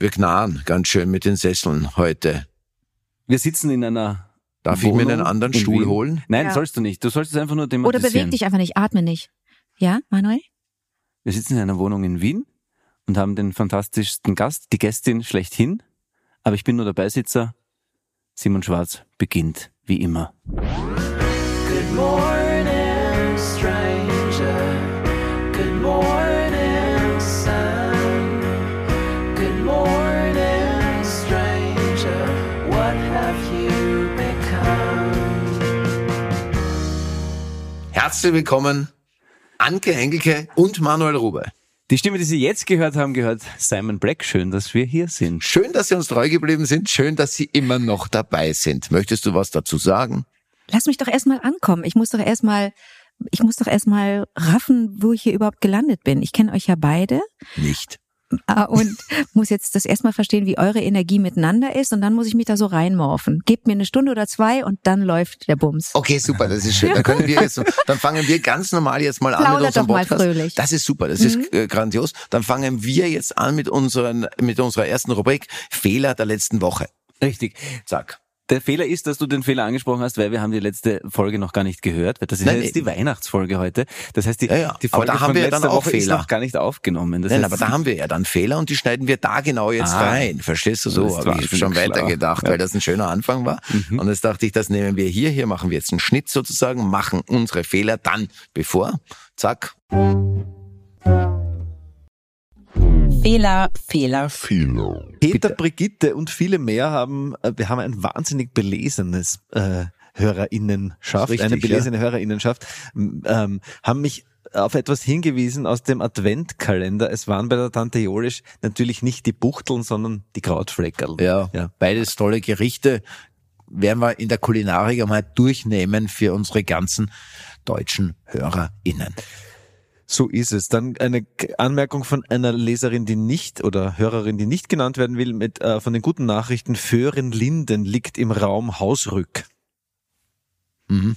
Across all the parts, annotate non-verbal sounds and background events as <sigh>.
wir knarren ganz schön mit den Sesseln heute. Wir sitzen in einer Darf ich mir Wohnung einen anderen Stuhl Wien. holen? Nein, Ja. sollst du nicht. Du sollst es einfach nur Oder thematisieren. beweg dich einfach nicht, atme nicht. Ja, Manuel? Wir sitzen in einer Wohnung in Wien und haben den fantastischsten Gast, die Gästin schlechthin. Aber ich bin nur der Beisitzer. Simon Schwarz beginnt, wie immer. Good morning, Herzlich willkommen, Anke Engelke und Manuel Rube. Die Stimme, die Sie jetzt gehört haben, gehört Simon Black. Schön, dass wir hier sind. Schön, dass Sie uns treu geblieben sind. Schön, dass Sie immer noch dabei sind. Möchtest du was dazu sagen? Lass mich doch erstmal ankommen. Ich muss doch erstmal, ich muss doch erstmal raffen, wo ich hier überhaupt gelandet bin. Ich kenne euch ja beide Nicht. Ah, und muss jetzt das erstmal verstehen, wie eure Energie miteinander ist und dann muss ich mich da so reinmorphen. Gebt mir eine Stunde oder zwei und dann läuft der Bums. Okay, super, das ist schön. Dann können wir jetzt, dann fangen wir ganz normal jetzt mal an mit Plaudert unserem doch mal Podcast. fröhlich. Das ist super, das ist äh, grandios. Dann fangen wir jetzt an mit unseren, mit unserer ersten Rubrik Fehler der letzten Woche. Richtig. Zack. Der Fehler ist, dass du den Fehler angesprochen hast, weil wir haben die letzte Folge noch gar nicht gehört. weil Das ist Nein, ja jetzt die Weihnachtsfolge heute. Das heißt, die, Ja, ja. die Aber Folge da haben wir ja dann auch Woche ist Fehler. noch gar nicht aufgenommen. Das Nein, heißt, aber da haben wir ja dann Fehler und die schneiden wir da genau jetzt Ah. rein. Verstehst du so? Habe ich schon weitergedacht, Ja. weil das ein schöner Anfang war. Und jetzt dachte ich, das nehmen wir hier. Hier machen wir jetzt einen Schnitt sozusagen, machen unsere Fehler dann bevor. Zack. Fehler, Fehler, Peter, Brigitte und viele mehr haben, äh, wir haben ein wahnsinnig belesenes äh, Hörerinnenschaft, Richtig, eine belesene Hörerinnenschaft, m- ähm, haben mich auf etwas hingewiesen aus dem Adventkalender. Es waren bei der Tante Jolisch natürlich nicht die Buchteln, sondern die Krautfleckerl. Ja, Ja. beides tolle Gerichte. Werden wir in der Kulinarik einmal durchnehmen für unsere ganzen deutschen HörerInnen. So ist es. Dann eine Anmerkung von einer Leserin, die nicht oder Hörerin, die nicht genannt werden will, mit äh, von den guten Nachrichten. Föhren Linden liegt im Raum Hausrück. Mhm.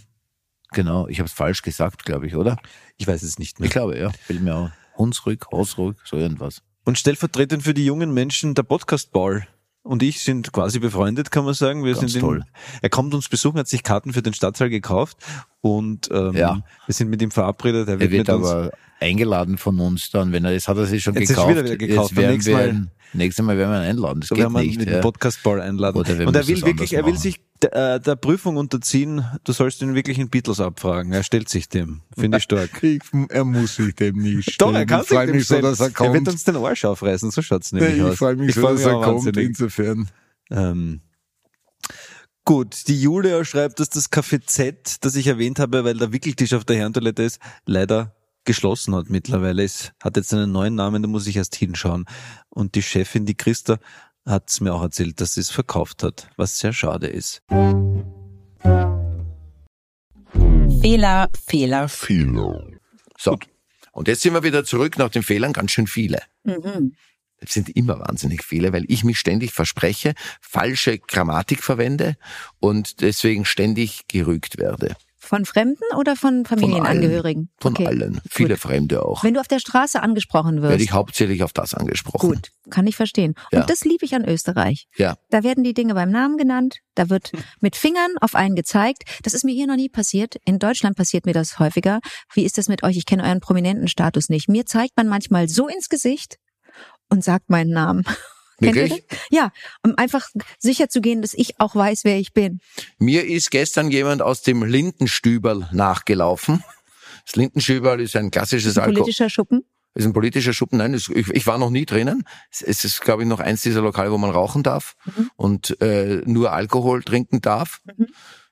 Genau, ich habe es falsch gesagt, glaube ich, oder? Ich weiß es nicht mehr. Ich glaube, ja. Fällt mir auch. Hunsrück, Hausrück, so irgendwas. Und stellvertretend für die jungen Menschen der Podcast-Ball und ich sind quasi befreundet, kann man sagen. Wir Ganz sind toll. er kommt uns besuchen, hat sich Karten für den Stadtsaal gekauft und ähm, Ja. wir sind mit ihm verabredet. Er Er wird, wird mit uns, aber eingeladen von uns dann, wenn er das hat er sich schon Jetzt ist gekauft. wieder wieder gekauft. Jetzt werden wir Mal- nächstes Mal werden wir ihn einladen. Das so geht nicht. mit ja. Podcast-Ball einladen. Und er will wirklich, er will sich der, der Prüfung unterziehen. Du sollst ihn wirklich in Beatles abfragen. Er stellt sich dem. Finde ich stark. <laughs> er muss sich dem nicht. <laughs> Doch, er kann sich dem stellen. Er wird uns den Arsch aufreißen. So schaut's nämlich aus. freu mich auch wahnsinnig. insofern. Ähm, gut, die Julia schreibt, dass das Café Z, das ich erwähnt habe, weil der Wickeltisch auf der Herrentoilette ist, leider geschlossen hat mittlerweile. Es hat jetzt einen neuen Namen, da muss ich erst hinschauen. Und die Chefin, die Christa, hat es mir auch erzählt, dass sie es verkauft hat, was sehr schade ist. Fehler, Fehler, So. Und jetzt sind wir wieder zurück nach den Fehlern, ganz schön viele. Mhm. Es sind immer wahnsinnig viele, weil ich mich ständig verspreche, falsche Grammatik verwende und deswegen ständig gerügt werde. Von Fremden oder von Familienangehörigen? Von Okay, allen. gut. Viele Fremde auch. Wenn du auf der Straße angesprochen wirst. Werde ich hauptsächlich auf das angesprochen. Gut, kann ich verstehen. Und Ja. das liebe ich an Österreich. Ja. Da werden die Dinge beim Namen genannt, da wird mit Fingern auf einen gezeigt. Das ist mir hier noch nie passiert. In Deutschland passiert mir das häufiger. Wie ist das mit euch? Ich kenne euren prominenten Status nicht. Mir zeigt man manchmal so ins Gesicht und sagt meinen Namen. <laughs> Kennt ihr Wirklich? das? Ja, um einfach sicher zu gehen, dass ich auch weiß, wer ich bin. Mir ist gestern jemand aus dem Lindenstüberl nachgelaufen. Das Lindenstüberl ist ein klassisches Alkohol. Politischer Schuppen. ist ein politischer Schuppen. Nein, es, ich, ich war noch nie drinnen. Es, es ist, glaube ich, noch eins dieser Lokale, wo man rauchen darf und äh, nur Alkohol trinken darf.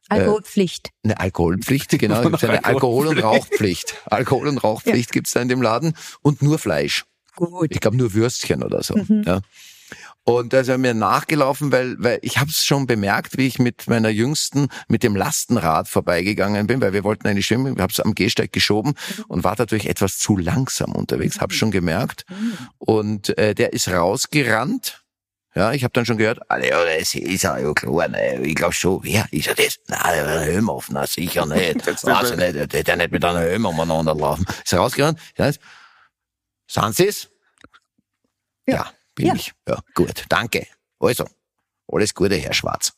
Alkoholpflicht. Eine Alkoholpflicht, genau. <laughs> Es gibt eine Alkohol- und Rauchpflicht. Alkohol- und Rauchpflicht gibt's da in dem Laden und nur Fleisch. Gut. Ich glaube nur Würstchen oder so. Ja. Und da ist er mir nachgelaufen, weil, weil ich habe es schon bemerkt, wie ich mit meiner Jüngsten mit dem Lastenrad vorbeigegangen bin, weil wir wollten eigentlich schwimmen, ich habe es am Gehsteig geschoben und war dadurch etwas zu langsam unterwegs, habe schon gemerkt. Und äh, der ist rausgerannt. Ja, ich habe dann schon gehört, ja, das ist ja ja klar, ne, ich glaube schon, wer ist er das? Nein, der hat Helm auf, na sicher nicht. <laughs> Weiß ich nicht, der wird ja nicht mit einer Helm umeinander laufen. Ist er rausgerannt, ja, sind Sie's? Ja. Ja. bin Ja. ich. Ja, gut. Danke. Also, alles Gute, Herr Schwarz.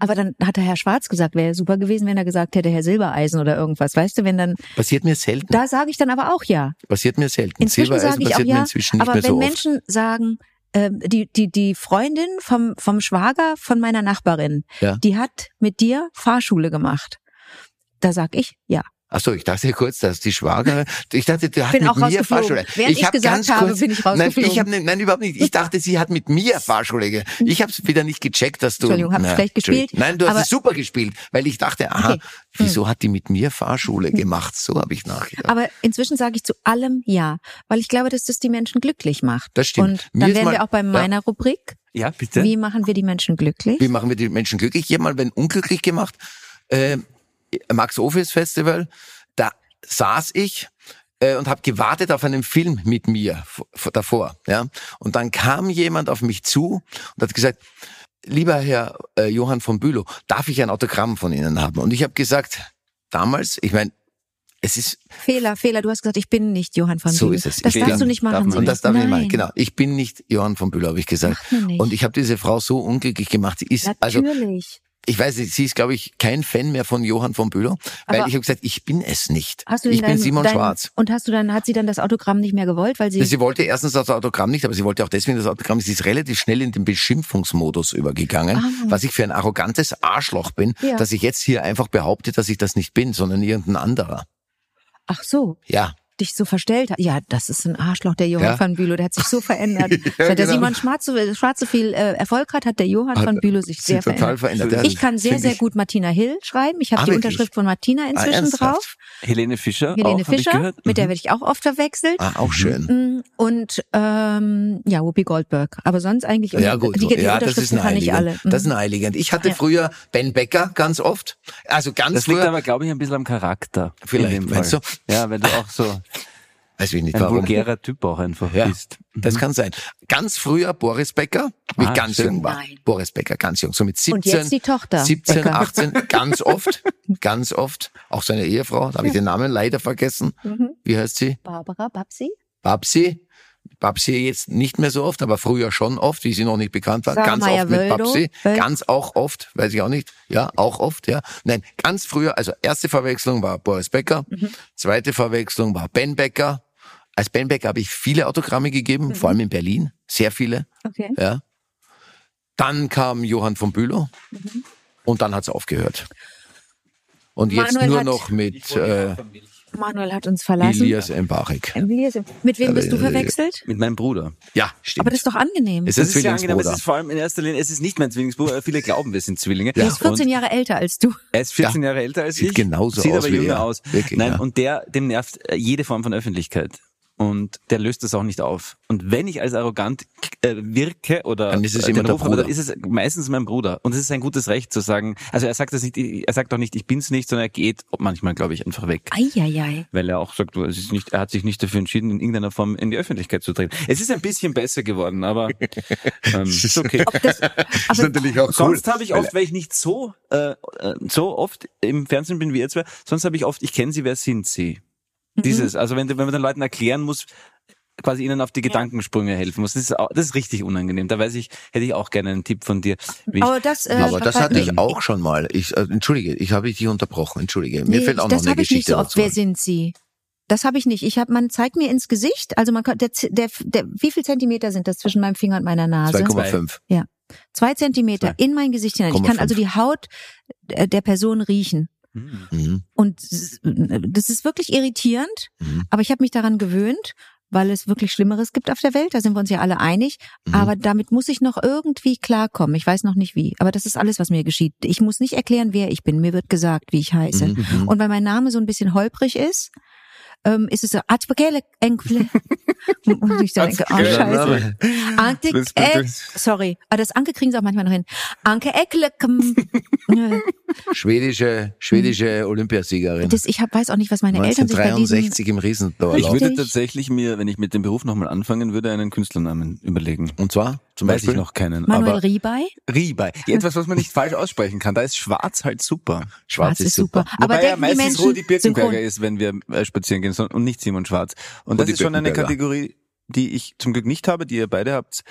Aber dann hat der Herr Schwarz gesagt, wäre super gewesen, wenn er gesagt hätte, Herr Silbereisen oder irgendwas. Weißt du, wenn dann, Passiert mir selten. da sage ich dann aber auch ja. Passiert mir selten. Inzwischen Silbereisen sage ich auch passiert mir ja. inzwischen nicht Aber mehr wenn so oft. Menschen sagen, ähm, die, die, die Freundin vom, vom Schwager von meiner Nachbarin, Ja. die hat mit dir Fahrschule gemacht. Da sag ich ja. Ach so, ich dachte kurz, dass die Schwagere, ich dachte, der hat Bin mit mir. Fahrschule. Während ich hab gesagt ganz habe, kurz, bin ich Nein, rausgeflogen. ich hab, nicht- nein, überhaupt nicht. Ich dachte, sie hat mit mir Fahrschule. ge- Ich habe wieder nicht gecheckt, dass du. Entschuldigung, hab Na, schlecht gespielt. Nein, du hast es super gespielt, weil ich dachte, aha, Okay. Hm. wieso hat die mit mir Fahrschule gemacht? So habe ich nachgedacht. Aber inzwischen sage ich zu allem ja, weil ich glaube, dass das die Menschen glücklich macht. Das stimmt. Und Mir dann wären mal- wir auch bei ja. meiner Rubrik. Ja, bitte. Wie machen wir die Menschen glücklich? Wie machen wir die Menschen glücklich? Ich habe mal wenn unglücklich gemacht. Äh, Max Office Festival, da saß ich äh, und habe gewartet auf einen Film mit mir davor. Ja, und dann kam jemand auf mich zu und hat gesagt: Lieber Herr äh, Johann von Bülow, darf ich ein Autogramm von Ihnen haben? Und ich habe gesagt, damals, ich meine, es ist Fehler, Fehler. Du hast gesagt, ich bin nicht Johann von So Bülow. ist es. Das Ich darfst du nicht machen. und das darf ich nicht Nein. machen. Genau, ich bin nicht Johann von Bülow, habe ich gesagt. Und ich habe diese Frau so unglücklich gemacht. Sie ist also Natürlich. Ich weiß nicht, sie ist, glaube ich, kein Fan mehr von Johann von Bülow, weil Aber- ich habe gesagt, ich bin es nicht. Hast du ich bin dein, Simon dein, Schwarz. Und hast du dann, hat sie dann das Autogramm nicht mehr gewollt, weil sie, Sie wollte erstens das Autogramm nicht, aber sie wollte auch deswegen das Autogramm. Sie ist relativ schnell in den Beschimpfungsmodus übergegangen, Ah. was ich für ein arrogantes Arschloch bin, Ja. dass ich jetzt hier einfach behaupte, dass ich das nicht bin, sondern irgendein anderer. ach so, Ja, dich so verstellt hat. Ja, das ist ein Arschloch, der Johann Ja. von Bülow, der hat sich so verändert. <laughs> Ja, Seit der genau. Simon Schwarz so, Schwarz so viel äh, Erfolg hat, hat der Johann Hat von Bülow sich sehr total verändert. verändert. Ich kann sehr, sehr gut Martina Hill schreiben. Ich habe Ah, die wirklich? Unterschrift von Martina Ah, inzwischen ernsthaft? drauf. Helene Fischer Helene auch, Fischer, gehört. mit der Mhm. werde ich auch oft verwechselt. Ah, auch schön. Mm, Und ähm, ja, Whoopi Goldberg. Aber sonst eigentlich Ja gut, die, die ja, das ist kann ich alle. Das ist Mhm. naheliegend. Ich hatte Ja. früher Ben Becker ganz oft. Also ganz Das liegt früher. aber, glaube ich, ein bisschen am Charakter. Vielleicht, meinst. Ja, weil du auch so weiß ich nicht ein warum. vulgärer Typ auch einfach Ja, bist. das kann sein. Ganz früher Boris Becker, wie ich Ah, ganz schön. jung war. Nein. Boris Becker, ganz jung. So mit 17, Und jetzt die Tochter, 17, Becker. 18, ganz oft, <laughs> ganz oft. Auch seine Ehefrau, da habe ich den Namen leider vergessen. Mhm. Wie heißt sie? Barbara Babsi? Babsi. Babsi jetzt nicht mehr so oft, aber früher schon oft, wie sie noch nicht bekannt war. Sarah ganz oft mit. Babsi. Ganz auch oft, weiß ich auch nicht. Ja, auch oft, ja. Nein, ganz früher, also erste Verwechslung war Boris Becker. Mhm. Zweite Verwechslung war Ben Becker. Als Ben Becker habe ich viele Autogramme gegeben, Mhm. vor allem in Berlin. Sehr viele. Okay. Ja. Dann kam Johann von Bülow Mhm. und dann hat's aufgehört. Und jetzt Manuel nur hat- noch mit äh, Manuel hat uns verlassen. Elias Mbarek. Elias. Mit wem bist du Äh, verwechselt? Mit meinem Bruder. Ja, stimmt. Aber das ist doch angenehm. Es Er ist ein ja angenehm, es ist vor allem in erster Linie, es ist nicht mein Zwillingsbruder, viele glauben, wir sind Zwillinge. Ja. ist 14 Und Jahre älter als du. er ist 14 Jahre älter als Sieht ich. genauso sieht aus aber wie jünger er. aus. Wirklich, Nein, ja. und der, dem nervt äh, jede Form von Öffentlichkeit. Und der löst das auch nicht auf. Und wenn ich als arrogant äh, wirke oder Dann ist es immer der Bruder. ist es meistens mein Bruder. Und es ist sein gutes Recht zu sagen, also er sagt das nicht, er sagt auch nicht, ich bin's nicht, sondern er geht manchmal, glaube ich, einfach weg. Eieiei. Weil er auch sagt, du, es ist nicht, er hat sich nicht dafür entschieden, in irgendeiner Form in die Öffentlichkeit zu treten. Es ist ein bisschen besser geworden, aber <laughs> ähm, ist okay. Das, <laughs> ist aber natürlich auch Sonst habe ich oft, weil ich nicht so äh, äh, so oft im Fernsehen bin wie jetzt, sonst habe ich oft, ich kenne sie, wer sind sie? Mhm. Dieses, also wenn, wenn man den Leuten erklären muss, quasi ihnen auf die Gedankensprünge helfen muss, das ist, auch- das ist richtig unangenehm. Da weiß ich, hätte ich auch gerne einen Tipp von dir. Aber das, äh, Aber das hatte ich auch schon mal. Ich, äh, entschuldige, ich habe dich unterbrochen. Entschuldige. Mir nee, fällt auch das noch eine habe ich nicht Geschichte so oft. dazu. Wer sind Sie? Das habe ich nicht. Ich habe, man zeigt mir ins Gesicht. Also man kann, der, der, der, wie viel Zentimeter sind das zwischen meinem Finger und meiner Nase? 2,5. Zwei Zentimeter in mein Gesicht hinein. Ich kann 0,5. also die Haut äh, der Person riechen. Hm. Mhm. Und das ist wirklich irritierend, Mhm. aber ich habe mich daran gewöhnt, weil es wirklich Schlimmeres gibt auf der Welt, da sind wir uns ja alle einig. Mhm. Aber damit muss ich noch irgendwie klarkommen. Ich weiß noch nicht wie. Aber das ist alles, was mir geschieht. Ich muss nicht erklären, wer ich bin. Mir wird gesagt, wie ich heiße. Mhm. Mhm. Und weil mein Name so ein bisschen holprig ist, ähm, ist es so, Atzbekele Enkle. <laughs> Und ich so denke, oh scheiße. Anke, äh, sorry, aber das Anke kriegen sie auch manchmal noch hin. Anke Eckle. <laughs> Schwedische, schwedische Olympiasiegerin. Das, ich hab, weiß auch nicht, was meine Eltern sich bei diesen 1963 im Riesendauerlauf. ich würde tatsächlich mir, wenn ich mit dem Beruf nochmal anfangen würde, einen Künstlernamen überlegen. Und zwar zum Weiß Beispiel ich noch keinen. Manuel aber Riebei. Riebei. Etwas, was man nicht falsch aussprechen kann. Da ist Schwarz halt super. Schwarz ist super. Aber Wobei ja meistens Menschen Rudi Birkenberger synchron. ist, wenn wir äh, spazieren gehen, sondern- und nicht Simon Schwarz. Und das Rudi ist schon eine. Kategorie, die ich zum Glück nicht habe, die ihr beide habt.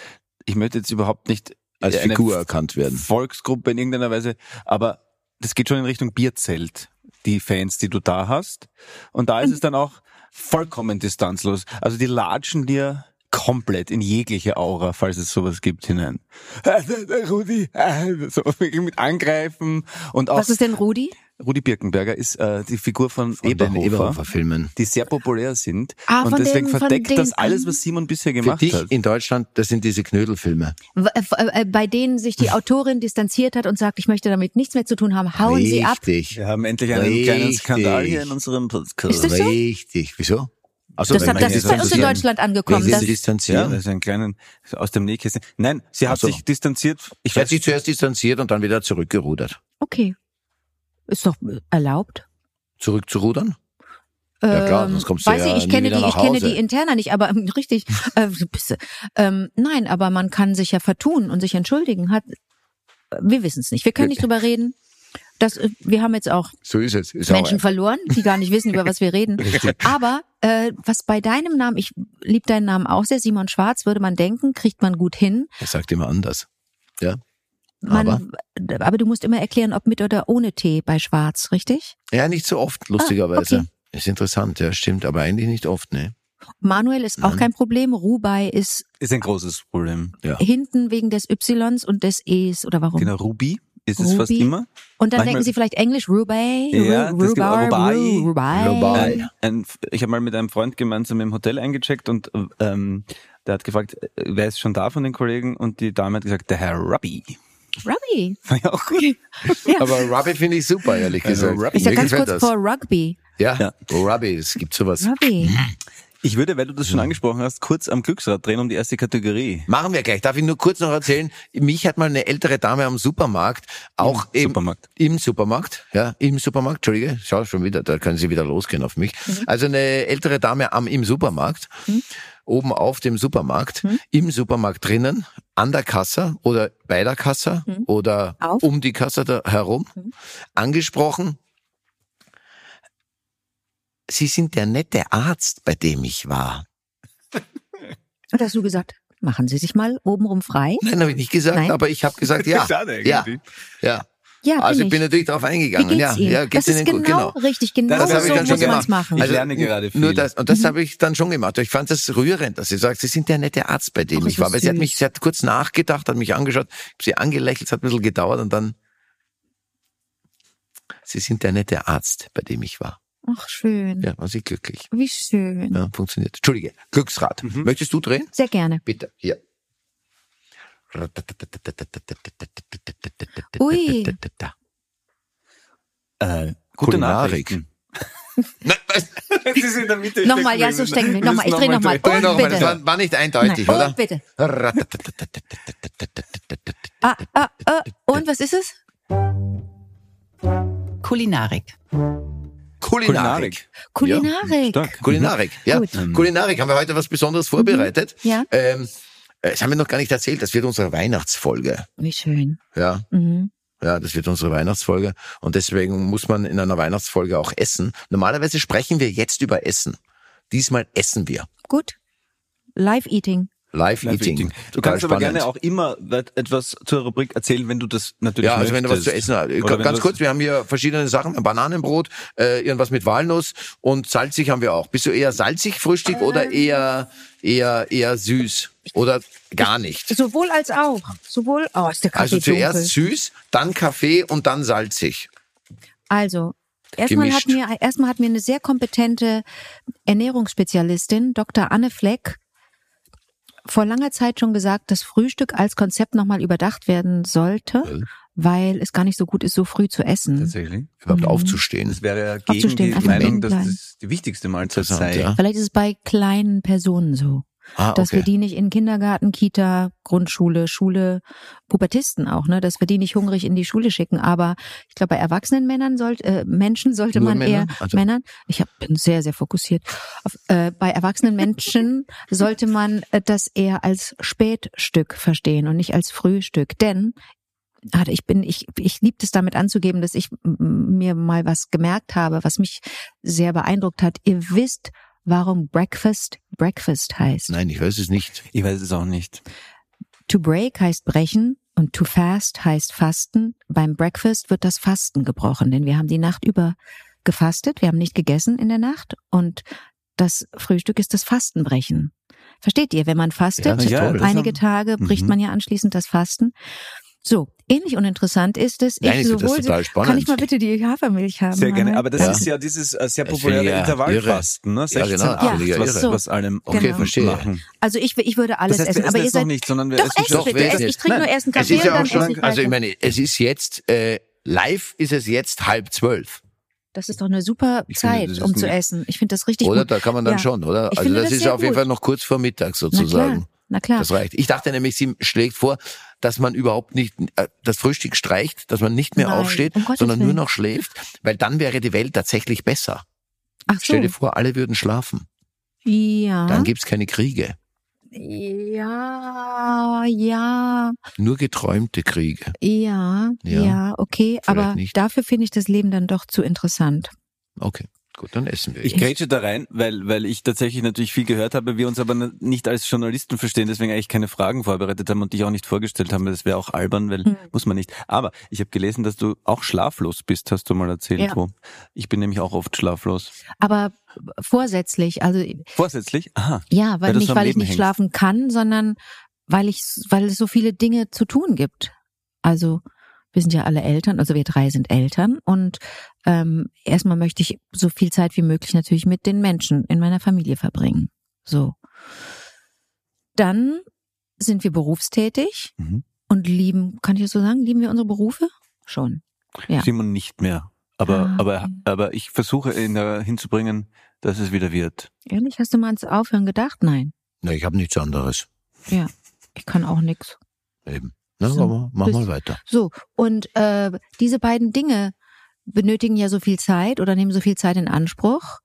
Ich möchte jetzt überhaupt nicht Als eine Figur erkannt werden. Volksgruppe in irgendeiner Weise, aber das geht schon in Richtung Bierzelt, die Fans, die du da hast. Und da ist es dann auch vollkommen distanzlos. Also die latschen dir komplett in jegliche Aura, falls es sowas gibt, hinein. <laughs> Rudi, <laughs> so wirklich mit angreifen und auch Was ist denn Rudi? Rudi Birkenberger ist äh, die Figur von, Von den Eberhofer, Eberhofer-Filmen. die sehr populär sind. Ah, und von deswegen den- verdeckt das alles, was Simon bisher Für gemacht dich hat. in Deutschland, das sind diese Knödelfilme. Äh, äh, Bei denen sich die Autorin distanziert hat und sagt, ich möchte damit nichts mehr zu tun haben, hauen sie ab. Richtig. Wir haben endlich einen kleinen Richtig. Skandal hier in unserem Podcast. Ist das so? Richtig. Wieso? Also, Das, hat, das ist bei uns in Deutschland angekommen. Das, dem Ja, Distanzieren. das ist ein kleinen aus dem Nähkästchen. Nein, sie hat Ach so. sich distanziert. Ich Sie hat sich zuerst distanziert und dann wieder zurückgerudert. okay. Ist doch äh, erlaubt. Zurückzurudern? Ja, klar, Ähm, sonst kommst du weiß ja ich, ich nie kenne wieder die, ich kenne die interner nicht, aber ähm, richtig, äh, äh, ähm, nein, aber man kann sich ja vertun und sich entschuldigen. Hat, wir wissen es nicht. Wir können nicht drüber reden. Das, äh, wir haben jetzt auch So ist es. Ist Menschen auch, verloren, die gar nicht wissen, über was wir reden. <laughs> Aber äh, was bei deinem Namen, ich lieb deinen Namen auch sehr, Simon Schwarz, würde man denken, kriegt man gut hin. er sagt immer anders. Ja. Man, aber? du musst immer erklären, ob mit oder ohne Tee bei Schwarz, richtig? Ja, nicht so oft, lustigerweise. Ah, okay. Ist interessant, ja, stimmt, aber eigentlich nicht oft, ne? Manuel ist auch Nein. kein Problem. Rubai ist ist ein großes Problem. hinten wegen des Ys und des Es oder warum? Genau, Ruby ist es fast Ruby. immer. Und dann Manchmal- denken sie vielleicht Englisch, Rubai, Ja, Rubai. Ru- Rubai. Rubai. Ein, ein, ich habe mal mit einem Freund gemeinsam im Hotel eingecheckt und ähm, der hat gefragt, äh, wer ist schon da von den Kollegen? Und die Dame hat gesagt, der Herr Ruby. Ruby. War <laughs> ja auch gut. <laughs> Ja. Aber Rugby finde ich super, ehrlich Also gesagt. Rugby. Ich sag ganz kurz das. vor Rugby. Ja, Ja. Rugby, es gibt sowas. Rugby. Ich würde, weil du das schon angesprochen hast, kurz am Glücksrad drehen um die erste Kategorie. Machen wir gleich. Darf ich nur kurz noch erzählen? Mich hat mal eine ältere Dame am Supermarkt, auch Im im Supermarkt. Im Supermarkt, ja, im Supermarkt, Entschuldige, schau schon wieder, da können Sie wieder losgehen auf mich. Also eine ältere Dame am im Supermarkt, oben auf dem Supermarkt, im Supermarkt drinnen, an der Kasse oder bei der Kasse oder Auf. um die Kasse da herum, angesprochen. Sie sind der nette Arzt, bei dem ich war. Und hast du gesagt, machen Sie sich mal obenrum frei? Nein, habe ich nicht gesagt, Nein? aber ich habe gesagt, ja. <laughs> Schade ja, ja. Ja, Also ich bin natürlich darauf Wie eingegangen. geht's ja, Ihnen? ja, geht's das ist Ihnen genau, gut? richtig, genau Das so hab ich dann muss schon man es gemacht. machen. Ich lerne gerade viel. Nur das, und das habe ich dann schon gemacht. Ich fand das rührend, dass sie sagt, Sie sind der nette Arzt, bei dem Ach, ich das war. Weil sie hat mich, sie hat kurz nachgedacht, hat mich angeschaut, ich hab sie angelächelt, es hat ein bisschen gedauert und dann, Sie sind der nette Arzt, bei dem ich war. Ach, schön. Ja, war sie glücklich. Wie schön. Ja, funktioniert. Entschuldige, Glücksrad. Mhm. Möchtest du drehen? Sehr gerne. Bitte, hier. Ui. Äh, gute Kulinarik. Nachrichten. <laughs> Nein, was? Das ist in der Mitte Nochmal, ja, so stecken wir. Nochmal, ich drehe nochmal. Dreh Und noch bitte. war, war nicht eindeutig, Nein, oder? und bitte. Ah, ah, ah. Und was ist es? Kulinarik. Kulinarik. Kulinarik. Stark. Kulinarik, ja. Gut. Kulinarik. Haben wir heute was Besonderes vorbereitet? Ja. Ähm, äh, das haben wir noch gar nicht erzählt. Das wird unsere Weihnachtsfolge. Wie schön. Ja. Mhm. Ja, das wird unsere Weihnachtsfolge. Und deswegen muss man in einer Weihnachtsfolge auch essen. Normalerweise sprechen wir jetzt über Essen. Diesmal essen wir. Gut. Live-Eating. Live, Live Eating. Eating. Du kannst aber spannend. gerne auch immer etwas zur Rubrik erzählen, wenn du das natürlich Ja, also wenn du was möchtest. zu essen hast. Oder Ganz kurz, wir haben hier verschiedene Sachen. Ein Bananenbrot, äh, irgendwas mit Walnuss und salzig haben wir auch. Bist du eher salzig Frühstück oder eher, eher, eher süß? Oder gar nicht? Sowohl als auch. Sowohl, oh, ist der Kaffee Also zuerst dunkel. süß, dann Kaffee und dann salzig. Also, erstmal hat mir, erstmal hat mir eine sehr kompetente Ernährungsspezialistin, Dr. Anne Fleck, vor langer Zeit schon gesagt, dass Frühstück als Konzept nochmal überdacht werden sollte, Weil? weil es gar nicht so gut ist, so früh zu essen. Tatsächlich. Überhaupt Mhm. aufzustehen. Das wäre ja gegen Aufzustehen, die Meinung, dass das die wichtigste Mahlzeit sei. ja. Vielleicht ist es bei kleinen Personen so, Ah, dass wir okay. die nicht in Kindergarten, Kita, Grundschule, Schule, Pubertisten auch, ne, dass wir die nicht hungrig in die Schule schicken. Aber ich glaube, bei erwachsenen Männern sollte, äh, Menschen sollte Nur man Männer? eher Also- Männern. Ich hab, bin sehr, sehr fokussiert. Auf, äh, bei erwachsenen Menschen <laughs> sollte man äh, das eher als Spätstück verstehen und nicht als Frühstück, denn Ah, ich bin, ich, ich liebe es damit anzugeben, dass ich mir mal was gemerkt habe, was mich sehr beeindruckt hat. Ihr wisst, warum Breakfast Breakfast heißt? Nein, ich weiß es nicht. Ich weiß es auch nicht. To break heißt brechen und to fast heißt fasten. Beim Breakfast wird das Fasten gebrochen, denn wir haben die Nacht über gefastet, wir haben nicht gegessen in der Nacht und das Frühstück ist das Fastenbrechen. Versteht ihr, wenn man fastet, Ja, toll. einige Tage bricht Mhm. man ja anschließend das Fasten. So, ähnlich uninteressant ist es, Nein, ich finde das sowohl, total spannend. kann ich mal bitte die Hafermilch haben? Sehr gerne. Aber das Ja. ist ja dieses äh, sehr populäre finde ja Intervallfasten, ne? Ja, 16, genau, 8, finde ich ja was, was allem Okay, Genau. verstehe. machen. Also ich, ich würde alles Das heißt, essen, aber ihr jetzt noch seid nicht, sondern wir doch essen schon. Doch, bitte, essen ich trinke nur erst einen Es Kaffee ist und ja dann auch schon, esse ich also ich meine, es ist jetzt, äh, live ist es jetzt halb zwölf. Das ist doch eine super Ich finde, Zeit, ist um zu essen. Ich finde das richtig Oder gut. da kann man dann Ja. schon, oder? Ich Also finde das, das ist auf jeden. Fall noch kurz vor Mittag sozusagen. na klar. Das reicht. Ich dachte nämlich, sie schlägt vor, dass man überhaupt nicht äh, das Frühstück streicht, dass man nicht mehr Nein, aufsteht, um sondern nur noch schläft, weil dann wäre die Welt tatsächlich besser. Ach so. Stell dir vor, alle würden schlafen. Ja. Dann gibt's keine Kriege. Ja, ja, Nur geträumte Kriege. ja, Ja. ja, okay. Vielleicht Aber nicht. dafür finde ich das Leben dann doch zu interessant. Okay, gut, dann essen wir. Ich grätsche da rein, weil, weil ich tatsächlich natürlich viel gehört habe, wir uns aber nicht als Journalisten verstehen, deswegen eigentlich keine Fragen vorbereitet haben und dich auch nicht vorgestellt haben. Das wäre auch albern, weil Hm. muss man nicht. Aber ich habe gelesen, dass du auch schlaflos bist, hast du mal erzählt. Ja. Wo. Ich bin nämlich auch oft schlaflos. Aber vorsätzlich, also Vorsätzlich? Aha. ja, weil, Weil nicht, so weil ich nicht hängt. schlafen kann, sondern weil ich, weil es so viele Dinge zu tun gibt. Also wir sind ja alle Eltern, also wir drei sind Eltern und ähm, erstmal möchte ich so viel Zeit wie möglich natürlich mit den Menschen in meiner Familie verbringen. So. Dann sind wir berufstätig Mhm. und lieben, kann ich das so sagen, lieben wir unsere Berufe? Schon. Ja. Simon nicht mehr. Aber, Ah, aber, aber ich versuche ihn da hinzubringen, dass es wieder wird. Ehrlich, hast du mal ans Aufhören gedacht? Nein. Na, ich habe nichts anderes. Ja. Ich kann auch nix. Eben. Na, So, aber mach bis- mal weiter. So, und äh, diese beiden Dinge benötigen ja so viel Zeit oder nehmen so viel Zeit in Anspruch.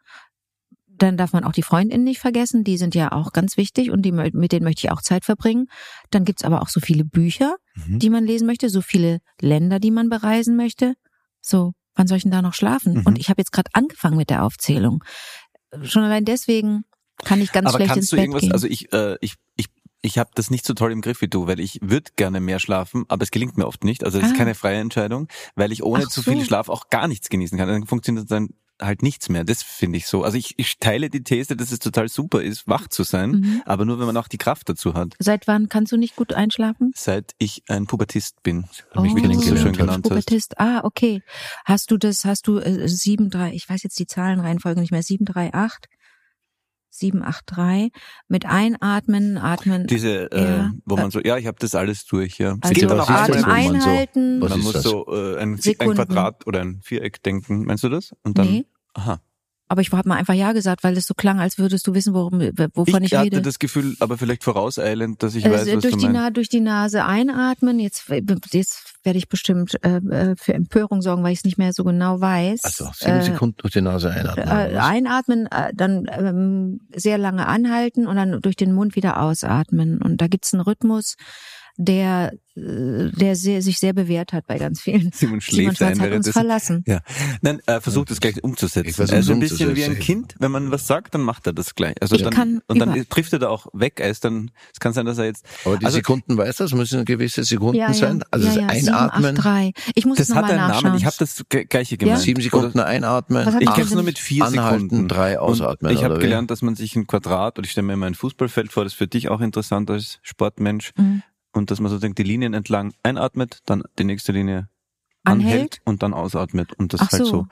Dann darf man auch die Freundinnen nicht vergessen, die sind ja auch ganz wichtig und die, mit denen möchte ich auch Zeit verbringen. Dann gibt's aber auch so viele Bücher, Mhm. die man lesen möchte, so viele Länder, die man bereisen möchte. So, wann soll ich denn da noch schlafen? Mhm. Und ich habe jetzt gerade angefangen mit der Aufzählung. Schon allein deswegen kann ich ganz aber schlecht kannst ins du Bett irgendwas, gehen. also ich, äh, ich, ich, ich habe das nicht so toll im Griff wie du, weil ich würde gerne mehr schlafen, aber es gelingt mir oft nicht. Also es ist Ah. keine freie Entscheidung, weil ich ohne Ach zu so. viel Schlaf auch gar nichts genießen kann. Dann funktioniert dann halt nichts mehr. Das finde ich so. Also ich, ich teile die These, dass es total super ist, wach zu sein, Mhm. aber nur wenn man auch die Kraft dazu hat. Seit wann kannst du nicht gut einschlafen? Seit ich ein Pubertist bin, Hab ich wie so schön genannt. Pubertist. Ah, okay. Hast du das, hast du äh, 7, 3, ich weiß jetzt die Zahlenreihenfolge nicht mehr, 7, 3, 8, 7, 8, 3, mit Einatmen, Atmen, Diese, äh, Ja. wo man so, ja, ich habe das alles durch, ja. also auch ist das, Atem wo man so- einhalten. was man ist muss das? so äh, ein, ein. Quadrat oder ein Viereck denken. Meinst du das? Und dann, Nee. aha. Aber ich habe mal einfach Ja gesagt, weil es so klang, als würdest du wissen, worum, wovon ich, ich hatte rede. das Gefühl, aber vielleicht vorauseilend, dass ich Äh, weiß, was durch, du die meinst. Na durch die Nase einatmen. Jetzt, jetzt werde ich bestimmt äh, äh, für Empörung sorgen, weil ich es nicht mehr so genau weiß. Also sieben Äh, Sekunden durch die Nase einatmen. äh, einatmen, äh, dann ähm, sehr lange anhalten und dann durch den Mund wieder ausatmen. Und da gibt's einen Rhythmus, der, äh, der sehr, sich sehr bewährt hat bei ganz vielen. <laughs> Simon Simon Schwarz ein, hat während uns das verlassen. ja. Nein, äh, versucht es gleich Ich umzusetzen. Also ein bisschen wie ein. Kind, wenn man was sagt, dann macht er das gleich. Also Ich dann, kann und dann über- trifft er da auch weg. Er ist dann, es kann sein, dass er jetzt, Aber die also- Sekunden, weißt du, das müssen gewisse Sekunden Ja, ja, sein. Also ja, das ja, Einatmen, 7, 8, 3. Ich muss das es hat nochmal einen nachschauen. Namen. Ich habe das gleiche gemeint. sieben Sekunden einatmen, Was hat Ich kenne es nur mit vier anhalten, Sekunden. drei ausatmen. Und ich habe oder gelernt, dass man sich ein Quadrat, oder ich stelle mir immer ein Fußballfeld vor, das ist für dich auch interessant als Sportmensch, Mhm. Und dass man so denkt, die Linien entlang einatmet, dann die nächste Linie Anhält? anhält und dann ausatmet. Und das Ach ist halt so. so.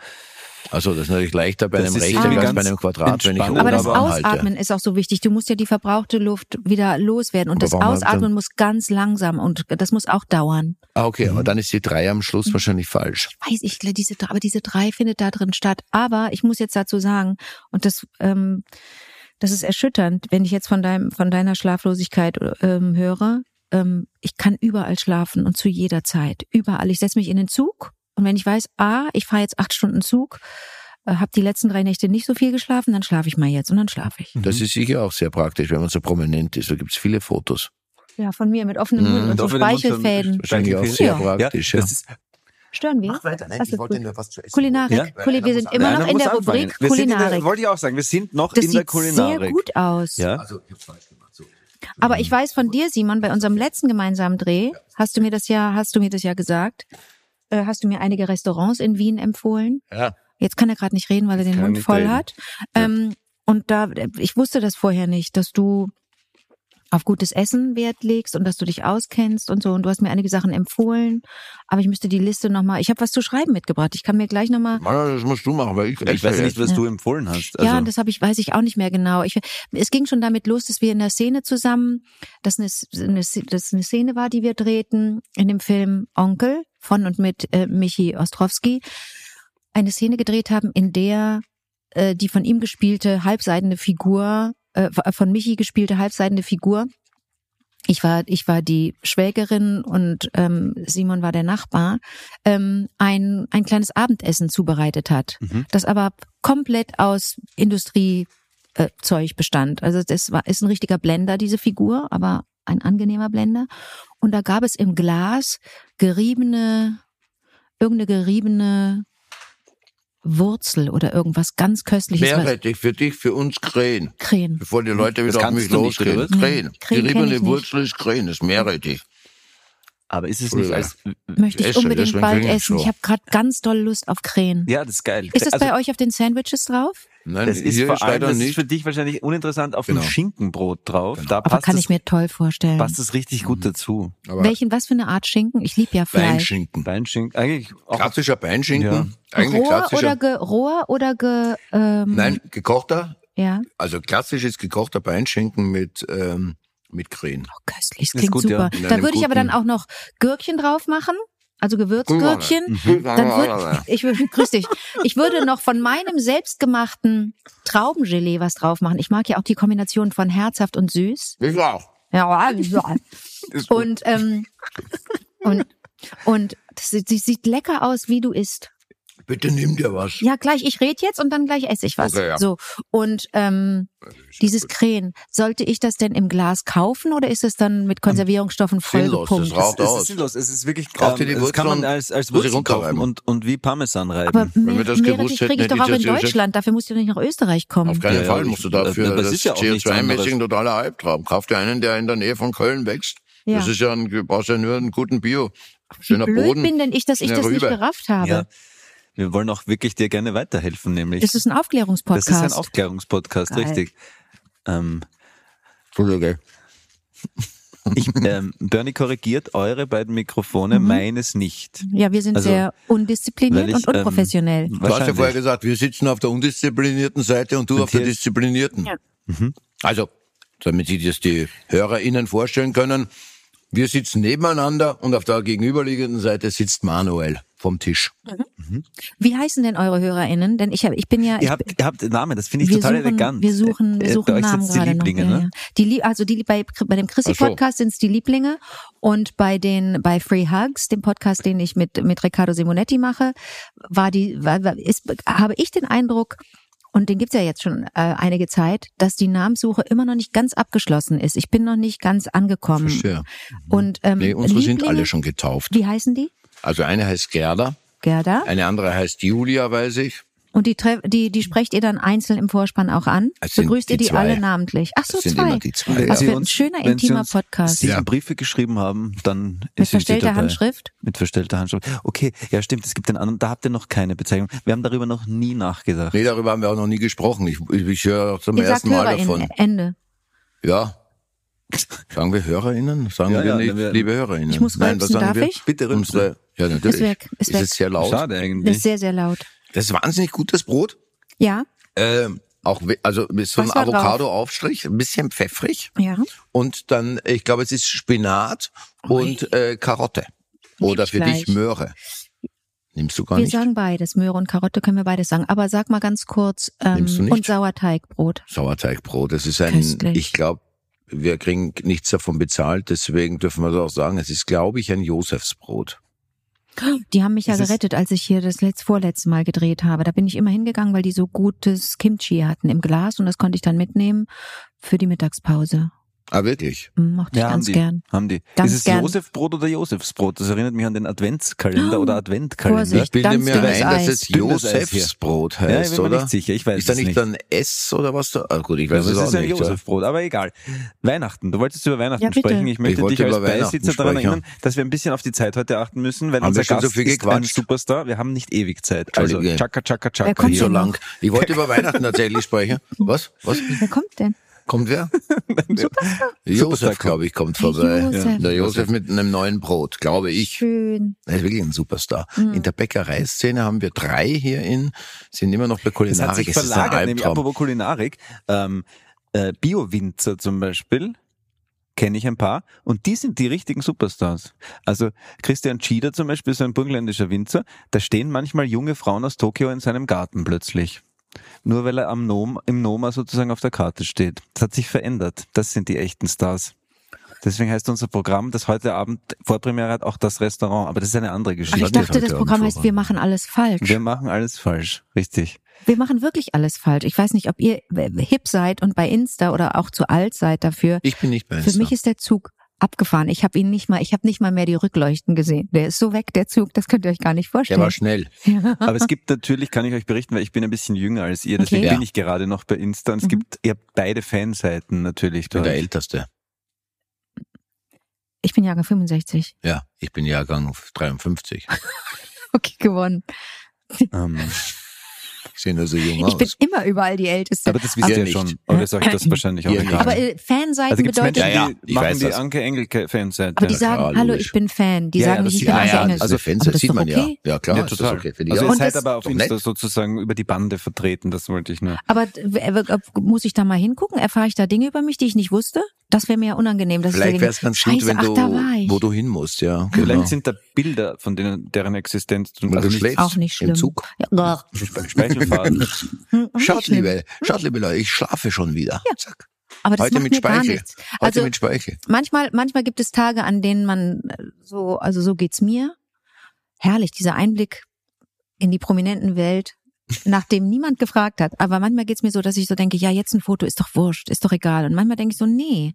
Also das ist natürlich leichter bei Das einem Rechteck als bei einem Quadrat, wenn ich oben Aber das aber anhalte. Ausatmen ist auch so wichtig. Du musst ja die verbrauchte Luft wieder loswerden. Und Aber das hat Ausatmen muss ganz langsam und das muss auch dauern. Ah, okay, Mhm. aber dann ist die drei am Schluss wahrscheinlich falsch. Weiß ich, diese, aber diese drei findet da drin statt. Aber ich muss jetzt dazu sagen, und das, ähm, das ist erschütternd, wenn ich jetzt von deinem, von deiner Schlaflosigkeit ähm, höre. Ähm, ich kann überall schlafen und zu jeder Zeit. Überall. Ich setze mich in den Zug und wenn ich weiß, ah, ich fahre jetzt acht Stunden Zug, äh, habe die letzten drei Nächte nicht so viel geschlafen, dann schlafe ich mal jetzt und dann schlafe ich. Das ist sicher auch sehr praktisch, wenn man so prominent ist. Da gibt's viele Fotos. Ja, von mir mit offenem Mhm, Mund und so Speichelfäden. Wahrscheinlich auch sehr Ja. praktisch, ja. das ist, Stören wir? Mach weiter. Nein, ich wollte gut? nur was zu essen. Kulinarik. Ja? Kuli wir sind immer noch in der anfangen. Rubrik wir der, Kulinarik. wollte ich auch sagen, wir sind noch Das in der sieht Kulinarik. sehr gut aus. Ja? Also, ich hab's falsch gemacht. Aber ich weiß von dir, Simon, bei unserem letzten gemeinsamen Dreh hast du mir das ja, hast du mir das ja gesagt, äh, hast du mir einige Restaurants in Wien empfohlen. Ja. Jetzt kann er gerade nicht reden, weil er den Mund voll reden. hat. Ähm, und da, ich wusste das vorher nicht, dass du auf gutes Essen Wert legst und dass du dich auskennst und so. Und du hast mir einige Sachen empfohlen, aber ich müsste die Liste nochmal. Ich habe was zu schreiben mitgebracht. Ich kann mir gleich nochmal. Das musst du machen, weil ich, Ich weiß nicht, was Ja. du empfohlen hast. Also, ja, das habe ich, weiß ich auch nicht mehr genau. Ich, es ging schon damit los, dass wir in der Szene zusammen, dass eine, eine, dass eine Szene war, die wir drehten in dem Film Onkel von und mit äh, Michi Ostrowski, eine Szene gedreht haben, in der äh, die von ihm gespielte halbseidene Figur, äh, von Michi gespielte halbseidene Figur, ich war, ich war die Schwägerin und ähm, Simon war der Nachbar, ähm, ein, ein kleines Abendessen zubereitet hat, Mhm. das aber komplett aus Industriezeug äh, Zeug bestand. Also das war, ist ein richtiger Blender, diese Figur, aber ein angenehmer Blender. Und da gab es im Glas geriebene, irgendeine geriebene Wurzel oder irgendwas ganz köstliches. Meerrettich für dich, für uns Krähen. Krähen. Bevor die Leute wieder auf mich losgehen. Krähen. Krähen Die nicht. Wurzel ist Krähen, ist Meerrettich. aber ist es nicht als, Möchte ich Esse, unbedingt bald es essen. Ich habe gerade ganz doll Lust auf Krähen. ja, das ist geil. Ist das also, bei euch auf den Sandwiches drauf? Nein, das ist vor allem, das ist für dich wahrscheinlich uninteressant auf Genau. dem Schinkenbrot drauf. Da Aber passt kann das, ich mir toll vorstellen. passt das richtig gut dazu. Aber Welchen, was für eine Art Schinken? Ich lieb ja Fleisch. Beinschinken. Beinschinken, eigentlich auch Klassischer Beinschinken. Eigentlich Rohr klassischer. oder ge, rohr oder ge, ähm, Nein, gekochter. ja. Also klassisches gekochter Beinschinken mit, ähm, mit Krähen. Oh, köstlich, das klingt gut, super. ja. Da würde ich aber dann auch noch Gürkchen drauf machen, also Gewürzgürkchen. Mhm. Dann würde <laughs> ich würde grüß dich. Ich würde noch von meinem selbstgemachten Traubengelee was drauf machen. Ich mag ja auch die Kombination von herzhaft und süß. Ich auch. Ja, ja. <laughs> und ähm, und und das sieht, sieht- sieht lecker aus, wie du isst. Bitte nimm dir was. Ja, gleich, ich rede jetzt und dann gleich esse ich was. Okay, ja. So. Und ähm, dieses Krähen, sollte ich das denn im Glas kaufen oder ist es dann mit Konservierungsstoffen Sinnlos, vollgepumpt? das raucht es aus. ist sinnlos. Es ist wirklich, Kauft ihr ähm, die das kann man als, als muss ich Wurzel kaufen runterreiben. und, und wie Parmesan reiben. Aber Wenn wir das gewusst kriege ich hätten, doch auch in Deutschland. Dafür musst du nicht nach Österreich kommen. Auf keinen Ja, Fall ich- musst du dafür, das das, ist ja auch nichts CO2-mäßig ein totaler Albtraum. Kauf dir einen, der in der Nähe von Köln wächst. Ja. Das ist ja ein, du brauchst ja nur einen guten Bio. Wie Schöner blöd Boden. bin denn ich, dass ich das nicht Rübe. gerafft habe. ja, wir wollen auch wirklich dir gerne weiterhelfen, nämlich. Das ist ein Aufklärungspodcast. Das ist ein Aufklärungspodcast, Geil. richtig. Ähm, ich, ähm, Bernie korrigiert eure beiden Mikrofone, Mhm. meines nicht. ja, wir sind Also, sehr undiszipliniert ich, und unprofessionell. Ähm, Du hast ja vorher gesagt, wir sitzen auf der undisziplinierten Seite und du Und auf der disziplinierten. Ja. Also, damit sich das die HörerInnen vorstellen können, wir sitzen nebeneinander und auf der gegenüberliegenden Seite sitzt Manuel vom Tisch. Wie heißen denn eure HörerInnen? Denn ich, hab, ich bin ja. ich Ihr habt, ihr habt Namen, das finde ich total suchen, elegant. Wir suchen, wir Äh, suchen euch Namen die gerade Lieblinge, noch. Ja, ne? ja. Die, also die bei, bei dem so. Chrissy-Podcast sind's die Lieblinge und bei den bei Free Hugs, dem Podcast, den ich mit mit Riccardo Simonetti mache, war die, war, ist, habe ich den Eindruck, und den gibt's ja jetzt schon äh, einige Zeit, dass die Namenssuche immer noch nicht ganz abgeschlossen ist. Ich bin noch nicht ganz angekommen. Verstehe. Und ähm, Nee, unsere sind alle schon getauft. Wie heißen die? Also eine heißt Gerda, Gerda. eine andere heißt Julia, weiß ich. Und die, treff- die, die sprecht ihr dann einzeln im Vorspann auch an? Begrüßt ihr die die zwei. alle namentlich? Ach so, sind zwei. immer die zwei. Wenn. Was für ein schöner, wenn sie intimer uns Podcast. sieben Ja. Briefe geschrieben haben, dann Mit sie verstellter dabei. Handschrift? Mit verstellter Handschrift. Okay, ja stimmt, es gibt den anderen, da habt ihr noch keine Bezeichnung. Wir haben darüber noch nie nachgedacht. Nee, darüber haben wir auch noch nie gesprochen. Ich, ich, ich höre auch zum Ihr sagt ersten Mal HörerInnen, davon. Ende. Ja. Sagen wir HörerInnen? Sagen Ja, wir ja, nicht, wir- liebe HörerInnen? Ich muss Nein, was rülpsen, sagen darf wir? ich? Bitte rülpsen. Unsere, ja, natürlich. Ist weg, ist Ist weg. es sehr laut. Schade Das eigentlich. ist sehr, sehr laut. Das ist wahnsinnig gutes Brot. Ja, Ähm, auch, also mit so Was drauf? Avocado-Aufstrich, ein bisschen pfeffrig. ja. Und dann, ich glaube, es ist Spinat und äh, Karotte. Oder für gleich. dich Möhre. Nimmst du gar Wir nicht? sagen beides. Möhre und Karotte können wir beides sagen. Aber sag mal ganz kurz, ähm, Nimmst du nicht? und Sauerteigbrot. Sauerteigbrot. Das ist ein, Köstlich. ich glaube, wir kriegen nichts davon bezahlt, deswegen dürfen wir das auch sagen. Es ist, glaube ich, ein Josefsbrot. Die haben mich ja Es gerettet, als ich hier das letzt, vorletzte Mal gedreht habe. Da bin ich immer hingegangen, weil die so gutes Kimchi hatten im Glas und das konnte ich dann mitnehmen für die Mittagspause. Ah, wirklich? Mochte ich Ja, haben ganz die. gern. Haben die. Ganz ist es gern. Josefbrot oder Josefsbrot? Das erinnert mich an den Adventskalender oder Adventkalender. Vorsicht. Ich bilde ganz mir ein, dass es. Josefsbrot Ja, ich heißt, bin mir oder? nicht sicher, ich weiß ist da es nicht nicht. dann S oder was da? Ah, gut, ich weiß es es auch ist ein nicht. Ja. Josefbrot, aber egal. Weihnachten. Du wolltest über Weihnachten Ja, sprechen. Ich möchte Ich dich als über Weihnachten Beisitzer daran erinnern, dass wir ein bisschen auf die Zeit heute achten müssen, weil Haben unser Gast so viel ist ein? Superstar. Wir haben nicht ewig Zeit. Also Entschuldige. Chaka Chaka Chaka. Wer kommt So lang. Ich wollte über Weihnachten tatsächlich sprechen. Was? Was? Wer kommt denn? Kommt wer? <laughs> Superstar Josef, glaube ich, kommt vorbei. Josef. Der Josef mit einem neuen Brot, glaube ich. Schön. Er ist wirklich ein Superstar. Mhm. In der Bäckereiszene haben wir drei hier in, sind immer noch bei Das hat Kulinarik. sich verlagert, nämlich apropos Kulinarik. Ähm, äh, Bio-Winzer zum Beispiel kenne ich ein paar und die sind die richtigen Superstars. Also Christian Schieder zum Beispiel ist ein burgenländischer Winzer. Da stehen manchmal junge Frauen aus Tokio in seinem Garten plötzlich. Nur weil er am Nom, im Noma sozusagen auf der Karte steht. Das hat sich verändert. Das sind die echten Stars. Deswegen heißt unser Programm, das heute Abend Vorpremiere hat, auch das Restaurant. Aber das ist eine andere Geschichte. ich dachte, das Abend Programm heißt, wir machen alles falsch. Wir machen alles falsch. Richtig. Wir machen wirklich alles falsch. Ich weiß nicht, ob ihr hip seid und bei Insta oder auch zu alt seid dafür. Ich bin nicht bei Für mich ist der Zug abgefahren. Ich habe ihn nicht mal, ich habe nicht mal mehr die Rückleuchten gesehen. Der ist so weg, der Zug, das könnt ihr euch gar nicht Der vorstellen. war schnell. Aber es gibt natürlich, kann ich euch berichten, weil ich bin ein bisschen jünger als ihr, deswegen Okay. Ja. bin ich gerade noch bei Insta. Und es Mhm. gibt, ihr habt beide Fanseiten natürlich Ich bin der Älteste. Ich bin Jahrgang 65. Ja, ich bin Jahrgang 53. <laughs> Okay, gewonnen. Ähm, Ich sehe nur so jung Ich bin aus. immer überall die Älteste. aber das wisst Ihr ihr nicht. schon. Oder euch das wahrscheinlich auch egal? aber äh, Fanseiten also bedeutet, Menschen, Ja, ja, die ich machen weiß die das. Anke Engelke Fanseite. aber die Ja, sagen, klar, hallo, ich bin Fan. Die Ja, ja, sagen nicht, ich bin ja, Anke ja, Engels. also Fans, das sieht man doch ja. okay. Ja, klar, ja, ist das total. okay also ihr Und seid aber auf Insta sozusagen über die Bande vertreten, das wollte ich nur. Aber äh, muss ich da mal hingucken? Erfahre ich da Dinge über mich, die ich nicht wusste? Das wäre mir ja unangenehm. Das Vielleicht ist wäre es ganz gut, wenn ach, du, da war ich. wo du hin musst, ja. Vielleicht Genau. sind da Bilder von denen, deren Existenz du Wo du nicht schläfst. auch nicht schlimm. Im Zug. Ja, <laughs> Auch Schaut, liebe, schaut, liebe Leute, ich schlafe schon wieder. Zack. Aber das Heute macht mit mir gar Speichel. nichts. Heute Also mit Speichel. manchmal, manchmal gibt es Tage, an denen man äh, so, also so geht's mir. Herrlich, dieser Einblick in die prominenten Welt, nachdem niemand gefragt hat. Aber manchmal geht's mir so, dass ich so denke, ja, jetzt ein Foto ist doch wurscht, ist doch egal. Und manchmal denke ich so, nee,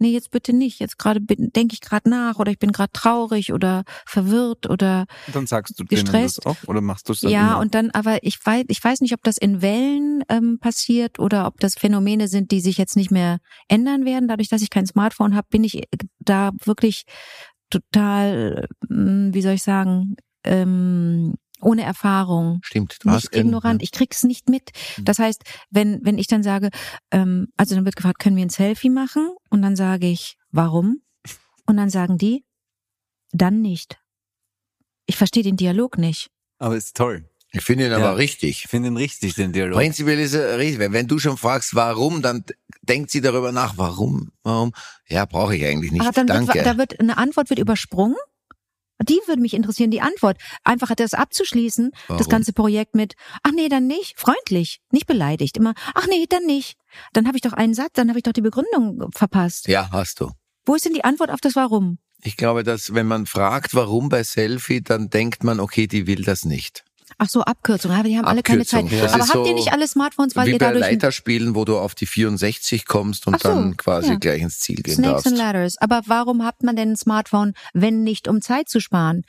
nee, jetzt bitte nicht. Jetzt gerade denke ich gerade nach oder ich bin gerade traurig oder verwirrt oder Dann sagst du denen Gestresst. das auch oder machst du es dann ja, immer? und dann, aber ich weiß, ich weiß nicht, ob das in Wellen ähm, passiert oder ob das Phänomene sind, die sich jetzt nicht mehr ändern werden. Dadurch, dass ich kein Smartphone habe, bin ich da wirklich total, ähm, wie soll ich sagen, ähm, ohne Erfahrung. Stimmt. Du hast Nicht ignorant, ich krieg's nicht mit. Das heißt, wenn wenn ich dann sage, ähm, also dann wird gefragt, können wir ein Selfie machen? Und dann sage ich, warum? Und dann sagen die, dann nicht. Ich verstehe den Dialog nicht. Aber ist toll. Ich finde ihn Ja. aber richtig. Ich finde ihn richtig, den Dialog. Prinzipiell ist er richtig. Wenn- Wenn du schon fragst, warum, dann denkt sie darüber nach. Warum? Warum? Ja, brauche ich eigentlich nicht. Aber dann Danke. wird, da wird eine Antwort wird übersprungen. Die würde mich interessieren, die Antwort. Einfach das abzuschließen, das Warum? ganze Projekt mit, ach nee, dann nicht, freundlich, nicht beleidigt, immer, ach nee, dann nicht. Dann habe ich doch einen Satz, dann habe ich doch die Begründung verpasst. ja, hast du. Wo ist denn die Antwort auf das Warum? Ich glaube, dass wenn man fragt, warum bei Selfie, dann denkt man, okay, die will das nicht. Ach so, Abkürzung, aber die haben alle keine Abkürzung, Zeit. das Aber habt ihr nicht alle Smartphones, weil Wie ihr bei dadurch Leiterspielen, wo du auf die 64 kommst und so, dann quasi ja. gleich ins Ziel gehen Snakes darfst. and Ladders. Aber warum hat man denn ein Smartphone, wenn nicht um Zeit zu sparen?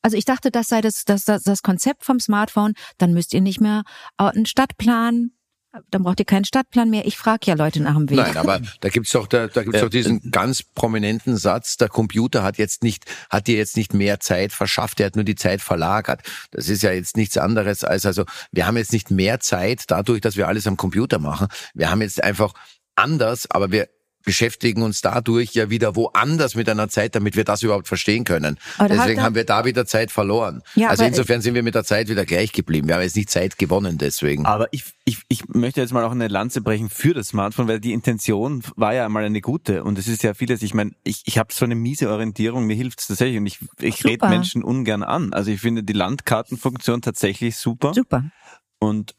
Also ich dachte, das sei das, das, das, das Konzept vom Smartphone. Dann müsst ihr nicht mehr einen Stadtplan, dann braucht ihr keinen Stadtplan mehr. Ich frage ja Leute nach dem Weg. Nein, aber da gibt's doch, da, da gibt's Äh, doch diesen ganz prominenten Satz, der Computer hat jetzt nicht, hat dir jetzt nicht mehr Zeit verschafft, er hat nur die Zeit verlagert. Das ist ja jetzt nichts anderes als, also, wir haben jetzt nicht mehr Zeit dadurch, dass wir alles am Computer machen. Wir haben jetzt einfach anders, aber wir beschäftigen uns dadurch ja wieder woanders mit einer Zeit, damit wir das überhaupt verstehen können. Aber Deswegen haben wir da wieder Zeit verloren. Ja, also insofern sind wir mit der Zeit wieder gleich geblieben. Wir haben jetzt nicht Zeit gewonnen deswegen. Aber ich, ich, ich möchte jetzt mal auch eine Lanze brechen für das Smartphone, weil die Intention war ja einmal eine gute und es ist ja vieles, ich meine, ich, ich habe so eine miese Orientierung, mir hilft es tatsächlich und ich, ich rede. Menschen ungern an. Also ich finde die Landkartenfunktion tatsächlich super Super. und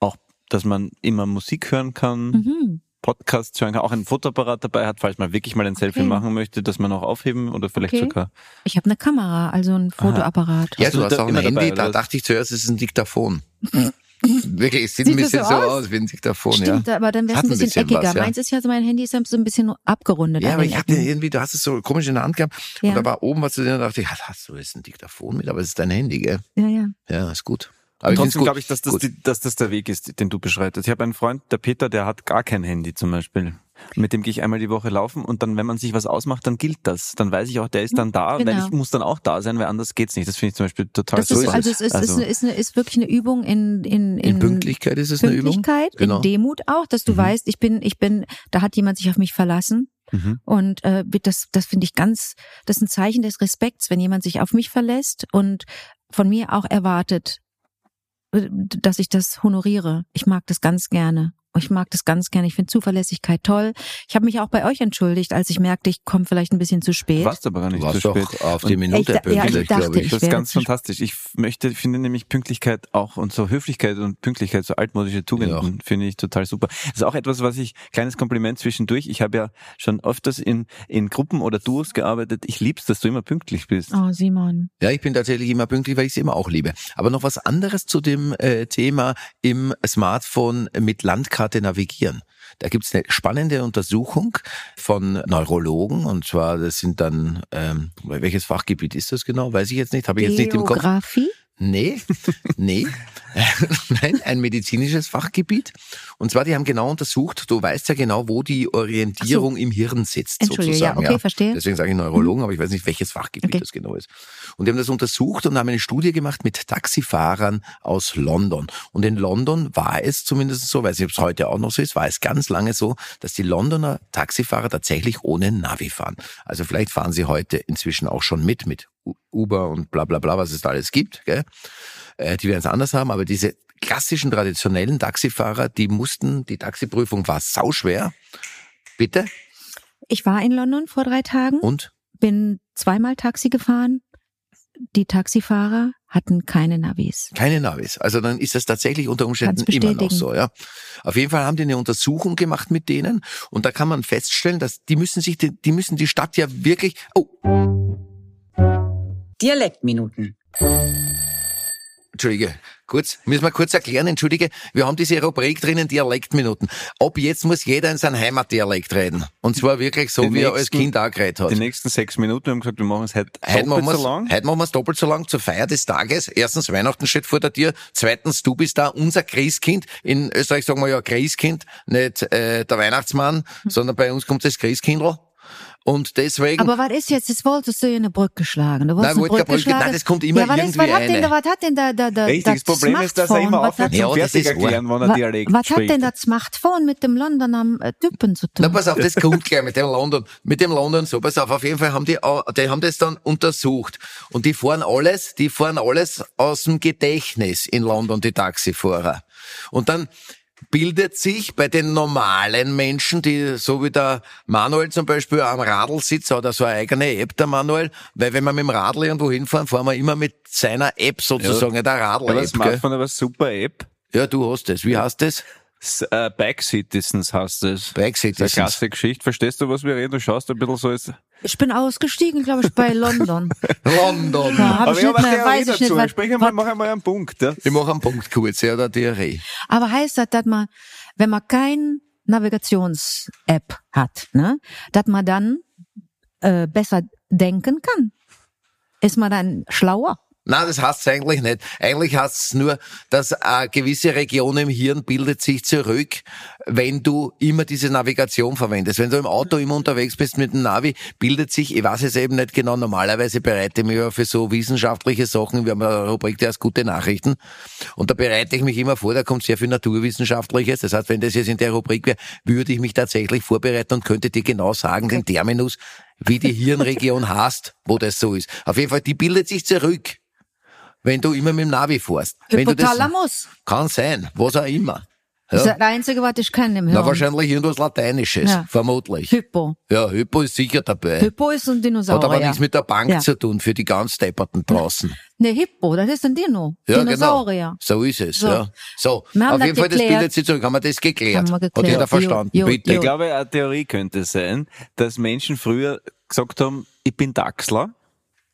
auch, dass man immer Musik hören kann, Mhm. Podcasts hören kann, auch einen Fotoapparat dabei hat, falls man wirklich mal ein Selfie Okay. machen möchte, dass man auch aufheben oder vielleicht Okay. sogar. Ich habe eine Kamera, also ein Fotoapparat. ja, Hast du du hast auch ein dabei, Handy, oder da dachte ich zuerst, es ist ein Diktaphon. <laughs> Wirklich, es sieht, ein Sieht das bisschen so so aus? wie ein Diktaphon, Stimmt, ja. aber dann wäre es ein ein bisschen, bisschen eckiger. was, ja. Meins ist ja so, mein Handy ist so ein bisschen abgerundet. Ja, aber den ich hatte irgendwie, du hast es so komisch in der Hand gehabt Ja. und da war oben was zu denen, da dachte ich, ja, hast du jetzt ein Diktaphon mit, aber es ist dein Handy, gell? Ja, ja. Ja, ist gut. Aber Und trotzdem glaube ich, dass das, die, dass das der Weg ist, den du beschreitest. Ich habe einen Freund, der Peter, der hat gar kein Handy zum Beispiel. Mit dem gehe ich einmal die Woche laufen und dann, wenn man sich was ausmacht, dann gilt das. Dann weiß ich auch, der ist dann da, weil Genau. ich muss dann auch da sein, weil anders geht's nicht. Das finde ich zum Beispiel total Das ist, super. also es ist, Also- ist, eine, ist, eine, ist wirklich eine Übung in, in, in, In Pünktlichkeit ist es eine Übung. Pünktlichkeit, Genau. in Demut auch, dass du Mhm. weißt, ich bin, ich bin, da hat jemand sich auf mich verlassen. Mhm. Und äh, das, das finde ich ganz, das ist ein Zeichen des Respekts, wenn jemand sich auf mich verlässt und von mir auch erwartet, dass ich das honoriere. Ich mag das ganz gerne. Ich mag das ganz gerne. Ich finde Zuverlässigkeit toll. Ich habe mich auch bei euch entschuldigt, als ich merkte, ich komme vielleicht ein bisschen zu Du spät. warst aber gar Du nicht warst zu doch spät. auf die Minute Ich da- ja, ich pünktlich, dachte, glaube ich. ich Das ist ganz fantastisch. Ich möchte, finde nämlich Pünktlichkeit auch und so Höflichkeit und Pünktlichkeit, so altmodische Tugenden, finde ich total super. Das ist auch etwas, was ich, kleines Kompliment zwischendurch, ich habe ja schon öfters in, in Gruppen oder Duos gearbeitet. Ich lieb's, dass du immer pünktlich bist. Oh, Simon. Ja, ich bin tatsächlich immer pünktlich, weil ich es immer auch liebe. Aber noch was anderes zu dem äh, Thema im Smartphone mit Landkarte navigieren. Da gibt's eine spannende Untersuchung von Neurologen und zwar, das sind dann, ähm, welches Fachgebiet ist das genau? Weiß ich jetzt nicht, habe ich jetzt nicht im Kopf. Nee, nee. <laughs> Nein, ein medizinisches Fachgebiet. Und zwar, die haben genau untersucht, du weißt ja genau, wo die Orientierung im Hirn sitzt, Entschuldige, ja, sozusagen. okay, verstehe. Deswegen sage ich Neurologen, aber ich weiß nicht, welches Fachgebiet Okay. das genau ist. Und die haben das untersucht und haben eine Studie gemacht mit Taxifahrern aus London. Und in London war es zumindest so, weiß nicht, ob es heute auch noch so ist, war es ganz lange so, dass die Londoner Taxifahrer tatsächlich ohne Navi fahren. Also vielleicht fahren sie heute inzwischen auch schon mit, mit Uber und bla bla bla, was es da alles gibt. Gell? Äh, die werden es anders haben, aber diese klassischen traditionellen Taxifahrer, die mussten, die Taxiprüfung war sauschwer. Bitte? Ich war in London vor drei Tagen, Und? bin zweimal Taxi gefahren. Die Taxifahrer hatten keine Navis. Keine Navis. Also dann ist das tatsächlich unter Umständen immer noch so, ja. Auf jeden Fall haben die eine Untersuchung gemacht mit denen und da kann man feststellen, dass die müssen sich, die, die müssen die Stadt ja wirklich, oh, Dialektminuten. Entschuldige, kurz, müssen wir kurz erklären, entschuldige, wir haben diese Rubrik drinnen, Dialektminuten. Ab jetzt muss jeder in seinem Heimatdialekt reden. Und zwar wirklich so, Die wie er als nächsten- Kind auch geredet hat. Die nächsten sechs Minuten, wir haben gesagt, wir machen es heute Heute machen, doppelt so lang. heute machen wir's doppelt so lang zur Feier des Tages. Erstens, Weihnachten steht vor der Tür. Zweitens, du bist da unser Christkind. In Österreich sagen wir ja Christkind, nicht äh, der Weihnachtsmann, sondern bei uns kommt das Christkindl. Und deswegen... Aber was ist jetzt? Jetzt wolltest du hier eine Brücke schlagen. Du wolltest Nein, eine Brücke Brücke. schlagen. Nein, das kommt immer ja, was ist, irgendwie was hat denn, eine. da- was hat denn da, da, da, Richtig, das das Problem ist, dass er immer aufhört zum das fertig ist erklären, wenn er Wa- Dialekt Was hat denn das Smartphone mit dem Londoner äh, Typen zu Na, tun? pass auf, das kommt gleich mit dem London. Mit dem London so, pass auf, auf jeden Fall haben die, die haben das dann untersucht. Und die fahren alles, die fahren alles aus dem Gedächtnis in London, die Taxifahrer. Und dann bildet sich bei den normalen Menschen, die so wie der Manuel zum Beispiel am Radl sitzt, hat er so eine eigene App, der Manuel, weil wenn wir mit dem Radl irgendwo hinfahren, fahren wir immer mit seiner App sozusagen, der Aber Radl-App. das gell? Smartphone aber super App. Ja, du hast das. Wie heißt das? Äh, Back Citizens heißt es. Back Das ist eine Citizens. klasse Geschichte. Verstehst du, was wir reden? Du schaust ein bisschen so als... Ich bin ausgestiegen, glaube ich, bei London. <laughs> London. Ja, hab Aber ich ich nicht habe eine mehr, Theorie weiß ich nicht, dazu. Sprich einmal, was, mach einmal einen Punkt. Ja? Ich mache einen Punkt kurz, ja, der Theorie. aber heißt das, dass man, wenn man kein Navigations-App hat, ne, dass man dann äh, besser denken kann? Ist man dann schlauer? Nein, das heißt eigentlich nicht. Eigentlich heißt es nur, dass eine gewisse Region im Hirn bildet sich zurück, wenn du immer diese Navigation verwendest. Wenn du im Auto immer unterwegs bist mit dem Navi, bildet sich, ich weiß es eben nicht genau, normalerweise bereite ich mich ja für so wissenschaftliche Sachen, wir haben eine Rubrik, die heißt gute Nachrichten. Und da bereite ich mich immer vor, da kommt sehr viel Naturwissenschaftliches. Das heißt, wenn das jetzt in der Rubrik wäre, würde ich mich tatsächlich vorbereiten und könnte dir genau sagen, den Terminus, wie die Hirnregion <laughs> heißt, wo das so ist. Auf jeden Fall, die bildet sich zurück wenn du immer mit dem Navi fährst. Wenn du das, Hypothalamus. kann sein, was auch immer. Das ist Ja. das Einzige, was ich kenne im Hirn. Na, wahrscheinlich irgendwas Lateinisches, Ja. vermutlich. Hypo. Ja, Hypo ist sicher dabei. Hypo ist ein Dinosaurier. Hat aber nichts mit der Bank Ja. zu tun, für die ganz Depperten draußen. Ne, Hippo, das ist ein Dino. Ja, Dinosaurier. genau. So ist es, So. ja. So, Wir haben auf das jeden Fall, das bildet sich zurück. Haben wir das geklärt? Haben wir Hat geklärt. jeder verstanden? Jo, jo, Bitte. Ich glaube, eine Theorie könnte sein, dass Menschen früher gesagt haben, ich bin Dachsler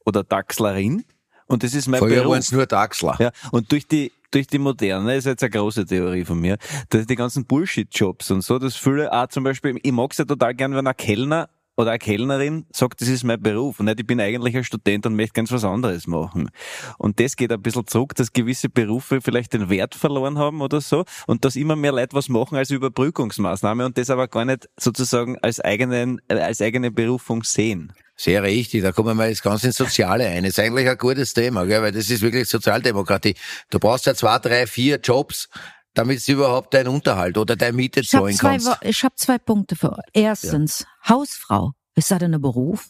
oder Dachslerin und das ist mein Früher Beruf. waren es nur Dachsler. Ja, und durch die durch die Moderne, ist jetzt eine große Theorie von mir, dass die ganzen Bullshit-Jobs und so, dass viele auch zum Beispiel, ich mag's ja total gern, wenn ein Kellner oder eine Kellnerin sagt, das ist mein Beruf und nicht, ich bin eigentlich ein Student und möchte ganz was anderes machen. Und das geht ein bisschen zurück, dass gewisse Berufe vielleicht den Wert verloren haben oder so und dass immer mehr Leute was machen als Überbrückungsmaßnahme und das aber gar nicht sozusagen als eigenen, äh, als eigene Berufung sehen. Sehr richtig, da kommen wir jetzt ganz ins Soziale ein. Das ist eigentlich ein gutes Thema, gell? weil das ist wirklich Sozialdemokratie. Du brauchst ja zwei, drei, vier Jobs, damit du überhaupt deinen Unterhalt oder deine Miete Ich habe zahlen zwei, kannst. Ich hab zwei Punkte für euch. Erstens, Hausfrau. Ist das denn ein Beruf?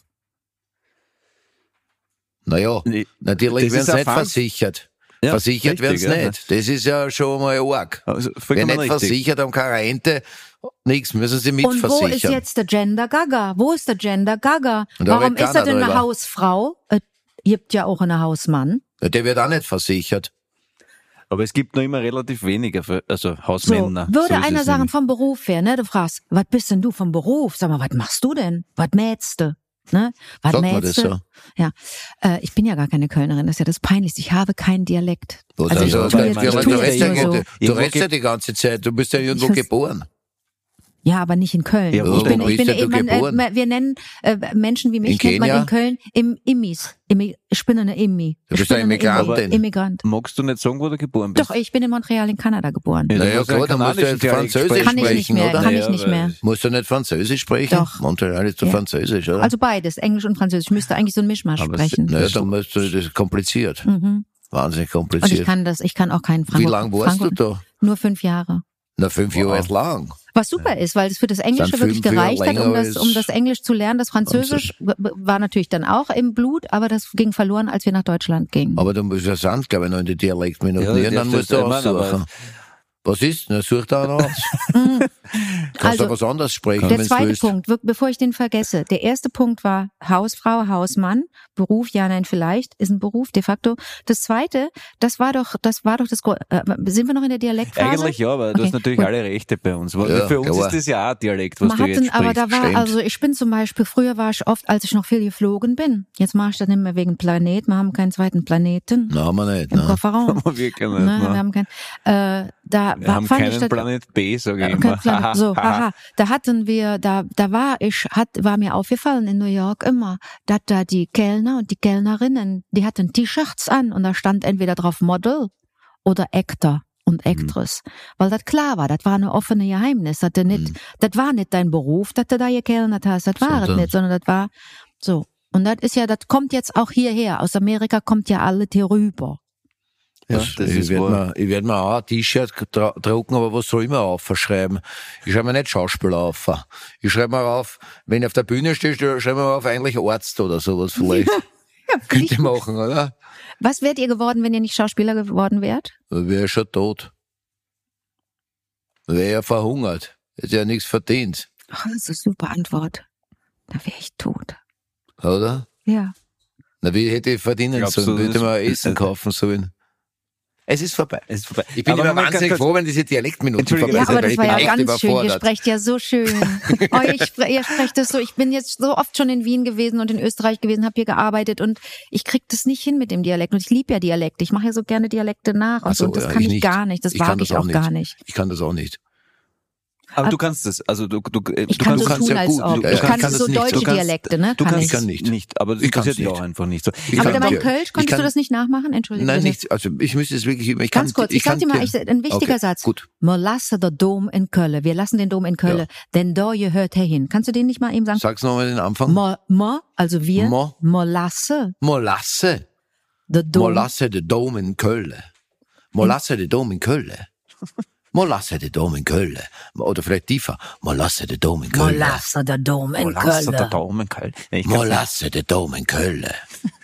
Naja, Nee, natürlich werden sie nicht Fang- versichert. Ja, versichert werden sie nicht. Das ist ja schon mal arg. Also, Wer nicht richtig. versichert, haben keine Rente, nichts, müssen sie Und wo ist mitversichern. jetzt der Gender Gaga? Wo ist der Gender Gaga? Warum ist er denn eine. Hausfrau? Äh, gibt ja auch einen Hausmann. Ja, Der wird auch nicht versichert. Aber es gibt noch immer relativ wenige, also So, Hausmänner. würde So einer sagen nämlich. vom Beruf her, ne? Du fragst, was bist denn du vom Beruf? Sag mal, was machst du denn? Was mähst du? Ne? Was Sagt man das so? Ja, äh, ich bin ja gar keine Kölnerin, das ist ja das Peinlichste. Ich habe keinen Dialekt. Was Also ich also, tue ich tue ja, nur du, redest ja die ganze Zeit, du bist ja irgendwo Ich- geboren. Ja, aber nicht in Köln. Ja, ich bin, ich bin, ich, du man, äh, wir nennen äh, Menschen wie mich In nennt man in Köln im Immis. Immi, ich bin eine Immi. Du bist bin eine eine Immigrantin. Immi- Immigrant. Magst du nicht sagen, wo du geboren bist? Doch, ich bin in Montreal in Kanada geboren. Ja, Naja, gut, dann musst du jetzt Französisch sprechen. Kann ich nicht sprechen, mehr, oder? kann ich nicht mehr. Musst du nicht Französisch sprechen? Doch. Montreal ist doch Ja. Französisch, oder? Also beides, Englisch und Französisch. Ich müsste eigentlich so ein Mischmasch Aber sprechen. naja, dann musst du, das ist kompliziert. Mhm. Wahnsinnig Und ich kompliziert. kann das, ich kann auch keinen Wie Franco lange warst du da? Nur fünf Jahre. Na, fünf Wow. Jahre ist lang. Was super ist, weil es für das Englische Dann wirklich gereicht hat, um das, um das Englisch zu lernen. Das Französisch war natürlich dann auch im Blut, aber das ging verloren, als wir nach Deutschland gingen. Aber du musst ja sonst, glaube ich, noch in die Dialektminuten. Ja, Ja, dann musst du aber- aussuchen. Was ist? Na, such da einen aus. Kannst Also, du was anderes sprechen, Der du zweite willst. Punkt, bevor ich den vergesse. Der erste Punkt war Hausfrau, Hausmann, Beruf, ja, nein, vielleicht, ist ein Beruf de facto. Das zweite, das war doch, das war doch das, äh, sind wir noch in der Dialektphase? Eigentlich ja, aber du Okay, hast natürlich gut. alle Rechte bei uns. Ja, für uns klar. ist das ja auch Dialekt, was Man du jetzt den, aber sprichst. da war, stimmt. also ich bin zum Beispiel, früher war ich oft, als ich noch viel geflogen bin. Jetzt mache ich das nicht mehr wegen Planet. Wir haben keinen zweiten Planeten Na, haben wir nicht. im Ne? Kofferraum. <laughs> Aber wir können Ne, nicht, wir haben kein, äh, da Wir war, haben keinen Planet B, sage ich Kein so, haha. Da hatten wir, da, da war ich, hat, war mir aufgefallen in New York immer, dass da die Kellner und die Kellnerinnen, die hatten T-Shirts an und da stand entweder drauf Model oder Actor und Mhm. Actress. Weil das klar war, das war eine offene Geheimnis. Das, nicht, das war nicht dein Beruf, dass du da gekellnert hast, das war es nicht, sondern das war so. Und das ist ja, das kommt jetzt auch hierher. Aus Amerika kommt ja alles hier rüber. Ja, Was- das ich ist werde mir, ich werd mir auch ein T-Shirt drucken, aber was soll ich mir aufschreiben? Ich schreibe mir nicht Schauspieler auf. Ich schreibe mir auf, wenn ich auf der Bühne stehe, schreibe mir auf eigentlich Arzt oder sowas vielleicht. <laughs> <laughs> Könnte ich machen, oder? Was wärt ihr geworden, wenn ihr nicht Schauspieler geworden wärt? Wäre schon tot. Wäre ja verhungert. Hätte ja nichts verdient, Ach, das ist eine super Antwort. Da wäre ich tot. oder? Ja. Na, wie hätte ich verdienen Glaubst sollen? Würde das- ich mir Essen kaufen sollen? Es ist vorbei. Es ist vorbei. Ich bin Aber immer wahnsinnig froh, wenn diese Dialektminuten vorbei Ja, sind, aber das ich war ja ganz schön. Ihr sprecht ja so schön. Oh, ihr, spre ihr sprecht das so. Ich bin jetzt so oft schon in Wien gewesen und in Österreich gewesen, habe hier gearbeitet und ich krieg das nicht hin mit dem Dialekt. Und ich liebe ja Dialekte. Ich mache ja so gerne Dialekte nach und so, so. Und das ja, kann ich ich, nicht. gar nicht. Das Ich wage ich auch auch nicht. gar nicht. Ich kann das auch nicht. Aber du kannst es. Also du, du, äh, Ich du kann kannst, so kannst tun, ja gut. Ja, ich kann ich kann so nicht. deutsche Dialekte, ne? du kann kannst ich. kann nicht. nicht. Aber das Ich passiert ja nicht. auch einfach nicht so. Ich Aber kann- ja, Kölsch, konntest kann- du das nicht nachmachen? Entschuldigung. Nein, nicht. Also ich müsste es wirklich. Ich Ganz kann, kurz, ich, sag dir mal, kann- ich, ein wichtiger Okay, Satz. Gut. Molasse der Dom in Köln. Wir lassen den Dom in Köln, Ja. denn da gehört er hin. Kannst du den nicht mal eben sagen? Sag's nochmal den Anfang. Mo, mo, also wir, Mo. Molasse Molasse. der Dom. Molasse de Dom in Köln. Molasse de Dom in Köln. <laughs> Molasse de Dom in Köln. Oder vielleicht tiefer. Molasse de Dom in Köln. Molasse der Dom in Köln. Daumen kalt. Nee, ich kann's nicht. Molasse de Dom in Köln.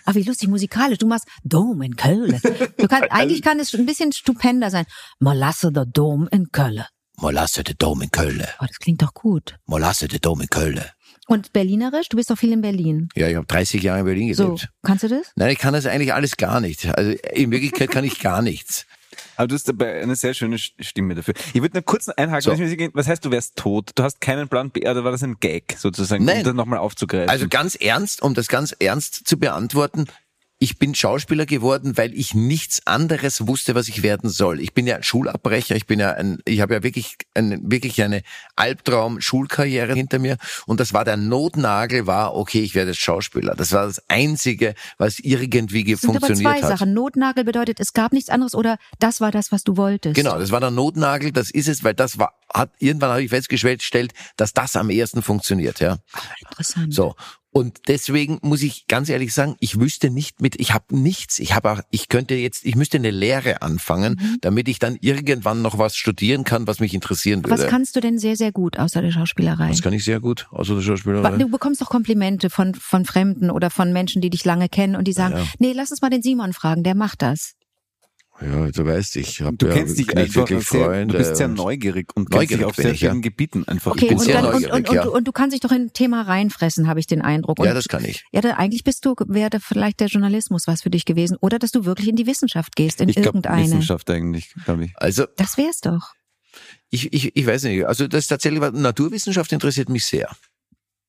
Ah, wie lustig musikalisch. Du machst Dom in Köln. Du kannst, <laughs> eigentlich kann es ein bisschen stupender sein. Molasse der Dom in Köln. Molasse de Dom in Köln. Oh, das klingt doch gut. Molasse de Dom in Köln. Und Berlinerisch? Du bist doch viel in Berlin. Ja, ich habe 30 Jahre in Berlin So, gelebt. kannst du das? Nein, ich kann das eigentlich alles gar nicht. Also in Wirklichkeit kann ich gar nichts. Aber du hast dabei eine sehr schöne Stimme dafür. Ich würde nur kurz einhaken. So. Was heißt, du wärst tot? Du hast keinen Plan B, oder war das ein Gag sozusagen, Nein. um das nochmal aufzugreifen? Also ganz ernst, um das ganz ernst zu beantworten, ich bin Schauspieler geworden, weil ich nichts anderes wusste, was ich werden soll. Ich bin ja ein Schulabbrecher, ich bin ja ein, ich habe ja wirklich, ein, wirklich eine Albtraum-Schulkarriere hinter mir und das war der Notnagel, war, okay, ich werde jetzt Schauspieler. Das war das Einzige, was irgendwie Es sind aber funktioniert zwei hat. Sachen. Notnagel bedeutet, es gab nichts anderes oder das war das, was du wolltest. Genau, das war der Notnagel, das ist es, weil das war, hat, irgendwann habe ich festgestellt, dass das am ersten funktioniert, ja. Interessant. So. Und deswegen muss ich ganz ehrlich sagen, ich wüsste nicht mit, ich habe nichts, ich habe auch, ich könnte jetzt, ich müsste eine Lehre anfangen, Mhm. damit ich dann irgendwann noch was studieren kann, was mich interessieren würde. Was kannst du denn sehr, sehr gut außer der Schauspielerei? Was kann ich sehr gut, außer der Schauspielerei? Du bekommst doch Komplimente von, von Fremden oder von Menschen, die dich lange kennen und die sagen, Ja. nee, lass uns mal den Simon fragen, der macht das. Ja, du weißt, ich habe Du ja kennst dich nicht einfach wirklich sehr, Freunde. du bist sehr und- neugierig und Neugierig kennst dich auf sehr ich, ja. vielen Gebieten einfach. Okay, bin und, sehr dann, und, neugierig, und, und, ja. du- und du kannst dich doch in ein Thema reinfressen, habe ich den Eindruck. Und, Ja, das kann ich. ja, da, eigentlich bist du, wäre vielleicht der Journalismus was für dich gewesen. Oder dass du wirklich in die Wissenschaft gehst, in ich glaube irgendeine. Wissenschaft eigentlich, glaube ich. Also Das wär's doch. ich, ich, ich weiß nicht, also das ist tatsächlich, was- Naturwissenschaft interessiert mich sehr.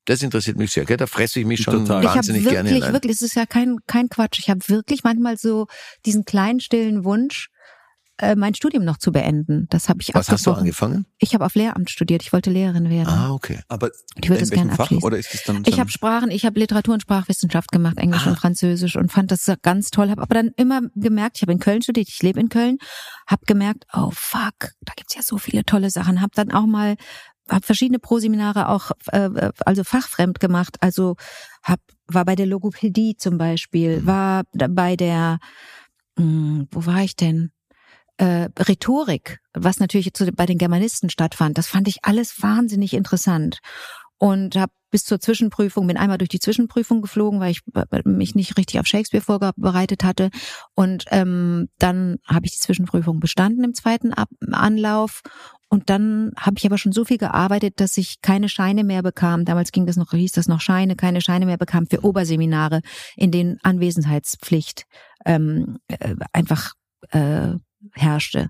Das interessiert mich sehr, gell? Da fresse ich mich schon Total. Ich habe wahnsinnig wirklich, gerne hinein. wirklich, es ist ja kein, kein Quatsch. Ich habe wirklich manchmal so diesen kleinen stillen Wunsch, äh, mein Studium noch zu beenden. Das habe ich Was hast du abgebrochen. angefangen? Ich habe auf Lehramt studiert. Ich wollte Lehrerin werden. Ah, okay. Aber Ich würde es gerne welchem Fach? abschließen. Oder ist es dann Ich habe Sprachen, ich habe Literatur und Sprachwissenschaft gemacht, Englisch Ah. und Französisch und fand das ganz toll. Habe aber dann immer gemerkt, ich habe in Köln studiert, ich lebe in Köln, habe gemerkt, oh fuck, da gibt's ja so viele tolle Sachen. Habe dann auch mal hab verschiedene Pro-Seminare auch äh, also fachfremd gemacht. Also hab war bei der Logopädie zum Beispiel, war da bei der mh, wo war ich denn? Äh, Rhetorik, was natürlich zu, bei den Germanisten stattfand, das fand ich alles wahnsinnig interessant und habe bis zur Zwischenprüfung, bin einmal durch die Zwischenprüfung geflogen, weil ich mich nicht richtig auf Shakespeare vorbereitet hatte. Und ähm, dann habe ich die Zwischenprüfung bestanden im zweiten Ab Anlauf. Und dann habe ich aber schon so viel gearbeitet, dass ich keine Scheine mehr bekam. Damals ging das noch, hieß das noch Scheine, keine Scheine mehr bekam für Oberseminare, in denen Anwesenheitspflicht ähm, äh, einfach äh, herrschte.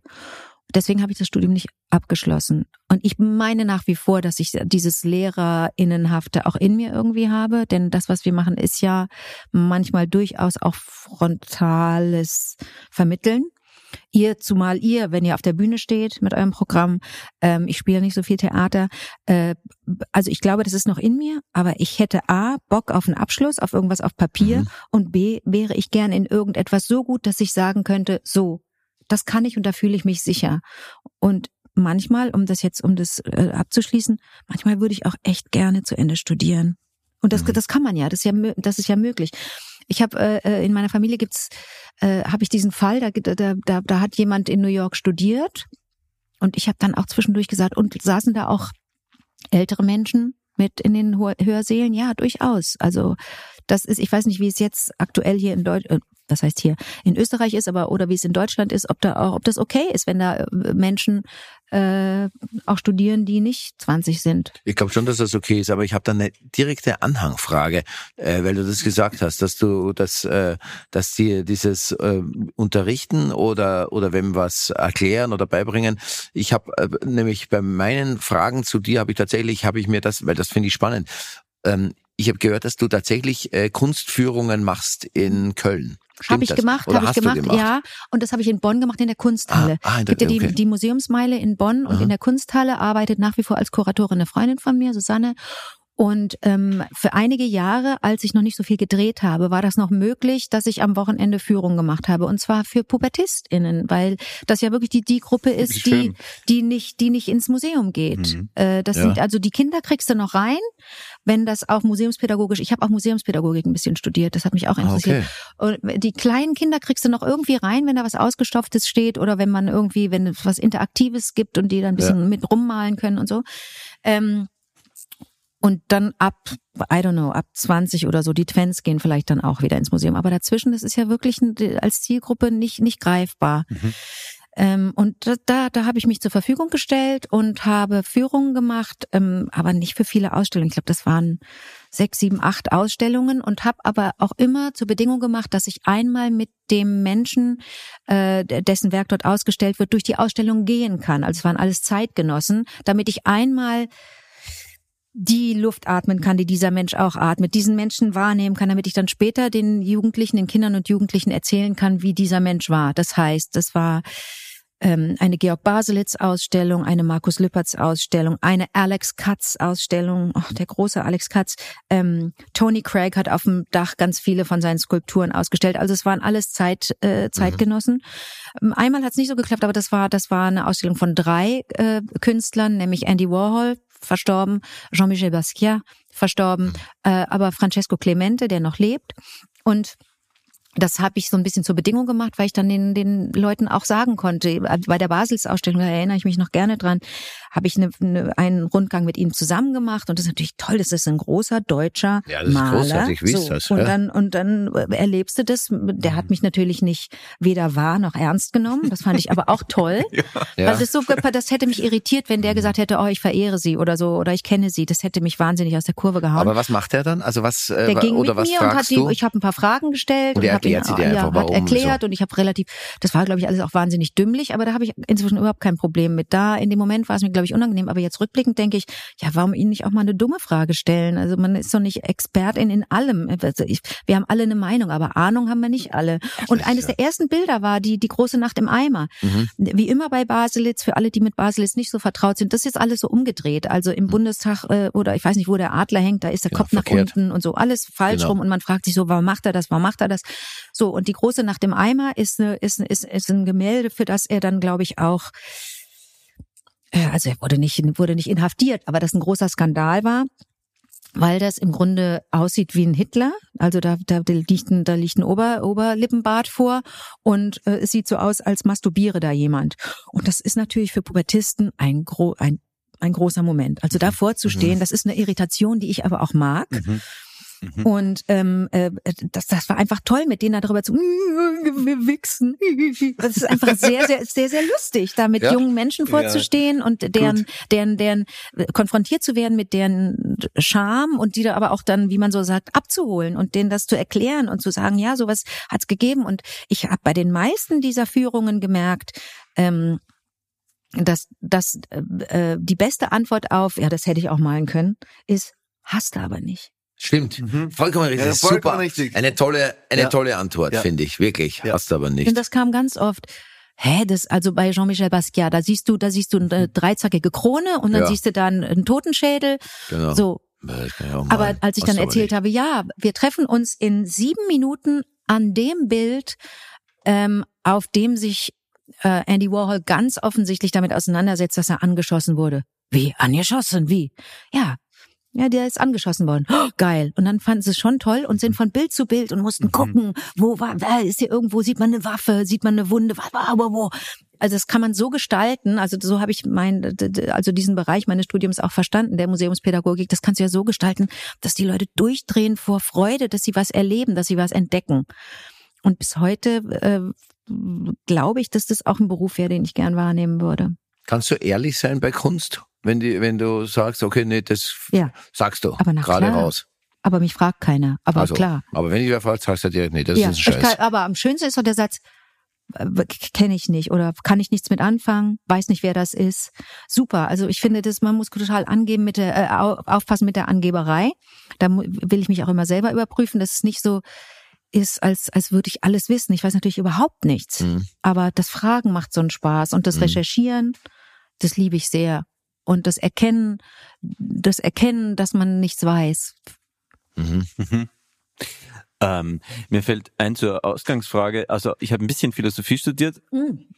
Deswegen habe ich das Studium nicht abgeschlossen. Und ich meine nach wie vor, dass ich dieses Lehrerinnenhafte auch in mir irgendwie habe, denn das, was wir machen, ist ja manchmal durchaus auch frontales Vermitteln. Ihr, zumal ihr, wenn ihr auf der Bühne steht mit eurem Programm, ähm, ich spiele nicht so viel Theater, äh, also ich glaube, das ist noch in mir, aber ich hätte A, Bock auf einen Abschluss, auf irgendwas auf Papier Mhm. und B, wäre ich gern in irgendetwas so gut, dass ich sagen könnte, so, das kann ich und da fühle ich mich sicher. Und manchmal, um das jetzt, um das äh, abzuschließen, manchmal würde ich auch echt gerne zu Ende studieren. Und das, Mhm. das kann man ja, das ist ja, das ist ja möglich. Ich habe äh, äh, in meiner Familie gibt's, äh, habe ich diesen Fall, da, da, da, da hat jemand in New York studiert und ich habe dann auch zwischendurch gesagt, und saßen da auch ältere Menschen mit in den Hörsälen? Ja, durchaus. Also das ist, ich weiß nicht, wie es jetzt aktuell hier in Deutschland, das heißt hier in Österreich ist, aber oder wie es in Deutschland ist, ob da auch, ob das okay ist, wenn da äh, Menschen äh, auch studieren, die nicht 20 sind. Ich glaube schon, dass das okay ist, aber ich habe da eine direkte Anhangfrage, äh, weil du das gesagt hast, dass du das, äh, dass dir dieses äh, Unterrichten oder oder wenn was erklären oder beibringen. Ich habe äh, nämlich bei meinen Fragen zu dir habe ich tatsächlich habe ich mir das, weil das finde ich spannend. Ähm, ich habe gehört, dass du tatsächlich äh, Kunstführungen machst in Köln. Habe ich das? gemacht, habe ich hast du gemacht, ja. Und das habe ich in Bonn gemacht, in der Kunsthalle. Ah, ah, in gibt ja der- die, okay. die Museumsmeile in Bonn und Aha. in der Kunsthalle arbeitet nach wie vor als Kuratorin eine Freundin von mir, Susanne. Und ähm, für einige Jahre, als ich noch nicht so viel gedreht habe, war das noch möglich, dass ich am Wochenende Führung gemacht habe. Und zwar für PubertistInnen, weil das ja wirklich die, die Gruppe ist, die, die nicht, die nicht ins Museum geht. Mhm. Äh, das Ja. sind also die Kinder kriegst du noch rein, wenn das auch museumspädagogisch, ich habe auch Museumspädagogik ein bisschen studiert, das hat mich auch Ah, interessiert. okay. Und die kleinen Kinder kriegst du noch irgendwie rein, wenn da was Ausgestopftes steht oder wenn man irgendwie, wenn es was Interaktives gibt und die dann ein bisschen mit rummalen können und so. Ähm, und dann ab, I don't know, ab 20 oder so, die Twins gehen vielleicht dann auch wieder ins Museum. Aber dazwischen, das ist ja wirklich als Zielgruppe nicht, nicht greifbar. Ähm, und da, da, habe ich mich zur Verfügung gestellt und habe Führungen gemacht, ähm, aber nicht für viele Ausstellungen. Ich glaube, das waren sechs, sieben, acht Ausstellungen und habe aber auch immer zur Bedingung gemacht, dass ich einmal mit dem Menschen, äh, dessen Werk dort ausgestellt wird, durch die Ausstellung gehen kann. Also es waren alles Zeitgenossen, damit ich einmal die Luft atmen kann, die dieser Mensch auch atmet, diesen Menschen wahrnehmen kann, damit ich dann später den Jugendlichen, den Kindern und Jugendlichen erzählen kann, wie dieser Mensch war. Das heißt, das war ähm, eine Georg Baselitz-Ausstellung, eine Markus Lüpertz-Ausstellung, eine Alex Katz-Ausstellung, oh, der große Alex Katz. Ähm, Tony Craig hat auf dem Dach ganz viele von seinen Skulpturen ausgestellt. Also es waren alles Zeit, äh, Zeitgenossen. Ähm, Einmal hat es nicht so geklappt, aber das war das war eine Ausstellung von drei äh, Künstlern, nämlich Andy Warhol, verstorben, Jean-Michel Basquiat, verstorben, äh, aber Francesco Clemente, der noch lebt. Und das habe ich so ein bisschen zur Bedingung gemacht, weil ich dann den, den Leuten auch sagen konnte. Bei der Basels-Ausstellung, da erinnere ich mich noch gerne dran, habe ich eine, eine, einen Rundgang mit ihm zusammen gemacht. Und das ist natürlich toll, das ist ein großer deutscher Ja, das ist Maler. großartig, wie ist so. das, Und ja? dann, und dann erlebst du das. Der hat mich natürlich nicht weder wahr noch ernst genommen. Das fand ich aber auch toll. <laughs> Ja. Weil das so, das hätte mich irritiert, wenn der gesagt hätte, oh, ich verehre sie oder so, oder ich kenne sie. Das hätte mich wahnsinnig aus der Kurve gehauen. Aber was macht er dann? Also was äh, Der ging oder mit was mir und hat die, ich habe ein paar Fragen gestellt Und erklärt sie dir ja, einfach, hat warum, erklärt so. und ich habe relativ, das war glaube ich alles auch wahnsinnig dümmlich, aber da habe ich inzwischen überhaupt kein Problem mit. Da in dem Moment war es mir glaube ich unangenehm, aber jetzt rückblickend denke ich, ja, warum ihnen nicht auch mal eine dumme Frage stellen? Also man ist doch nicht Expertin in allem. Also ich, wir haben alle eine Meinung, aber Ahnung haben wir nicht alle. Und eines der ersten Bilder war die die große Nacht im Eimer. Mhm. Wie immer bei Baselitz, für alle, die mit Baselitz nicht so vertraut sind, das ist jetzt alles so umgedreht. Also im Bundestag äh, oder ich weiß nicht, wo der Adler hängt, da ist der Ja, Kopf verkehrt. nach unten und so alles falsch Genau. rum und man fragt sich so, warum macht er das, warum macht er das? So und die große Nacht im Eimer ist eine, ist ist ist ein Gemälde, für das er dann glaube ich auch äh, also er wurde nicht wurde nicht inhaftiert, aber das ein großer Skandal war weil das im Grunde aussieht wie ein Hitler. Also da, da liegt ein, da liegt ein Ober, Oberlippenbart vor und äh, es sieht so aus, als masturbiere da jemand. Und das ist natürlich für Pubertisten ein, gro ein, ein großer Moment. Also davor zu stehen, das ist eine Irritation, die ich aber auch mag. Und ähm, äh, das, das war einfach toll, mit denen darüber zu wir wichsen. Das ist einfach sehr, sehr, sehr, sehr lustig, da mit Ja. jungen Menschen vorzustehen und deren, deren, deren konfrontiert zu werden mit deren Scham und die da aber auch dann, wie man so sagt, abzuholen und denen das zu erklären und zu sagen, ja, sowas hat's gegeben. Und ich habe bei den meisten dieser Führungen gemerkt, ähm, dass, dass äh, äh, die beste Antwort auf, ja, das hätte ich auch malen können, ist, hast du aber nicht. Stimmt. Vollkommen richtig. Ja, vollkommen Super. richtig. Eine tolle, eine Ja. tolle Antwort, Ja. finde ich. Wirklich. Ja. Hast du aber nicht. Und das kam ganz oft. Hä, das also bei Jean-Michel Basquiat, da siehst du, da siehst du eine dreizackige Krone und dann Ja. siehst du dann einen Totenschädel. Genau. So, aber als ich dann erzählt habe, ja, wir treffen uns in sieben Minuten an dem Bild, ähm, auf dem sich äh, Andy Warhol ganz offensichtlich damit auseinandersetzt, dass er angeschossen wurde. Wie? Angeschossen? Wie? Ja. Ja, der ist angeschossen worden. Oh, geil. Und dann fanden sie es schon toll und sind von Bild zu Bild und mussten gucken, wo war, da ist hier irgendwo, sieht man eine Waffe, sieht man eine Wunde, was war aber wo? Also das kann man so gestalten, also so habe ich mein, also diesen Bereich meines Studiums auch verstanden, der Museumspädagogik, das kannst du ja so gestalten, dass die Leute durchdrehen vor Freude, dass sie was erleben, dass sie was entdecken. Und bis heute äh, glaube ich, dass das auch ein Beruf wäre, den ich gern wahrnehmen würde. Kannst du ehrlich sein bei Kunst? Wenn, die, wenn du sagst, okay, nee, das Ja. sagst du Aber gerade klar. raus. Aber mich fragt keiner. Aber Also, klar. Aber wenn ich wer fragt, sagst du direkt, nee, das ja, ist ein Scheiß. kann, aber am schönsten ist doch der Satz, äh, kenne ich nicht oder kann ich nichts mit anfangen, weiß nicht, wer das ist. Super. Also ich finde, das, man muss total angeben mit der, äh, au- aufpassen mit der Angeberei. Da will ich mich auch immer selber überprüfen, dass es nicht so ist, als, als würde ich alles wissen. Ich weiß natürlich überhaupt nichts. Mhm. Aber das Fragen macht so einen Spaß und das Mhm. Recherchieren, das liebe ich sehr. Und das Erkennen, das Erkennen, dass man nichts weiß. Mhm. Ähm, mir fällt ein zur Ausgangsfrage, also ich habe ein bisschen Philosophie studiert,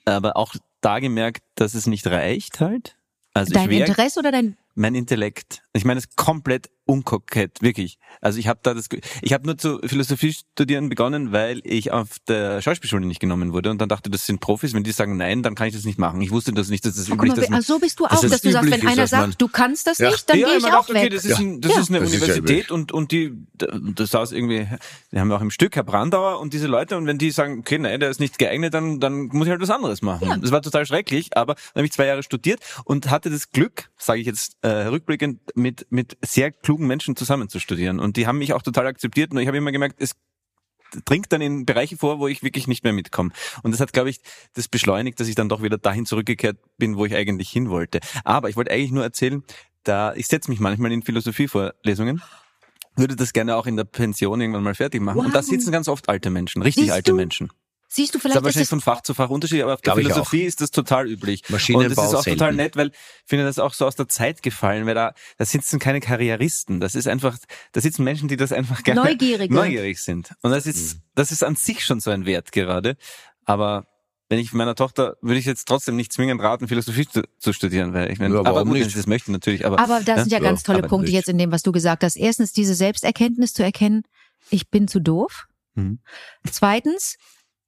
aber auch da gemerkt, dass es nicht reicht halt. Also Dein Interesse oder dein mein Intellekt. Ich meine, es ist komplett unkokett, wirklich. Also ich habe da das, ich habe nur zu Philosophie studieren begonnen, weil ich auf der Schauspielschule nicht genommen wurde und dann dachte, das sind Profis. Wenn die sagen nein, dann kann ich das nicht machen. Ich wusste das nicht, dass das Guck üblich mal, dass man, ach, so bist du dass auch, es dass du sagst, wenn ist, einer dass man- sagt, du kannst das Ja. nicht, dann ja, gehe ich auch dachte, okay, weg. das ist, Ja. ein, das Ja. ist eine Das ist ja Universität üblich. und, und die, das saß irgendwie, die haben auch im Stück Herr Brandauer und diese Leute und wenn die sagen, okay, nein, der ist nicht geeignet, dann, dann muss ich halt was anderes machen. Das war total schrecklich, aber dann habe ich zwei Jahre studiert und hatte das Glück, sage ich jetzt äh, rückblickend, mit, mit sehr klugen Menschen zusammen zu studieren und die haben mich auch total akzeptiert und ich habe immer gemerkt, es dringt dann in Bereiche vor, wo ich wirklich nicht mehr mitkomme. Und das hat, glaube ich, das beschleunigt, dass ich dann doch wieder dahin zurückgekehrt bin, wo ich eigentlich hin wollte. Aber ich wollte eigentlich nur erzählen, da, ich setze mich manchmal in Philosophievorlesungen, würde das gerne auch in der Pension irgendwann mal fertig machen. Und da Wow. sitzen ganz oft alte Menschen, richtig Siehst alte du? Menschen. Siehst du Das ist vielleicht aber wahrscheinlich von Fach zu Fach unterschiedlich, aber auf der Philosophie ist das total üblich. Maschinenbau Und das ist auch selten. total nett, weil ich finde das auch so aus der Zeit gefallen, weil da, da sitzen keine Karrieristen. Das ist einfach, da sitzen Menschen, die das einfach gerne Neugierige. neugierig sind. Und das ist, Mhm. das ist an sich schon so ein Wert gerade. Aber wenn ich meiner Tochter, würde ich jetzt trotzdem nicht zwingend raten, Philosophie zu, zu studieren, weil ich meine, Ja, aber warum gut, wenn nicht? sie das möchte natürlich, aber, aber das sind ja Ja, ganz tolle Punkte nicht. jetzt in dem, was du gesagt hast. Erstens diese Selbsterkenntnis zu erkennen, ich bin zu doof. Mhm. Zweitens,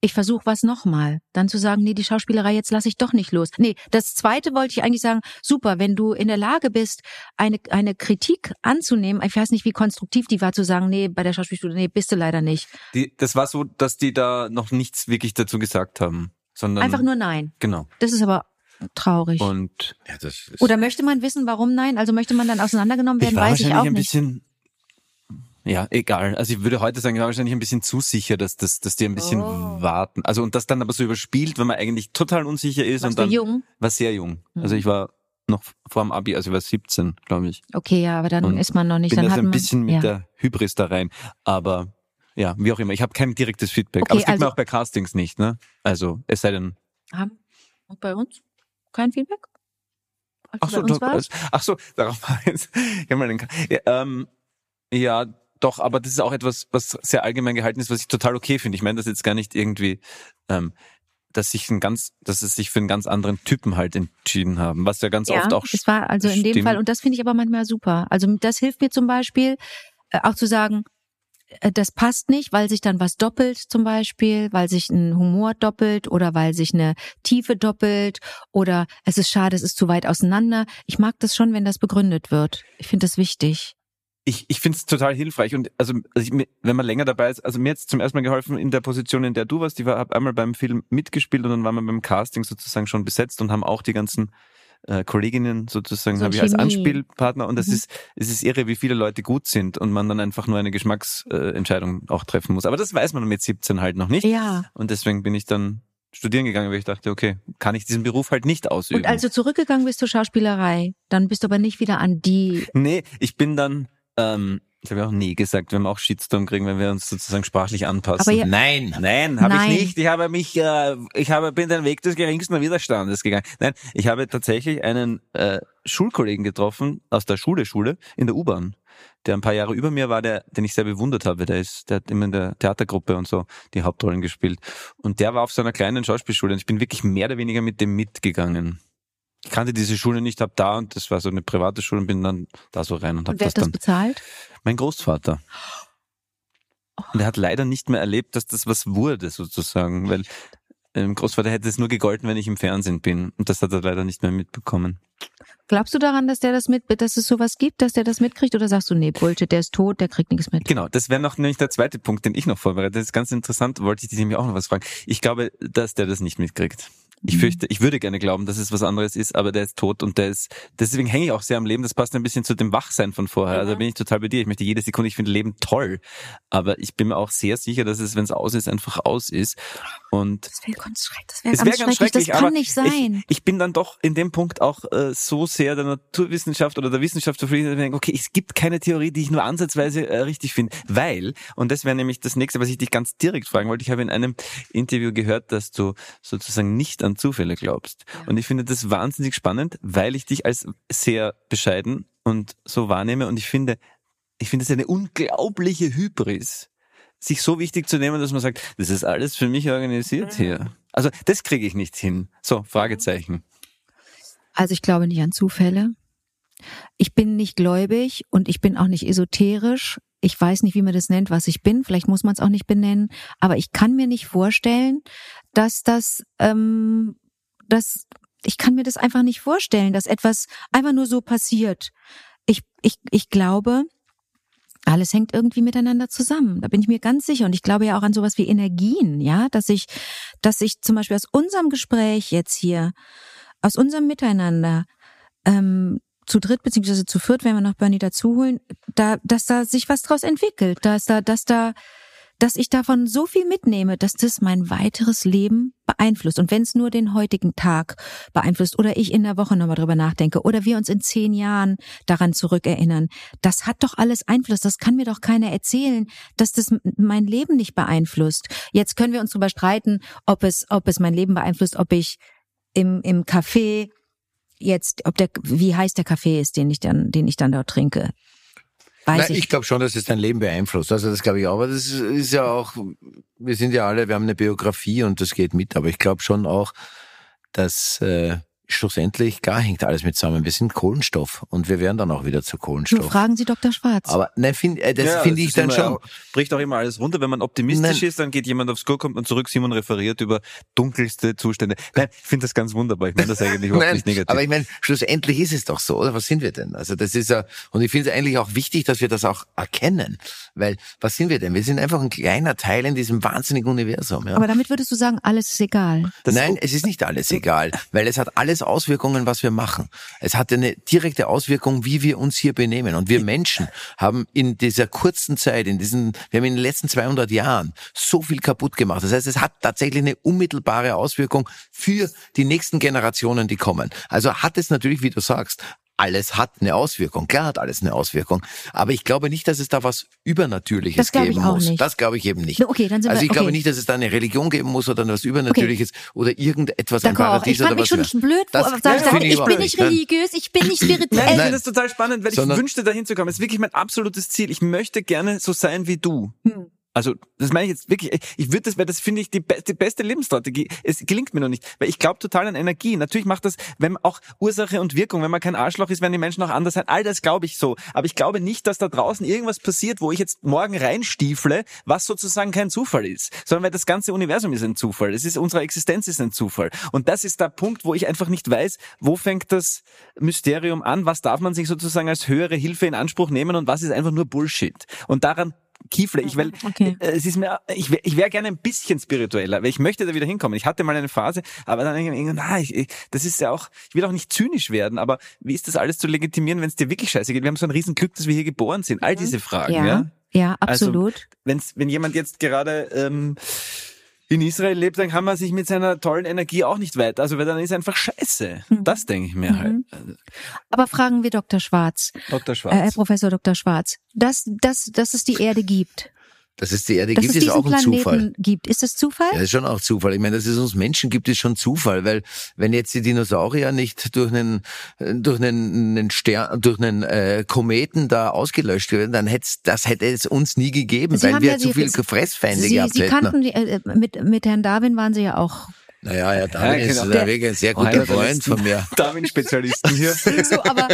ich versuche was nochmal. Dann zu sagen, nee, die Schauspielerei, jetzt lasse ich doch nicht los. Nee, das zweite wollte ich eigentlich sagen, super, wenn du in der Lage bist, eine, eine Kritik anzunehmen, ich weiß nicht, wie konstruktiv die war, zu sagen, nee, bei der Schauspielschule, nee, bist du leider nicht. die, das war so, dass die da noch nichts wirklich dazu gesagt haben, sondern Einfach nur nein. genau. Das ist aber traurig. Und Ja, das ist, Oder möchte man wissen, warum nein? Also möchte man dann auseinandergenommen werden, ich weiß ich auch ein nicht. bisschen, ja, egal. Also ich würde heute sagen, ich war wahrscheinlich ein bisschen zu sicher, dass, dass, dass die ein bisschen Oh. warten. Also und das dann aber so überspielt, wenn man eigentlich total unsicher ist Warst und dann du jung? war sehr jung. Also Mhm. ich war noch vor dem Abi, also ich war 17, glaube ich. Okay, ja, aber dann Und ist man noch nicht. Bin dann das hat ein man, bisschen mit ja. der Hybris da rein. Aber ja, wie auch immer. Ich habe kein direktes Feedback. Okay, aber es gibt also- mir auch bei Castings nicht, ne? Also es sei denn. Haben und bei uns kein Feedback? Als Ach du so, doch, ach so, <laughs> darauf war jetzt. Ich mal den, ja, ähm, ja, doch, aber das ist auch etwas, was sehr allgemein gehalten ist, was ich total okay finde. Ich meine das jetzt gar nicht irgendwie, ähm, dass sich ein ganz, dass es sich für einen ganz anderen Typen halt entschieden haben, was ja ganz ja, oft auch es war also in dem stimmt. Fall, und das finde ich aber manchmal super. Also das hilft mir zum Beispiel, äh, auch zu sagen, äh, das passt nicht, weil sich dann was doppelt zum Beispiel, weil sich ein Humor doppelt oder weil sich eine Tiefe doppelt oder es ist schade, es ist zu weit auseinander. Ich mag das schon, wenn das begründet wird. Ich finde das wichtig. Ich, ich finde es total hilfreich und also, also ich, wenn man länger dabei ist, also mir jetzt zum ersten Mal geholfen in der Position, in der du warst, ich war, habe einmal beim Film mitgespielt und dann waren wir beim Casting sozusagen schon besetzt und haben auch die ganzen äh, Kolleginnen sozusagen So habe ich als. Anspielpartner und das Mhm. ist es ist irre, wie viele Leute gut sind und man dann einfach nur eine Geschmacksentscheidung äh, auch treffen muss. Aber das weiß man mit 17 halt noch nicht Ja. und deswegen bin ich dann studieren gegangen, weil ich dachte, okay, kann ich diesen Beruf halt nicht ausüben. Und als du zurückgegangen bist zur Schauspielerei, dann bist du aber nicht wieder an die. Nee, ich bin dann, ähm, ich habe ja auch nee gesagt, wir haben auch Shitstorm kriegen, wenn wir uns sozusagen sprachlich anpassen. Aber ja- Nein. Nein, habe ich nicht. Ich habe mich, äh, ich habe bin den Weg des geringsten Widerstandes gegangen. Nein, ich habe tatsächlich einen äh, Schulkollegen getroffen aus der Schule, Schule in der U-Bahn, der ein paar Jahre über mir war, der, den ich sehr bewundert habe. Der ist, der hat immer in der Theatergruppe und so die Hauptrollen gespielt. Und der war auf so einer kleinen Schauspielschule und ich bin wirklich mehr oder weniger mit dem mitgegangen. Ich kannte diese Schule nicht, hab da und das war so eine private Schule und bin dann da so rein und hab Und wer das hat das dann. bezahlt? Mein Großvater. Und er hat leider nicht mehr erlebt, dass das was wurde, sozusagen, weil ähm, Großvater hätte es nur gegolten, wenn ich im Fernsehen bin. Und das hat er leider nicht mehr mitbekommen. Glaubst du daran, dass der das mit, dass es sowas gibt, dass der das mitkriegt, oder sagst du, nee, Bullshit, der ist tot, der kriegt nichts mit? Genau, das wäre noch nämlich der zweite Punkt, den ich noch vorbereite. Das ist ganz interessant, wollte ich dich nämlich auch noch was fragen. Ich glaube, dass der das nicht mitkriegt. Ich fürchte, ich würde gerne glauben, dass es was anderes ist, aber der ist tot und der ist, deswegen hänge ich auch sehr am Leben. Das passt ein bisschen zu dem Wachsein von vorher. Also da bin ich total bei dir. Ich möchte jede Sekunde, ich finde Leben toll. Aber ich bin mir auch sehr sicher, dass es, wenn es aus ist, einfach aus ist. Und Das wäre ganz schrecklich. Das wäre es ganz, ganz schrecklich. Das kann nicht sein. Ich, ich bin dann doch in dem Punkt auch äh, so sehr der Naturwissenschaft oder der Wissenschaft zufrieden, dass ich denke, okay, es gibt keine Theorie, die ich nur ansatzweise äh, richtig finde, weil, und das wäre nämlich das nächste, was ich dich ganz direkt fragen wollte, ich habe in einem Interview gehört, dass du sozusagen nicht an Zufälle glaubst. Und ich finde das wahnsinnig spannend, weil ich dich als sehr bescheiden und so wahrnehme und ich finde, ich finde es eine unglaubliche Hybris, sich so wichtig zu nehmen, dass man sagt, das ist alles für mich organisiert hier. Also das kriege ich nicht hin. So, Fragezeichen. Also ich glaube nicht an Zufälle. Ich bin nicht gläubig und ich bin auch nicht esoterisch. Ich weiß nicht, wie man das nennt, was ich bin. Vielleicht muss man es auch nicht benennen. Aber ich kann mir nicht vorstellen, dass das, ähm, dass ich kann mir das einfach nicht vorstellen, dass etwas einfach nur so passiert. Ich, ich, ich glaube, alles hängt irgendwie miteinander zusammen. Da bin ich mir ganz sicher. Und ich glaube ja auch an sowas wie Energien, ja, dass ich, dass ich zum Beispiel aus unserem Gespräch jetzt hier, aus unserem Miteinander, ähm, zu dritt beziehungsweise zu viert, wenn wir noch Bernie dazu holen, da, dass da sich was draus entwickelt, dass da, dass da, dass ich davon so viel mitnehme, dass das mein weiteres Leben beeinflusst und wenn es nur den heutigen Tag beeinflusst oder ich in der Woche nochmal drüber nachdenke oder wir uns in zehn Jahren daran zurückerinnern, das hat doch alles Einfluss. Das kann mir doch keiner erzählen, dass das mein Leben nicht beeinflusst. Jetzt können wir uns darüber streiten, ob es, ob es mein Leben beeinflusst, ob ich im, im Café jetzt, ob der, wie heiß der Kaffee ist, den ich dann, den ich dann dort trinke. Weiß Nein, ich. ich glaube schon, dass es dein Leben beeinflusst. Also das glaube ich auch. Aber das ist, ja auch, wir sind ja alle, wir haben eine Biografie und das geht mit. Aber ich glaube schon auch, dass äh, schlussendlich, klar hängt alles mit zusammen. Wir sind Kohlenstoff und wir werden dann auch wieder zu Nur Kohlenstoff. fragen Sie Dr. Schwarz. Aber nein, find, äh, das Ja, finde ich ist dann immer schon. Auch, bricht auch immer alles runter. Wenn man optimistisch Nein. ist, dann geht jemand aufs Klo, kommt und zurück. Simon referiert über dunkelste Zustände. Nein, ich finde das ganz wunderbar. Ich meine das eigentlich überhaupt Nein, nicht negativ. aber ich meine, schlussendlich ist es doch so, oder? Was sind wir denn? Also das ist ja, und ich finde es eigentlich auch wichtig, dass wir das auch erkennen. Weil, was sind wir denn? Wir sind einfach ein kleiner Teil in diesem wahnsinnigen Universum. Ja? Aber damit würdest du sagen, alles ist egal. Das- Nein, es ist nicht alles egal, weil es hat alles Auswirkungen, was wir machen. Es hat eine direkte Auswirkung, wie wir uns hier benehmen. Und wir Menschen haben in dieser kurzen Zeit, in diesen, wir haben in den letzten 200 Jahren so viel kaputt gemacht. Das heißt, es hat tatsächlich eine unmittelbare Auswirkung für die nächsten Generationen, die kommen. Also hat es natürlich, wie du sagst, alles hat eine Auswirkung. Klar hat alles eine Auswirkung. Aber ich glaube nicht, dass es da was Übernatürliches Das glaube ich geben auch muss. nicht. Das glaube ich eben nicht. Okay, dann sind also wir- ich glaube okay. nicht, dass es da eine Religion geben muss oder was Übernatürliches oder irgendetwas, ein. Paradies Ich fand oder mich was. schon wir- schon blöd, wo Das- Nein, sagen, finde ich, ich bin nicht religiös, ich bin nicht <clears throat> spirituell. Nein, ich finde das total spannend, weil Sondern- ich wünschte, dahin zu kommen. Es ist wirklich mein absolutes Ziel. Ich möchte gerne so sein wie du. Hm. Also, das meine ich jetzt wirklich. Ich würde das, weil das finde ich die, die beste Lebensstrategie. Es gelingt mir noch nicht, weil ich glaube total an Energie. Natürlich macht das, wenn auch Ursache und Wirkung, wenn man kein Arschloch ist, werden die Menschen auch anders sein. All das glaube ich so. Aber ich glaube nicht, dass da draußen irgendwas passiert, wo ich jetzt morgen reinstiefle, was sozusagen kein Zufall ist, sondern weil das ganze Universum ist ein Zufall. Es ist unsere Existenz ist ein Zufall. Und das ist der Punkt, wo ich einfach nicht weiß, wo fängt das Mysterium an, was darf man sich sozusagen als höhere Hilfe in Anspruch nehmen und was ist einfach nur Bullshit. Und daran kiefle ich, weil Okay. äh, es ist mir, ich wäre ich wär gerne ein bisschen spiritueller, weil ich möchte da wieder hinkommen. Ich hatte mal eine Phase, aber dann mir, na, ich, ich, das ist ja auch, ich will auch nicht zynisch werden, aber wie ist das alles zu legitimieren, wenn es dir wirklich scheiße geht? Wir haben so ein Riesenglück, dass wir hier geboren sind. All diese Fragen, ja. ja, ja, Also, absolut. Wenn's, wenn jemand jetzt gerade ähm, in Israel lebt, dann kann man sich mit seiner tollen Energie auch nicht weiter. Also weil dann ist einfach scheiße. Mhm. Das denke ich mir halt. Aber fragen wir Dr. Schwarz, Dr. äh, Schwarz. Herr Professor Dr. Schwarz, dass, dass, dass es die Erde gibt, Dass es die Erde dass gibt, es ist auch diesen ein Planeten Zufall. gibt. Ist das Zufall? Ja, das ist schon auch Zufall. Ich meine, dass es uns Menschen gibt, ist schon Zufall, weil wenn jetzt die Dinosaurier nicht durch einen durch einen, einen Stern, durch einen äh, Kometen da ausgelöscht werden, dann hätte das hätte es uns nie gegeben, Sie weil wir ja zu viel Sie- Fressfeinde Sie, gehabt Sie hätten. kannten die, äh, mit, mit Herrn Darwin waren Sie ja auch Naja, ja, Darwin Ja, ist genau. der Der- wirklich ein sehr guter Freund von mir. Darwin-Spezialisten hier. <laughs> so, aber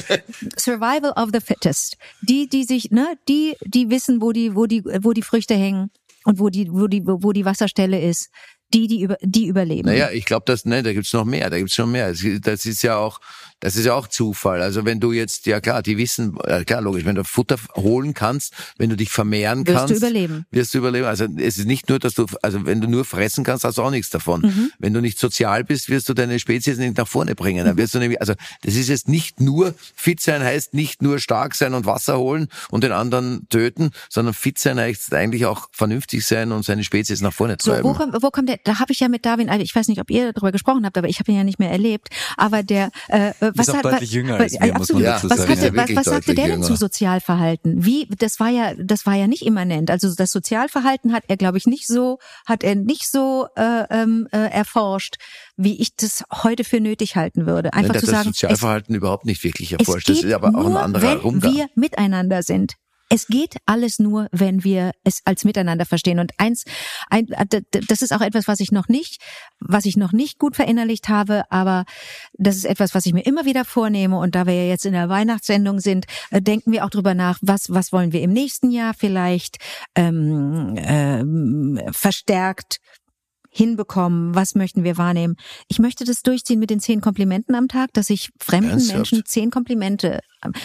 Survival of the Fittest. Die, die sich, ne, die, die wissen, wo die, wo die, wo die Früchte hängen und wo die, wo die, wo die Wasserstelle ist. Die, die über, die überleben. Naja, ich glaube, dass ne, da gibt's noch mehr, da gibt's schon mehr. Das ist ja auch, das ist ja auch Zufall. Also wenn du jetzt, ja klar, die wissen, ja klar, logisch, wenn du Futter holen kannst, wenn du dich vermehren Wirst du kannst, überleben. wirst du überleben. Also es ist nicht nur, dass du, also wenn du nur fressen kannst, hast du auch nichts davon. Mhm. Wenn du nicht sozial bist, wirst du deine Spezies nicht nach vorne bringen. Dann wirst du nämlich, also das ist jetzt nicht nur fit sein heißt nicht nur stark sein und Wasser holen und den anderen töten, sondern fit sein heißt eigentlich auch vernünftig sein und seine Spezies nach vorne So, treiben. wo kommt, wo kommt der, da habe ich ja mit Darwin, also ich weiß nicht, ob ihr darüber gesprochen habt, aber ich habe ihn ja nicht mehr erlebt, aber der, äh, was auch hat, deutlich was, jünger was, als wir, muss man absolut. dazu was, sagen. hatte, Ja, was, was sagte der denn jünger. zu Sozialverhalten? Wie, das war ja, das war ja nicht immanent. Also das Sozialverhalten hat er, glaube ich, nicht so, hat er nicht so äh, ähm, äh, erforscht, wie ich das heute für nötig halten würde. Einfach Nein, zu das sagen, es, Sozialverhalten überhaupt nicht wirklich es erforscht. Das geht ist aber auch ein nur, anderer wenn Umgang. wir miteinander sind. Es geht alles nur, wenn wir es als Miteinander verstehen. Und eins, ein, d- das ist auch etwas, was ich noch nicht, was ich noch nicht gut verinnerlicht habe, aber das ist etwas, was ich mir immer wieder vornehme. Und da wir ja jetzt in der Weihnachtssendung sind, äh, denken wir auch drüber nach, was, was wollen wir im nächsten Jahr vielleicht ähm, ähm, verstärkt hinbekommen, was möchten wir wahrnehmen. Ich möchte das durchziehen mit den zehn Komplimenten am Tag, dass ich fremden Ernsthaft? Menschen zehn Komplimente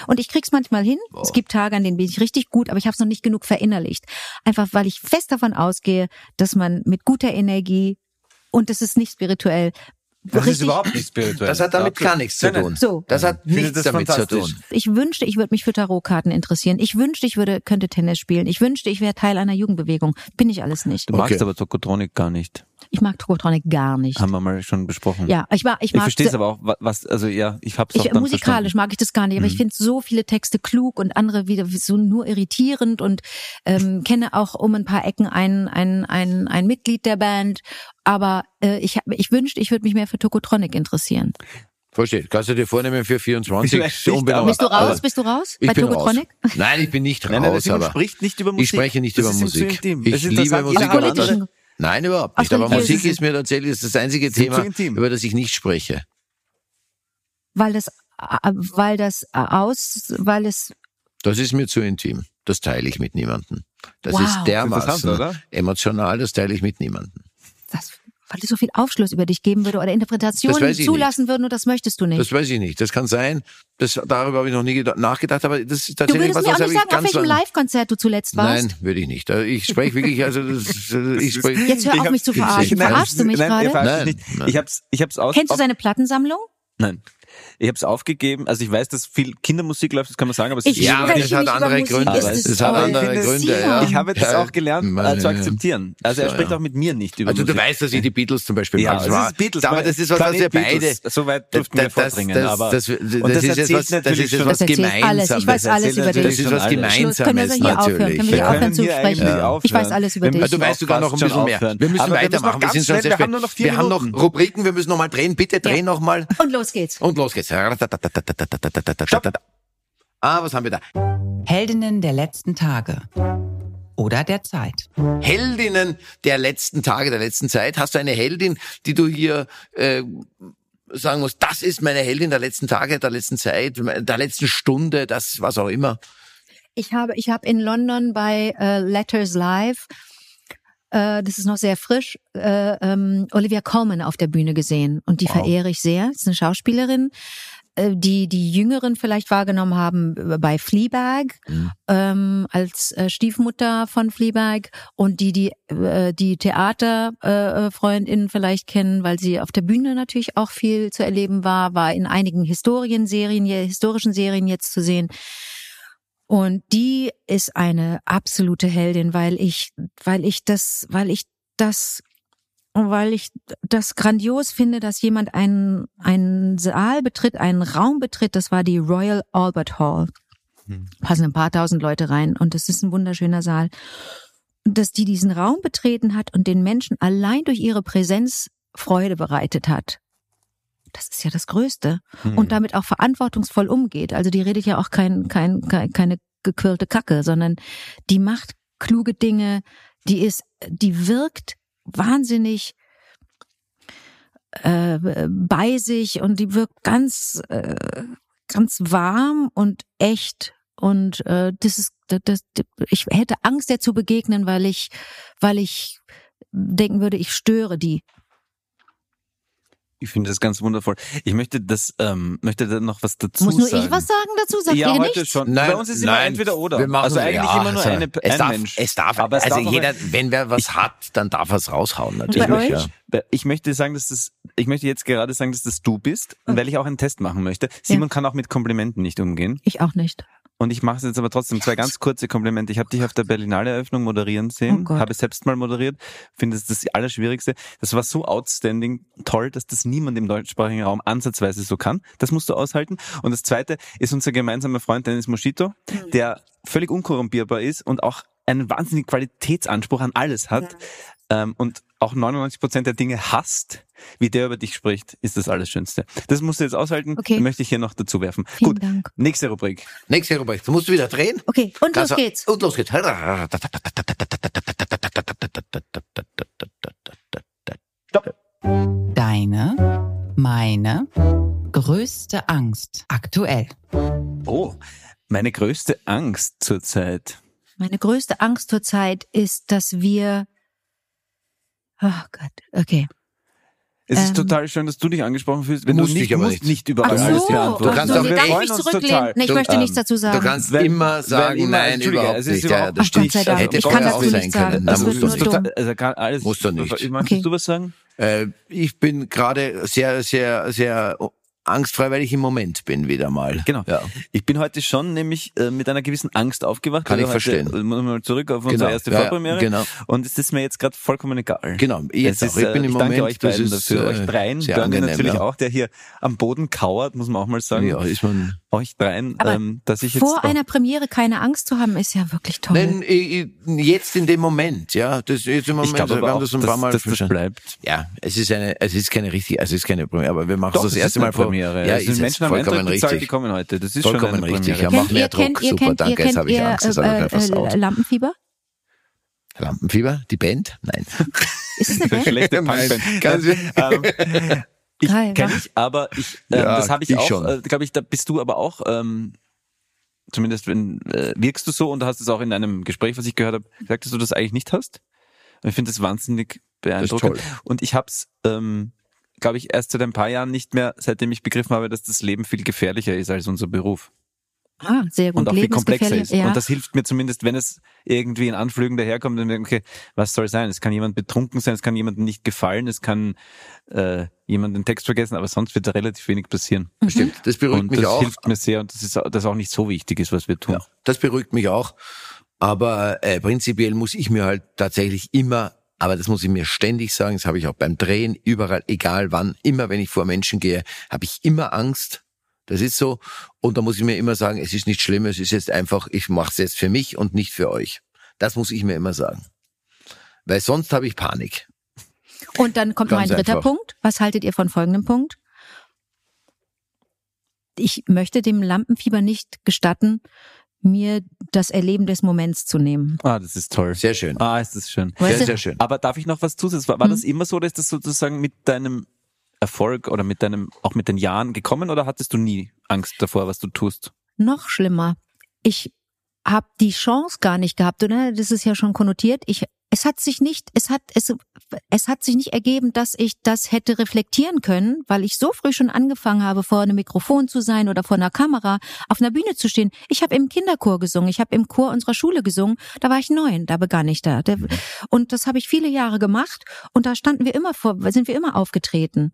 und ich krieg's manchmal hin. Es gibt Tage, an denen bin ich richtig gut, aber ich habe es noch nicht genug verinnerlicht. Einfach weil ich fest davon ausgehe, dass man mit guter Energie und das ist nicht spirituell. Das ist richtig- überhaupt nicht spirituell. Das hat damit gar nichts zu tun. So. Das hat Ich nichts das damit zu tun. Ich wünschte, ich würde mich für Tarotkarten interessieren. Ich wünschte, ich würde könnte Tennis spielen. Ich wünschte, ich wäre Teil einer Jugendbewegung. Bin ich alles nicht. Du magst Okay. aber Tokotronik gar nicht. Ich mag Tokotronic gar nicht. Haben wir mal schon besprochen. Ja, ich mag, ich Ich mag verstehe es aber auch, wa- was, also ja, ich hab's auch ich, dann musikalisch verstanden. mag ich das gar nicht, aber ich Mhm. finde so viele Texte klug und andere wieder so nur irritierend und ähm, kenne auch um ein paar Ecken ein, ein, ein, ein Mitglied der Band. Aber äh, ich, hab- ich wünschte, ich würde mich mehr für Tokotronic interessieren. Versteht. Kannst du dir vornehmen für 24 Vielleicht nicht, Bist du raus? Also, Bist du raus ich bei bin Tokotronic? raus. Nein, ich bin nicht raus, Nein, nein, aber spricht nicht über Musik. ich spreche nicht Das über Musik. Ich liebe Musik, jeder aber andere- politischen Nein, überhaupt nicht. Aber Musik ist mir tatsächlich das einzige Thema, über das ich nicht spreche. Weil das, äh, weil das äh, aus, weil es Das ist mir zu intim. Das teile ich mit niemandem. Das Wow. ist dermaßen oder? emotional, das teile ich mit niemandem. das, weil es so viel Aufschluss über dich geben würde oder Das Interpretationen weiß ich zulassen würden und das möchtest du nicht. Das weiß ich nicht. Das kann sein. Das, darüber habe ich noch nie geda- nachgedacht, aber das ist du tatsächlich würdest was, mir auch nicht sagen, auf ganz welchem Live-Konzert du zuletzt warst. Nein, würde ich nicht. Also Ich spreche wirklich, also das, <laughs> ich spreche, Jetzt hör auf, mich zu verarschen. Verarschst du mich nein, gerade? Nein, nicht. nein. Ich hab's, ich hab's aus, Kennst du seine Plattensammlung? nein. Ich hab's aufgegeben. Also ich weiß, dass viel Kindermusik läuft, das kann man sagen, aber es Ich ist ja, aber das hat andere Musik, Gründe. Das es hat andere Gründe, ja. Ich habe das Ja, auch gelernt, äh, zu akzeptieren. Also er spricht ja. auch mit mir nicht über Also du Musik. weißt, dass ich die Beatles zum Beispiel ja, mag. das war- ist Beatles. Aber das ist was, was wir beide. Beatles. So weit durften wir das, vordringen. das, aber das, das, und das, das ist was, das ist jetzt schon- was Das alles. Ich Gemeinsames. weiß alles über dich. Das ist was können Gemeinsames hier aufhören? natürlich. Können wir hier ja. aufhören zu hier aufhören. Ich weiß alles über dich. Ja, du weißt sogar noch ein bisschen mehr. Wir müssen weitermachen. Wir sind schon sehr wir spät. haben nur noch vier Wir haben noch. Rubriken, wir müssen noch mal drehen. Bitte drehen noch mal. Und los geht's. Und los geht's. Ah, was haben wir da? Heldinnen der letzten Tage oder der Zeit. Heldinnen der letzten Tage, der letzten Zeit. Hast du eine Heldin, die du hier äh, sagen musst, das ist meine Heldin der letzten Tage, der letzten Zeit, der letzten Stunde, das was auch immer. Ich habe, ich habe in London bei äh, Letters Live, äh, das ist noch sehr frisch, äh, ähm, Olivia Colman auf der Bühne gesehen und die Wow. verehre ich sehr. Das ist eine Schauspielerin, äh, die die Jüngeren vielleicht wahrgenommen haben bei Fleabag ähm, als äh, Stiefmutter von Fleabag und die die äh, die Theaterfreundinnen äh, vielleicht kennen, weil sie auf der Bühne natürlich auch viel zu erleben war, war in einigen Historienserien, historischen Serien jetzt zu sehen. Und die ist eine absolute Heldin, weil ich, weil ich das, weil ich das, weil ich das grandios finde, dass jemand einen, einen Saal betritt, einen Raum betritt. Das war die Royal Albert Hall. Passen ein paar tausend Leute rein und das ist ein wunderschöner Saal. Dass die diesen Raum betreten hat und den Menschen allein durch ihre Präsenz Freude bereitet hat. Das ist ja das Größte Hm. und damit auch verantwortungsvoll umgeht. Also die redet ja auch kein, kein, kein, keine gequirlte Kacke, sondern die macht kluge Dinge, die ist, die wirkt wahnsinnig äh, bei sich und die wirkt ganz, äh, ganz warm und echt. Und äh, das ist, das, das, ich hätte Angst, der zu begegnen, weil ich, weil ich denken würde, ich störe die. Ich finde das ganz wundervoll. Ich möchte das, ähm, möchte da noch was dazu Muss nur sagen. ich was sagen dazu? Sagt ja, ihr heute nichts? schon. Nein, Bei uns ist immer nein, entweder oder. Wir machen also eigentlich ja, immer nur also, eine, es ein darf, Mensch. Es darf, Aber es also darf jeder, wenn wer was hat, dann darf er es raushauen Bei natürlich. euch? Ja. Ich möchte sagen, dass das, ich möchte jetzt gerade sagen, dass das du bist, weil ich auch einen Test machen möchte. Simon kann auch mit Komplimenten nicht umgehen. Ich auch nicht. Und ich mache es jetzt aber trotzdem zwei ganz kurze Komplimente. Ich habe dich auf der Berlinale Eröffnung moderieren Oh sehen, Gott. habe es selbst mal moderiert, finde es das Allerschwierigste. Das war so outstanding, toll, dass das niemand im deutschsprachigen Raum ansatzweise so kann. Das musst du aushalten. Und das zweite ist unser gemeinsamer Freund Dennis Moschito, Mhm. der völlig unkorrumpierbar ist und auch einen wahnsinnigen Qualitätsanspruch an alles hat. Ähm, und auch 99 Prozent der Dinge hasst, wie der über dich spricht, ist das Allerschönste. Das musst du jetzt aushalten, Okay. möchte ich hier noch dazu werfen. Vielen Gut, Dank. nächste Rubrik. Nächste Rubrik. Du musst wieder drehen. Okay, und los geht's. Und los geht's. Deine, meine größte Angst aktuell. Oh, meine größte Angst zurzeit. Meine größte Angst zurzeit ist, dass wir. Oh Gott, okay. Es ist Ähm. total schön, dass du dich angesprochen fühlst. Wenn Musst du nicht dich aber musst, nicht. nicht über Ach alles so, beantworten. Du kannst so, auch- wir darf ich freuen mich uns zurücklehnen? total. Nee, ich Du- möchte ähm, nichts dazu Du sagen. kannst Wenn- immer sagen, immer- nein, überhaupt es ist nicht. Ja, überhaupt- das Ach Gott sei stimmt. Dank. Hätte Ich kann auch sein können. Das musst du nur nicht. Total, also kann alles. Musst du nicht. Möchtest Okay. du was sagen? Äh, ich bin gerade sehr, sehr, sehr angstfrei, weil ich im Moment bin wieder mal. Genau. Ja. Ich bin heute schon nämlich äh, mit einer gewissen Angst aufgewacht. Kann ich heute, verstehen. äh, mal zurück auf unsere Genau. erste Ja, ja, Vorpremiere. genau. Und es ist mir jetzt gerade vollkommen egal. Genau, jetzt ist, Ich bin äh, im ich danke Moment, euch das beiden ist, dafür, äh, euch dreien. sehr Bernie angenehm, natürlich ja. auch, der hier am Boden kauert, muss man auch mal sagen. Ja, ist man. Euch dreien, Aber ähm, dass ich jetzt Vor auch- einer Premiere keine Angst zu haben, ist ja wirklich toll. Nein, jetzt in dem Moment, ja. Das jetzt im Moment, ich glaube wir aber haben auch, das ein paar Mal dass das bleibt. Ja, es ist eine, es ist keine richtige, also es ist keine Premiere, aber wir machen es das erste Mal vor. Premiere. Ja, es ist sind jetzt Menschen haben vollkommen bezahlt, die richtig. kommen heute. Das ist Vollkommen schon eine richtig, Premiere. ja, mach mehr Druck. Super, danke, jetzt habe ich Angst, das er gleich äh, versaut. Lampenfieber? Lampenfieber, die Band? Nein. <laughs> Ist es eine Band? Schlechte Punkband. ganz- ähm, ich kenne ich, aber ich, ähm, Ja, das habe ich, ich auch, schon. äh, glaube ich, da bist du aber auch, ähm, zumindest wenn, äh, wirkst du so und du hast es auch in einem Gespräch, was ich gehört habe, gesagt, dass du das eigentlich nicht hast. Und ich finde das wahnsinnig beeindruckend. toll. Und ich habe es, ähm, glaube ich, erst seit ein paar Jahren nicht mehr, seitdem ich begriffen habe, dass das Leben viel gefährlicher ist als unser Beruf. Ah, sehr gut. und auch viel komplexer ist. Ja. Und das hilft mir zumindest, wenn es irgendwie in Anflügen daherkommt, dann denke okay, was soll sein? Es kann jemand betrunken sein, es kann jemandem nicht gefallen, es kann äh, jemand den Text vergessen, aber sonst wird da relativ wenig passieren. Stimmt, das beruhigt und mich das auch. hilft mir sehr und das ist das auch nicht so wichtig ist, was wir tun. Ja, das beruhigt mich auch. Aber äh, prinzipiell muss ich mir halt tatsächlich immer, aber das muss ich mir ständig sagen, das habe ich auch beim Drehen, überall, egal wann, immer wenn ich vor Menschen gehe, habe ich immer Angst. Das ist so. Und da muss ich mir immer sagen, es ist nicht schlimm, es ist jetzt einfach, ich mache es jetzt für mich und nicht für euch. Das muss ich mir immer sagen. Weil sonst habe ich Panik. Und dann kommt noch ein Ganz dritter einfach. Punkt. Was haltet ihr von folgendem Punkt? Ich möchte dem Lampenfieber nicht gestatten, mir das Erleben des Moments zu nehmen. Ah, das ist toll. Sehr schön. Ah, ist das schön. Weißt Sehr, sehr schön. Aber darf ich noch was zusätzlich? War, war Mhm. das immer so, dass das sozusagen mit deinem Erfolg oder mit deinem, auch mit den Jahren gekommen oder hattest du nie Angst davor, was du tust? Noch schlimmer. Ich habe die Chance gar nicht gehabt, oder? Das ist ja schon konnotiert. Ich, es hat sich nicht, es hat, es, es hat sich nicht ergeben, dass ich das hätte reflektieren können, weil ich so früh schon angefangen habe, vor einem Mikrofon zu sein oder vor einer Kamera, auf einer Bühne zu stehen. Ich habe im Kinderchor gesungen, ich habe im Chor unserer Schule gesungen. Da war ich neun, da begann ich da. Und das habe ich viele Jahre gemacht. Und da standen wir immer vor, sind wir immer aufgetreten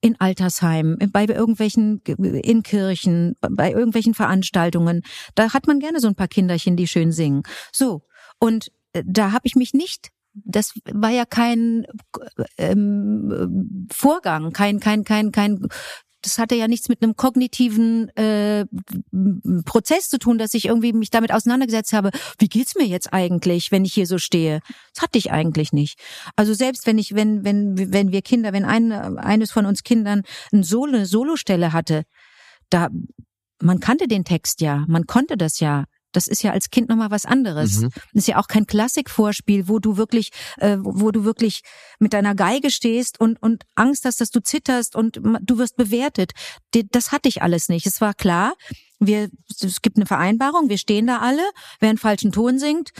in Altersheimen, bei irgendwelchen, in Kirchen, bei irgendwelchen Veranstaltungen. Da hat man gerne so ein paar Kinderchen, die schön singen. So. Und da habe ich mich nicht, das war ja kein ähm, Vorgang, kein, kein, kein, kein, das hatte ja nichts mit einem kognitiven äh, Prozess zu tun, dass ich irgendwie mich damit auseinandergesetzt habe, wie geht's mir jetzt eigentlich, wenn ich hier so stehe? Das hatte ich eigentlich nicht. Also selbst wenn ich, wenn, wenn, wenn wir Kinder, wenn ein, eines von uns Kindern ein Solo, eine Solostelle hatte, da, man kannte den Text ja, man konnte das ja. Das ist ja als Kind nochmal was anderes. Mhm. Das ist ja auch kein Klassikvorspiel, wo du wirklich, äh, wo du wirklich mit deiner Geige stehst und, und Angst hast, dass du zitterst und du wirst bewertet. Das hatte ich alles nicht. Es war klar, wir, es gibt eine Vereinbarung, wir stehen da alle, wer einen falschen Ton singt,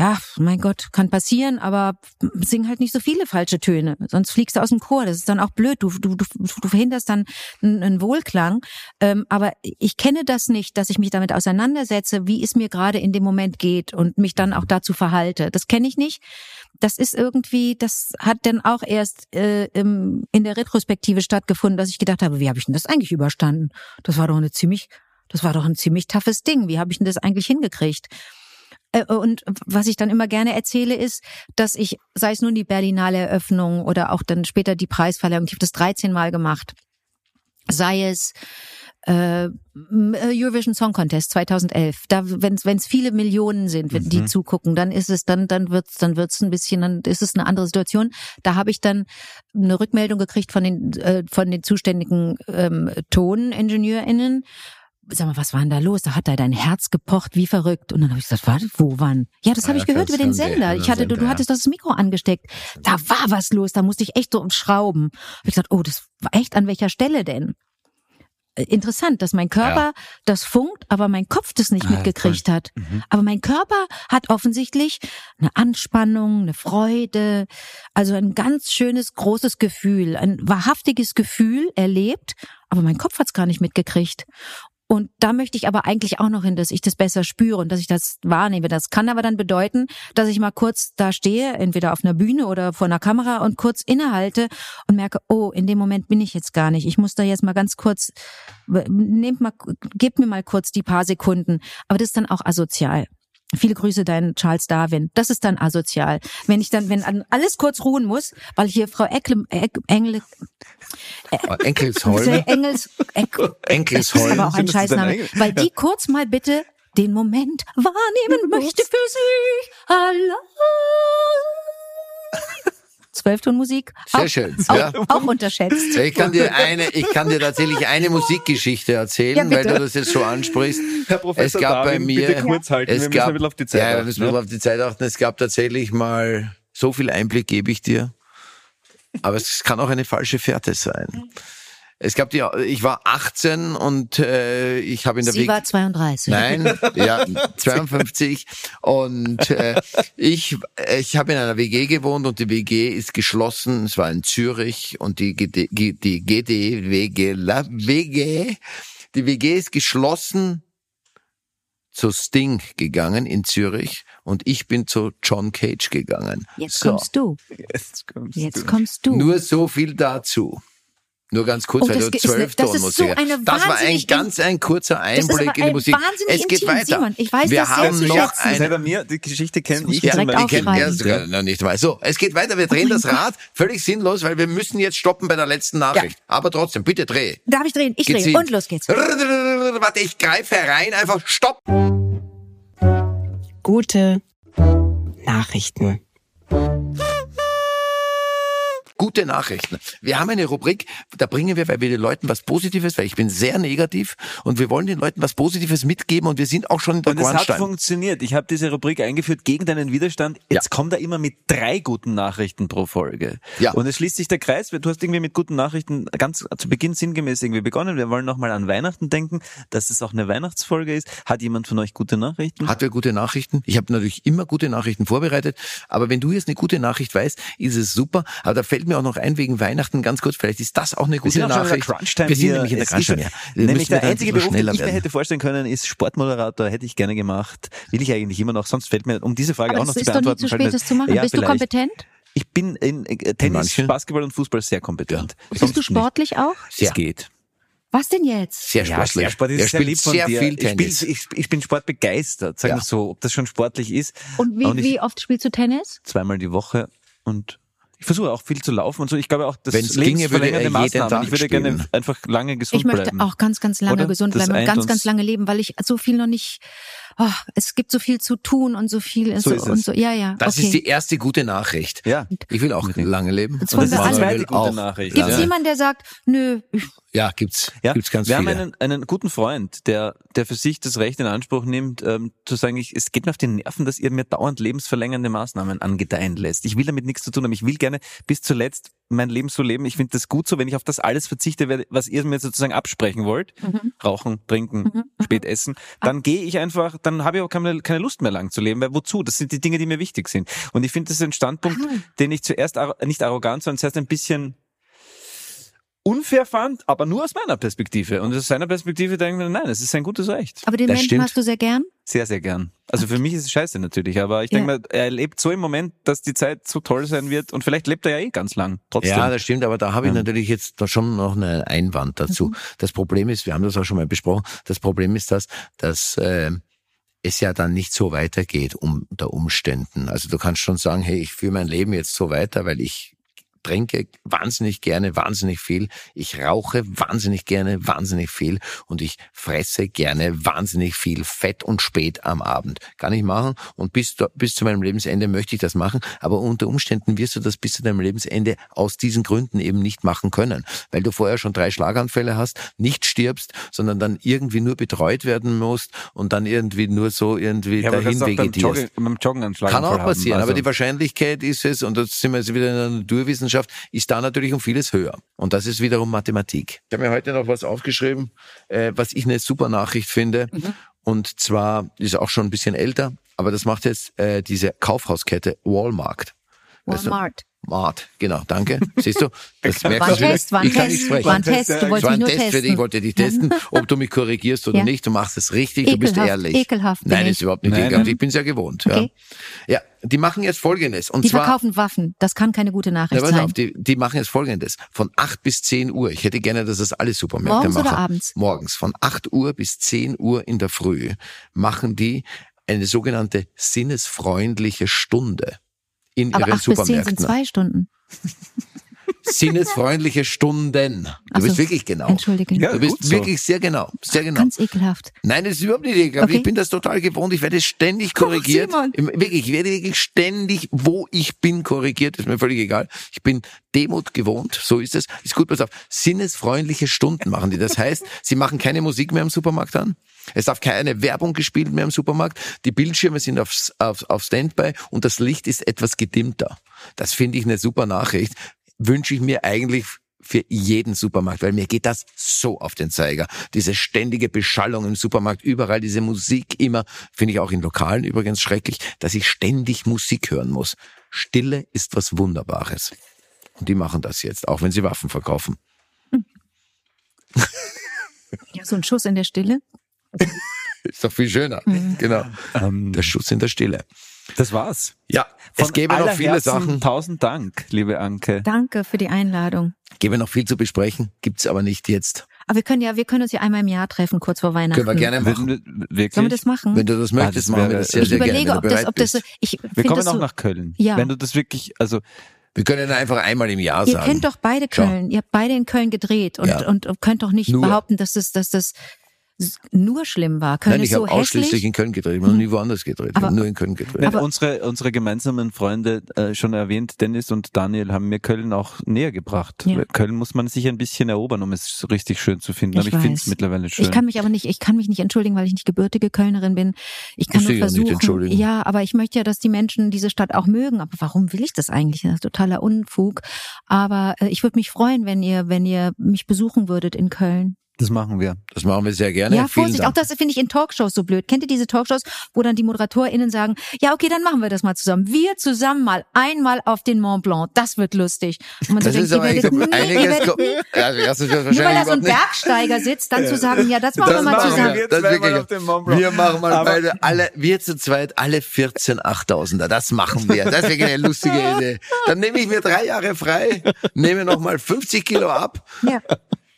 ja, mein Gott, kann passieren, aber sing halt nicht so viele falsche Töne, sonst fliegst du aus dem Chor. Das ist dann auch blöd. Du, du, du, du verhinderst dann einen, Wohlklang. Ähm, aber ich kenne das nicht, dass ich mich damit auseinandersetze, wie es mir gerade in dem Moment geht und mich dann auch dazu verhalte. Das kenne ich nicht. Das ist irgendwie, das hat dann auch erst äh, im, in der Retrospektive stattgefunden, dass ich gedacht habe, wie habe ich denn das eigentlich überstanden? Das war doch eine ziemlich, das war doch ein ziemlich toughes Ding. Wie habe ich denn das eigentlich hingekriegt? Äh, Und was ich dann immer gerne erzähle, ist, dass ich, sei es nun die Berlinale Eröffnung oder auch dann später die Preisverleihung, ich habe das 13 Mal gemacht, sei es äh, Eurovision Song Contest 2011. Da, wenn es viele Millionen sind, wenn die zugucken, dann ist es dann dann wird's dann wird's ein bisschen, dann ist es eine andere Situation. Da habe ich dann eine Rückmeldung gekriegt von den äh, von den zuständigen ähm, Toningenieurinnen sag mal, was war denn da los? Da hat da dein Herz gepocht, wie verrückt. Und dann habe ich gesagt, warte, wo, wann? Ja, das habe ja, ich gehört über den Sender. Ich hatte, du, du Sender, hattest das Mikro angesteckt. Da war was los, da musste ich echt so schrauben. Hab ich gesagt, oh, das war echt an welcher Stelle denn? Äh, Interessant, dass mein Körper das funkt, aber mein Kopf das nicht Ah, mitgekriegt hat. Aber mein Körper hat offensichtlich eine Anspannung, eine Freude, also ein ganz schönes, großes Gefühl, ein wahrhaftiges Gefühl erlebt, aber mein Kopf hat's gar nicht mitgekriegt. Und da möchte ich aber eigentlich auch noch hin, dass ich das besser spüre und dass ich das wahrnehme. Das kann aber dann bedeuten, dass ich mal kurz da stehe, entweder auf einer Bühne oder vor einer Kamera und kurz innehalte und merke, oh, in dem Moment bin ich jetzt gar nicht. Ich muss da jetzt mal ganz kurz, nehmt mal, gebt mir mal kurz die paar Sekunden. Aber das ist dann auch asozial. Viele Grüße, dein Charles Darwin. Das ist dann asozial. Wenn ich dann, wenn an alles kurz ruhen muss, weil hier Frau Eckle, Eck, Engel, Enkelsholm. Engels, Eck, das ist Enkelsholm. aber auch ein Scheißname, weil die kurz mal bitte den Moment wahrnehmen möchte für sich allein. Zwölftonmusik. Sehr auch, schön, Auch, ja. auch unterschätzt. Ich kann dir eine, ich kann dir tatsächlich eine Musikgeschichte erzählen, Ja, weil du das jetzt so ansprichst. Herr Professor es gab bei Darwin, mir, bitte kurz halten, wir es müssen gab, ein bisschen auf die Zeit ja, wir achten, müssen ein bisschen ne? auf die Zeit achten. Es gab tatsächlich mal so viel Einblick gebe ich dir, aber es kann auch eine falsche Fährte sein. Es gab die, ich war 18 und äh, ich habe in der Sie WG war 32. Nein, ja, 52. Und äh, ich, ich habe in einer WG gewohnt und die WG ist geschlossen. Es war in Zürich und die, GD, die GD, WG, la, WG, die WG ist geschlossen zu Sting gegangen in Zürich und ich bin zu John Cage gegangen. Jetzt So. kommst du. Jetzt kommst Jetzt du. kommst du. Nur so viel dazu. Nur ganz kurz, Oh, weil das du zwölf ne- das ist so Das war ein ganz ein kurzer ist Einblick in die Musik. Es geht intim, weiter. Simon. Ich weiß Wir haben noch eine Selber mir, die Geschichte kenne ich. Beispiel. ich kenne aufschreiben. erst ja, noch nicht mal. So, es geht weiter. Wir drehen Oh das Rad. Völlig sinnlos, weil wir müssen jetzt stoppen bei der letzten Nachricht. Aber trotzdem, bitte dreh. Darf ich drehen? Ich drehe. Und los geht's. Warte, ich greife herein. Einfach stopp. Gute Nachrichten. Gute Nachrichten. Wir haben eine Rubrik, da bringen wir, weil wir den Leuten was Positives, weil ich bin sehr negativ und wir wollen den Leuten was Positives mitgeben und wir sind auch schon in der Und es hat funktioniert. Ich habe diese Rubrik eingeführt gegen deinen Widerstand. Jetzt kommt er immer mit drei guten Nachrichten pro Folge. Ja. Und es schließt sich der Kreis. Du hast irgendwie mit guten Nachrichten ganz zu Beginn sinngemäß irgendwie begonnen. Wir wollen nochmal an Weihnachten denken, dass es auch eine Weihnachtsfolge ist. Hat jemand von euch gute Nachrichten? Hat wer gute Nachrichten? Ich habe natürlich immer gute Nachrichten vorbereitet, aber wenn du jetzt eine gute Nachricht weißt, ist es super. Aber da fällt mir auch noch ein wegen Weihnachten ganz kurz, vielleicht ist das auch eine Wir gute sind auch schon in der Nachricht. Wir sind nämlich in der Crunch-Time. ja. Wir Nämlich der ein einzige Beruf, den ich mir werden. hätte vorstellen können, ist Sportmoderator. Hätte ich gerne gemacht. Will ich eigentlich immer noch. Sonst fällt mir, um diese Frage Aber auch noch zu ist doch beantworten. zu spät, das zu machen. Ja, Bist du vielleicht. kompetent? Ich bin in äh, Tennis, manchen? Basketball und Fußball sehr kompetent. Bist du sportlich auch? Nicht. Es geht. Was denn jetzt? Sehr Ja, sportlich. sehr Sport ist er sehr spielt lieb von sehr dir. viel Ich, Tennis. spiel, ich, ich bin sportbegeistert, sagen Ja. wir so, ob das schon sportlich ist. Und wie, Und ich- wie oft spielst du Tennis? Zweimal die Woche und ich versuche auch viel zu laufen und so. Ich glaube auch, das Wenn's ginge, würde er jeden Maßnahmen. Tag Ich würde gerne einfach lange gesund Ich möchte bleiben. auch ganz, ganz lange Oder? gesund Das bleiben und ganz, ganz lange leben, weil ich so viel noch nicht. Oh, es gibt so viel zu tun und so viel So so ist und es. so. Ja, ja. Das okay. ist die erste gute Nachricht. Ja. Ich will auch lange leben. Jetzt Und wollen das wir ist die alle- zweite gute auch Nachricht. Gibt es Ja. jemanden, der sagt, nö, Ja, gibt's. Ja, Gibt's ganz wir viele. haben einen, einen guten Freund, der, der für sich das Recht in Anspruch nimmt, ähm, zu sagen, ich, es geht mir auf die Nerven, dass ihr mir dauernd lebensverlängernde Maßnahmen angedeihen lässt. Ich will damit nichts zu tun haben. Ich will gerne bis zuletzt mein Leben so leben. Ich finde das gut so, wenn ich auf das alles verzichte, was ihr mir sozusagen absprechen wollt. Mhm. Rauchen, trinken, spät essen. Dann gehe ich einfach, dann habe ich auch keine, keine Lust mehr lang zu leben. Weil wozu? Das sind die Dinge, die mir wichtig sind. Und ich finde, das ist ein Standpunkt, den ich zuerst nicht arrogant, sondern zuerst ein bisschen unfair fand, aber nur aus meiner Perspektive. Und aus seiner Perspektive denke ich mir, nein, es ist ein gutes Recht. aber den Das Menschen stimmt. hast du sehr gern? Sehr, sehr gern. Also für mich ist es scheiße natürlich, aber ich denke Ja. mir, er lebt so im Moment, dass die Zeit so toll sein wird und vielleicht lebt er ja eh ganz lang. Trotzdem. Ja, das stimmt, aber da habe ich Ja. natürlich jetzt da schon noch einen Einwand dazu. Mhm. Das Problem ist, wir haben das auch schon mal besprochen, das Problem ist das, dass äh, es ja dann nicht so weitergeht unter Umständen. Also du kannst schon sagen, hey, ich führe mein Leben jetzt so weiter, weil ich trinke wahnsinnig gerne, wahnsinnig viel. Ich rauche wahnsinnig gerne, wahnsinnig viel. Und ich fresse gerne wahnsinnig viel Fett und spät am Abend. Kann ich machen. Und bis, da- bis zu meinem Lebensende möchte ich das machen. Aber unter Umständen wirst du das bis zu deinem Lebensende aus diesen Gründen eben nicht machen können. Weil du vorher schon drei Schlaganfälle hast, nicht stirbst, sondern dann irgendwie nur betreut werden musst und dann irgendwie nur so irgendwie ja, dahin auch beim vegetierst. Joggen, beim Joggen Kann auch passieren, haben. aber Also, die Wahrscheinlichkeit ist es, und das sind wir jetzt wieder in der Naturwissenschaft, ist da natürlich um vieles höher. Und das ist wiederum Mathematik. Ich habe mir heute noch was aufgeschrieben, äh, was ich eine super Nachricht finde. Und zwar ist auch schon ein bisschen älter, aber das macht jetzt äh, diese Kaufhauskette Walmart. Walmart. Mart, genau, danke. Siehst du? Das merkst War ein du. Test, war ein ich kann nicht Test, sprechen. war ein Test. Du Es war wolltest mich ein nur Test für dich, ich testen. wollte dich testen, <laughs> ob du mich korrigierst oder Ja. nicht. Du machst es richtig, du bist Ekelhaft, ehrlich. ekelhaft bin Nein, ist überhaupt nicht Nein, ekelhaft. nein. Ich bin's ja gewohnt. Okay. Ja. ja, die machen jetzt Folgendes. Und Die zwar, verkaufen Waffen. Das kann keine gute na, Nachricht pass sein. auf, die, die machen jetzt Folgendes. Von 8 bis 10 Uhr. Ich hätte gerne, dass das alle Supermärkte Morgens machen. oder abends? Morgens. Von 8 Uhr bis 10 Uhr in der Früh machen die eine sogenannte sinnesfreundliche Stunde in Aber ihren acht bis zehn Supermärkten. sind zwei Stunden. Sinnesfreundliche Stunden. Du Ach so. bist wirklich genau. Entschuldige. Ja, Du bist so. wirklich sehr genau. Sehr genau. Ganz ekelhaft. Nein, das ist überhaupt nicht ekelhaft. Okay. Ich bin das total gewohnt. Ich werde ständig korrigiert. Simon. Im- Wirklich, ich werde wirklich ständig, wo ich bin, korrigiert. ist mir völlig egal. Ich bin Demut gewohnt. So ist es. Ist gut, pass auf. Sinnesfreundliche Stunden machen die. Das heißt, sie machen keine Musik mehr im Supermarkt an. Es darf keine Werbung gespielt mehr im Supermarkt. Die Bildschirme sind auf, auf, auf Standby und das Licht ist etwas gedimmter. Das finde ich eine super Nachricht. Wünsche ich mir eigentlich für jeden Supermarkt, weil mir geht das so auf den Zeiger. Diese ständige Beschallung im Supermarkt, überall diese Musik immer, finde ich auch in Lokalen übrigens schrecklich, dass ich ständig Musik hören muss. Stille ist was Wunderbares. Und die machen das jetzt, auch wenn sie Waffen verkaufen. Ja, so ein Schuss in der Stille. <laughs> Ist doch viel schöner. Mhm. Genau. Ähm, Der Schuss in der Stille. das war's. Ja, Von es gäbe noch viele Herzen Sachen, Tausend Dank, liebe Anke. Danke für die Einladung. gäbe noch viel zu besprechen, gibt's aber nicht jetzt. Aber wir können ja, wir können uns ja einmal im Jahr treffen, kurz vor Weihnachten. Können wir gerne machen. Würden wir- Wirklich? Sollen wir das machen? Wenn du das möchtest, das machen wir das sehr, ich sehr überlege, gerne, ob wenn du das, ob das, ich wir kommen das auch so, nach Köln. Ja. Wenn du das wirklich, also Wir können einfach einmal im Jahr Ihr sagen. kennt doch beide. Köln. Ihr habt beide in Köln gedreht und, Ja. und könnt doch nicht Nur. behaupten, dass das, dass das nur schlimm war. Köln Nein, ich so habe ausschließlich hässlich. in Köln gedreht. Ich habe noch nie woanders gedreht. Ich Aber- habe nur in Köln gedreht. Aber- unsere, unsere gemeinsamen Freunde äh, schon erwähnt, Dennis und Daniel, haben mir Köln auch näher gebracht. Ja. Köln muss man sich ein bisschen erobern, um es richtig schön zu finden. Ich aber ich finde es mittlerweile schön. Ich kann mich aber nicht, ich kann mich nicht entschuldigen, weil ich nicht gebürtige Kölnerin bin. Ich kann Musst nur versuchen. entschuldigen. Ja, aber ich möchte ja, dass die Menschen diese Stadt auch mögen. Aber warum will ich das eigentlich? Das ist totaler Unfug. Aber äh, ich würde mich freuen, wenn ihr, wenn ihr mich besuchen würdet in Köln. Das machen wir. Das machen wir sehr gerne. ja, Vielen Vorsicht. Auch Dank. das finde ich in Talkshows so blöd. Kennt ihr diese Talkshows, wo dann die ModeratorInnen sagen, ja, okay, dann machen wir das mal zusammen. Wir zusammen mal einmal auf den Mont Blanc. Das wird lustig. Und man so Das denkt, ist ihr aber werdet nie, ihr einiges. werdet nie Also wird nur weil da so ein. Bergsteiger sitzt, dann zu sagen, ja, das machen wir mal machen zusammen. wir. Das wirklich- auf dem Mont Blanc. Wir machen mal Aber- beide, alle, wir zu zweit, alle 14 8000er. Das machen wir. Das ist wirklich eine lustige Idee. Dann nehme ich mir drei Jahre frei, nehme nochmal 50 Kilo ab Ja.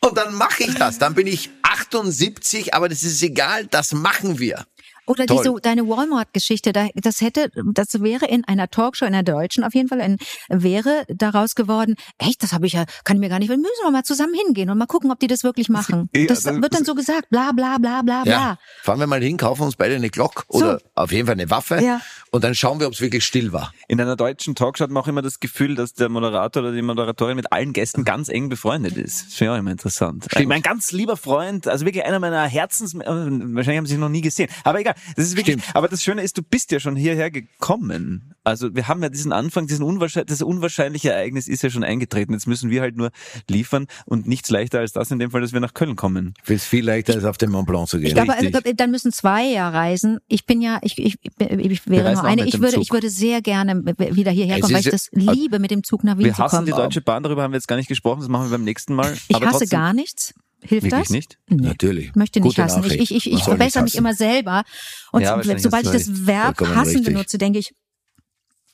Und dann mache ich das. Dann bin ich 78, aber das ist egal, das machen wir. Oder Toll. diese, deine Walmart-Geschichte, da- das hätte, das wäre in einer Talkshow, in einer deutschen auf jeden Fall, in, wäre daraus geworden, echt, das habe ich ja, kann ich mir gar nicht, wir müssen wir mal zusammen hingehen und mal gucken, ob die das wirklich machen. Ja, Das das- wird dann so gesagt, bla bla bla bla bla. Ja, fahren wir mal hin, kaufen uns beide eine Glock oder auf jeden Fall eine Waffe Ja. und dann schauen wir, ob es wirklich still war. In einer deutschen Talkshow hat man auch immer das Gefühl, dass der Moderator oder die Moderatorin mit allen Gästen ganz eng befreundet ist. Das finde ich auch immer interessant. Stimmt. Mein ganz lieber Freund, also wirklich einer meiner Herzens, äh, wahrscheinlich haben sie sich noch nie gesehen. Aber egal, das ist wirklich, Stimmt. aber das Schöne ist, du bist ja schon hierher gekommen. Also wir haben ja diesen Anfang, diesen unwahrscheinlich, das unwahrscheinliche Ereignis ist ja schon eingetreten. Jetzt müssen wir halt nur liefern und nichts leichter als das in dem Fall, dass wir nach Köln kommen. Ich finde es viel leichter, als auf den Mont Blanc zu gehen. Ich glaube, also, dann müssen zwei ja reisen. Ich bin ja, ich, ich, ich wäre nur eine. Ich würde, Zug. ich würde sehr gerne wieder hierher kommen, weil ich das liebe, mit dem Zug nach Wien Wir zu hassen kommen. die Deutsche Bahn, darüber haben wir jetzt gar nicht gesprochen, das machen wir beim nächsten Mal. Ich Aber hasse trotzdem- gar nichts. Hilft Wirklich das? nicht? Nee. Natürlich. Ich möchte nicht Gute hassen. Ich, Nachricht. ich, ich, ich nicht verbessere mich immer selber. Und Ja, sobald ich das Verb hassen richtig. benutze, denke ich,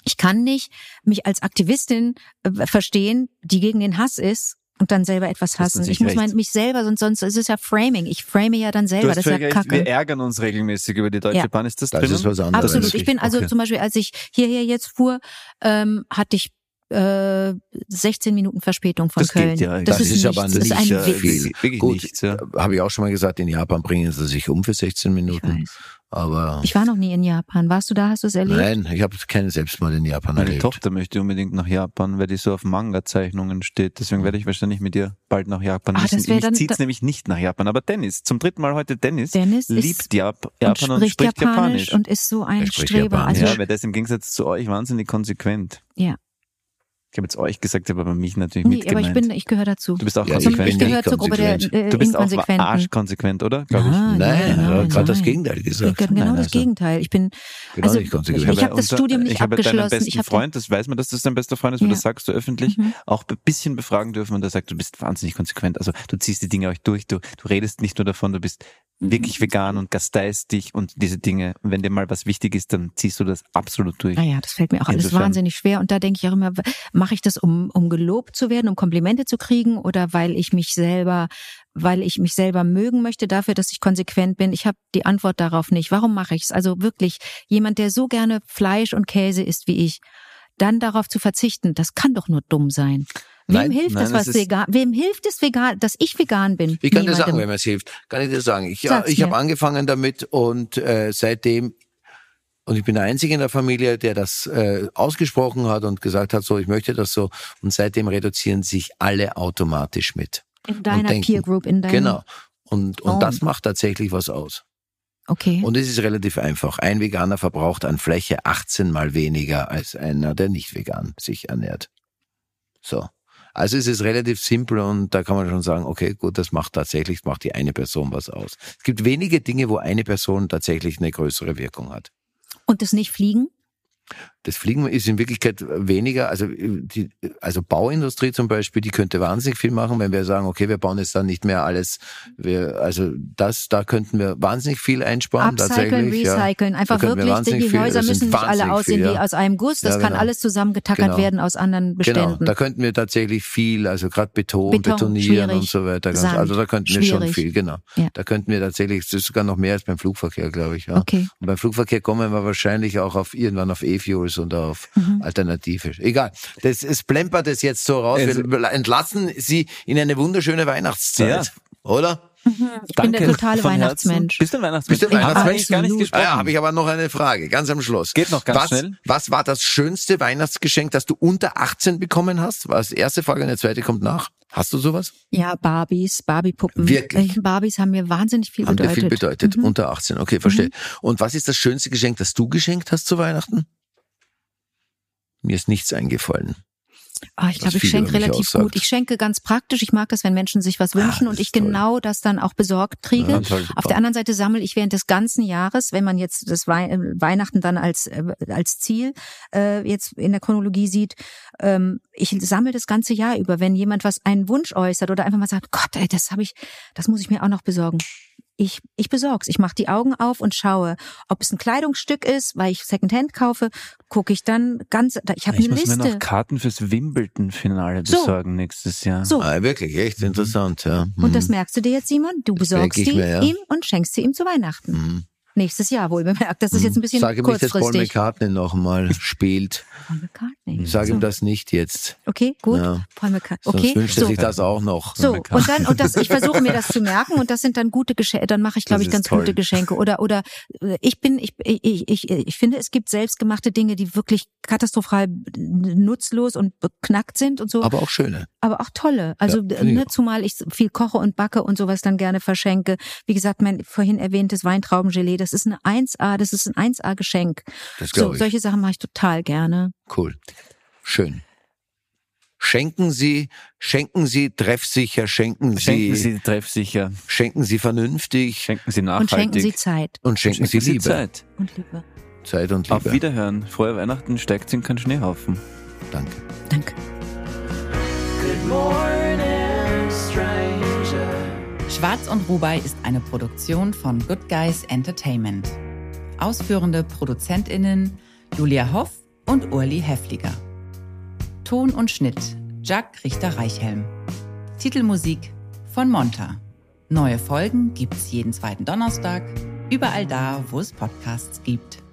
ich kann nicht mich als Aktivistin äh, verstehen, die gegen den Hass ist und dann selber etwas hassen. Ich muss mein, mich selber, sonst, sonst ist es ja Framing. Ich frame ja dann selber. Das ist ja recht, wir kacke. ärgern uns regelmäßig über die Deutsche Ja. Bahn. Ist das, Das drinnen? ist was anderes. Absolut. Ich bin also Okay. zum Beispiel, als ich hierher jetzt fuhr, ähm, hatte ich äh, 16 Minuten Verspätung von Das geht Köln. ja. Das, Das ist, ist aber nichts. Das ist ein nicht, äh. Wirklich Gut, nichts, ja. habe ich auch schon mal gesagt, in Japan bringen sie sich um für 16 Ich Minuten. weiß. Aber Ich war noch nie in Japan. Warst du da? Hast du es erlebt? nein, ich habe keinen Selbstmord in Japan Meine erlebt. Tochter möchte unbedingt nach Japan, weil die so auf Manga-Zeichnungen steht. Deswegen werde ich wahrscheinlich mit ihr bald nach Japan Ah, müssen. Mich dann- zieht's da- nämlich nicht nach Japan. Aber Dennis, zum dritten Mal heute Dennis, Dennis ist- liebt Jap und Japan und spricht, spricht, Japanisch, Japanisch. und ist so ein Er spricht Streber. Japanisch. Also, ja, weil das im Gegensatz zu euch wahnsinnig konsequent. ja. Ich habe jetzt euch gesagt, aber bei mich natürlich Nee, mit aber ich bin, ich gehöre dazu. du bist auch Ja, ich konsequent. ich gehöre zur Gruppe der konsequent. äh, du bist auch arschkonsequent, oder? Glaube ich. Nein, nein, er hat gerade das nein. Gegenteil gesagt. Genau Nein, das also- Gegenteil. Ich bin, Genau also, nicht konsequent. ich habe das Studium nicht ich habe deinen abgeschlossen. besten Ich habe Freund, das weiß man, dass das dein bester Freund ist, weil Ja. das sagst du öffentlich, Mhm. auch ein bisschen befragen dürfen und der sagt, du bist wahnsinnig konsequent. Also du ziehst die Dinge auch durch, du, du redest nicht nur davon, du bist. Wirklich vegan und gasteist dich und diese Dinge. Und wenn dir mal was wichtig ist, dann ziehst du das absolut durch. Naja, das fällt mir auch alles Insofern- wahnsinnig schwer. Und da denke ich auch immer, mache ich das, um, um gelobt zu werden, um Komplimente zu kriegen oder weil ich mich selber, weil ich mich selber mögen möchte dafür, dass ich konsequent bin? Ich habe die Antwort darauf nicht. Warum mache ich es? Also wirklich, jemand, der so gerne Fleisch und Käse isst wie ich, dann darauf zu verzichten, das kann doch nur dumm sein. Wem Nein, hilft nein, es, was ist- vegan? Wem hilft es vegan, dass ich vegan bin? Ich kann dir Niemandem. sagen, wenn mir es hilft. Kann ich dir sagen. Ich, Sag's ich habe angefangen damit und äh, seitdem und ich bin der Einzige in der Familie, der das äh, ausgesprochen hat und gesagt hat, so ich möchte das so. Und seitdem reduzieren sich alle automatisch mit. in deiner denken- Peer Group, in deinem. Genau. Und, und Oh. das macht tatsächlich was aus. Okay. Und es ist relativ einfach. Ein Veganer verbraucht an Fläche 18 mal weniger als einer, der nicht vegan sich ernährt. So. Also es ist relativ simpel und da kann man schon sagen, okay, gut, das macht tatsächlich, macht die eine Person was aus. Es gibt wenige Dinge, wo eine Person tatsächlich eine größere Wirkung hat. Und das nicht fliegen? Das Fliegen ist in Wirklichkeit weniger, also die, also Bauindustrie zum Beispiel, die könnte wahnsinnig viel machen, wenn wir sagen, okay, wir bauen jetzt dann nicht mehr alles, wir, also das, da könnten wir wahnsinnig viel einsparen Upcyclen, tatsächlich. ja. recyceln. Einfach wir wirklich, wahnsinnig die viel- Häuser müssen nicht alle aussehen viel, wie ja. aus einem Guss. Das Ja, kann genau. alles zusammengetackert Genau. werden aus anderen Genau, Beständen. da könnten wir tatsächlich viel, also gerade Beton, Beton, betonieren und so weiter. Ganz, also da könnten wir schon schwierig. viel, genau. Ja. Da könnten wir tatsächlich, das ist sogar noch mehr als beim Flugverkehr, glaube ich. Ja. Okay. Und beim Flugverkehr kommen wir wahrscheinlich auch auf irgendwann auf E-Fuels und auf Mhm. Alternative. Egal. Das es plempert es jetzt so raus. Also- wir entlassen Sie in eine wunderschöne Weihnachtszeit, Ja. oder? ich bin der totale von Weihnachtsmensch. Herzen. Bist du ein Weihnachtsmensch? Bist du ein Haben eigentlich gar nicht gesprochen. Ah, ja, habe ich aber noch eine Frage, ganz am Schluss. Geht noch ganz was, schnell. Was war das schönste Weihnachtsgeschenk, das du unter 18 bekommen hast? War das die erste Frage und die zweite kommt nach. Hast du sowas? Ja, Barbies, Barbie-Puppen. Wirklich? Äh, Barbies haben mir wahnsinnig viel Haben dir bedeutet. viel bedeutet. Mhm. Unter 18, okay, verstehe. Und was ist das schönste Geschenk, das du geschenkt hast zu Weihnachten? Mir ist nichts eingefallen. Ah, ich was glaube, ich schenke relativ aussagt. gut. Ich schenke ganz praktisch. Ich mag das, wenn Menschen sich was wünschen das und ich ist toll. genau das dann auch besorgt kriege. Ja, Auf der anderen Seite sammle ich während des ganzen Jahres, wenn man jetzt das Wei äh, Weihnachten dann als äh, als Ziel äh, jetzt in der Chronologie sieht, ähm, ich sammle das ganze Jahr über, wenn jemand was einen Wunsch äußert oder einfach mal sagt, Gott, ey, das habe ich, das muss ich mir auch noch besorgen. Ich, ich besorg's. Ich mache die Augen auf und schaue, ob es ein Kleidungsstück ist, weil ich Secondhand kaufe, gucke ich dann ganz. Ich habe Ich eine muss mir Liste. noch Karten fürs Wimbledon-Finale So. besorgen nächstes Jahr. So, Ah, wirklich, echt interessant, ja. Und das Mhm. merkst du dir jetzt, Simon? Du besorgst die mir, ja. ihm und schenkst sie ihm zu Weihnachten. Mhm. Nächstes Jahr wohl bemerkt. Das ist jetzt ein bisschen Sag ihm nicht, dass Paul kurzfristig. McCartney noch mal <laughs> spielt. Paul McCartney. Sag so. ihm das nicht jetzt. Okay, gut. Ja. Paul McCartney. Sonst Okay, wünscht er so. sich das auch noch. So, und dann, und das, ich versuche mir das zu merken und das sind dann gute Geschenke, dann mache ich, glaube ich, ganz toll. gute Geschenke. Oder, oder ich bin, ich, ich, ich, ich finde, es gibt selbstgemachte Dinge, die wirklich katastrophal nutzlos und beknackt sind und so, Aber auch schöne. Aber auch tolle. Also Ja, ne, zumal ich viel koche und backe und sowas dann gerne verschenke. Wie gesagt, mein vorhin erwähntes Weintraubengelee, das ist eine 1A, das ist ein 1A Geschenk. Das So, glaube ich. solche Sachen mache ich total gerne. Cool. Schön. Schenken Sie, schenken Sie treffsicher, schenken, Schenken Sie, Sie treffsicher, schenken Sie vernünftig schenken Sie Und nachhaltig. schenken Sie Zeit und schenken, Sie Liebe. Zeit. und Liebe. Zeit und Auf Liebe. Wiederhören. Frohe Weihnachten, steigt in keinen Schneehaufen. Danke. Danke. Schwarz und Rubai ist eine Produktion von Good Guys Entertainment. Ausführende ProduzentInnen Julia Hoff und Urli Heffliger. Ton und Schnitt Jack Richter-Reichhelm. Titelmusik von Monta. Neue Folgen gibt's jeden zweiten Donnerstag, überall da, wo es Podcasts gibt.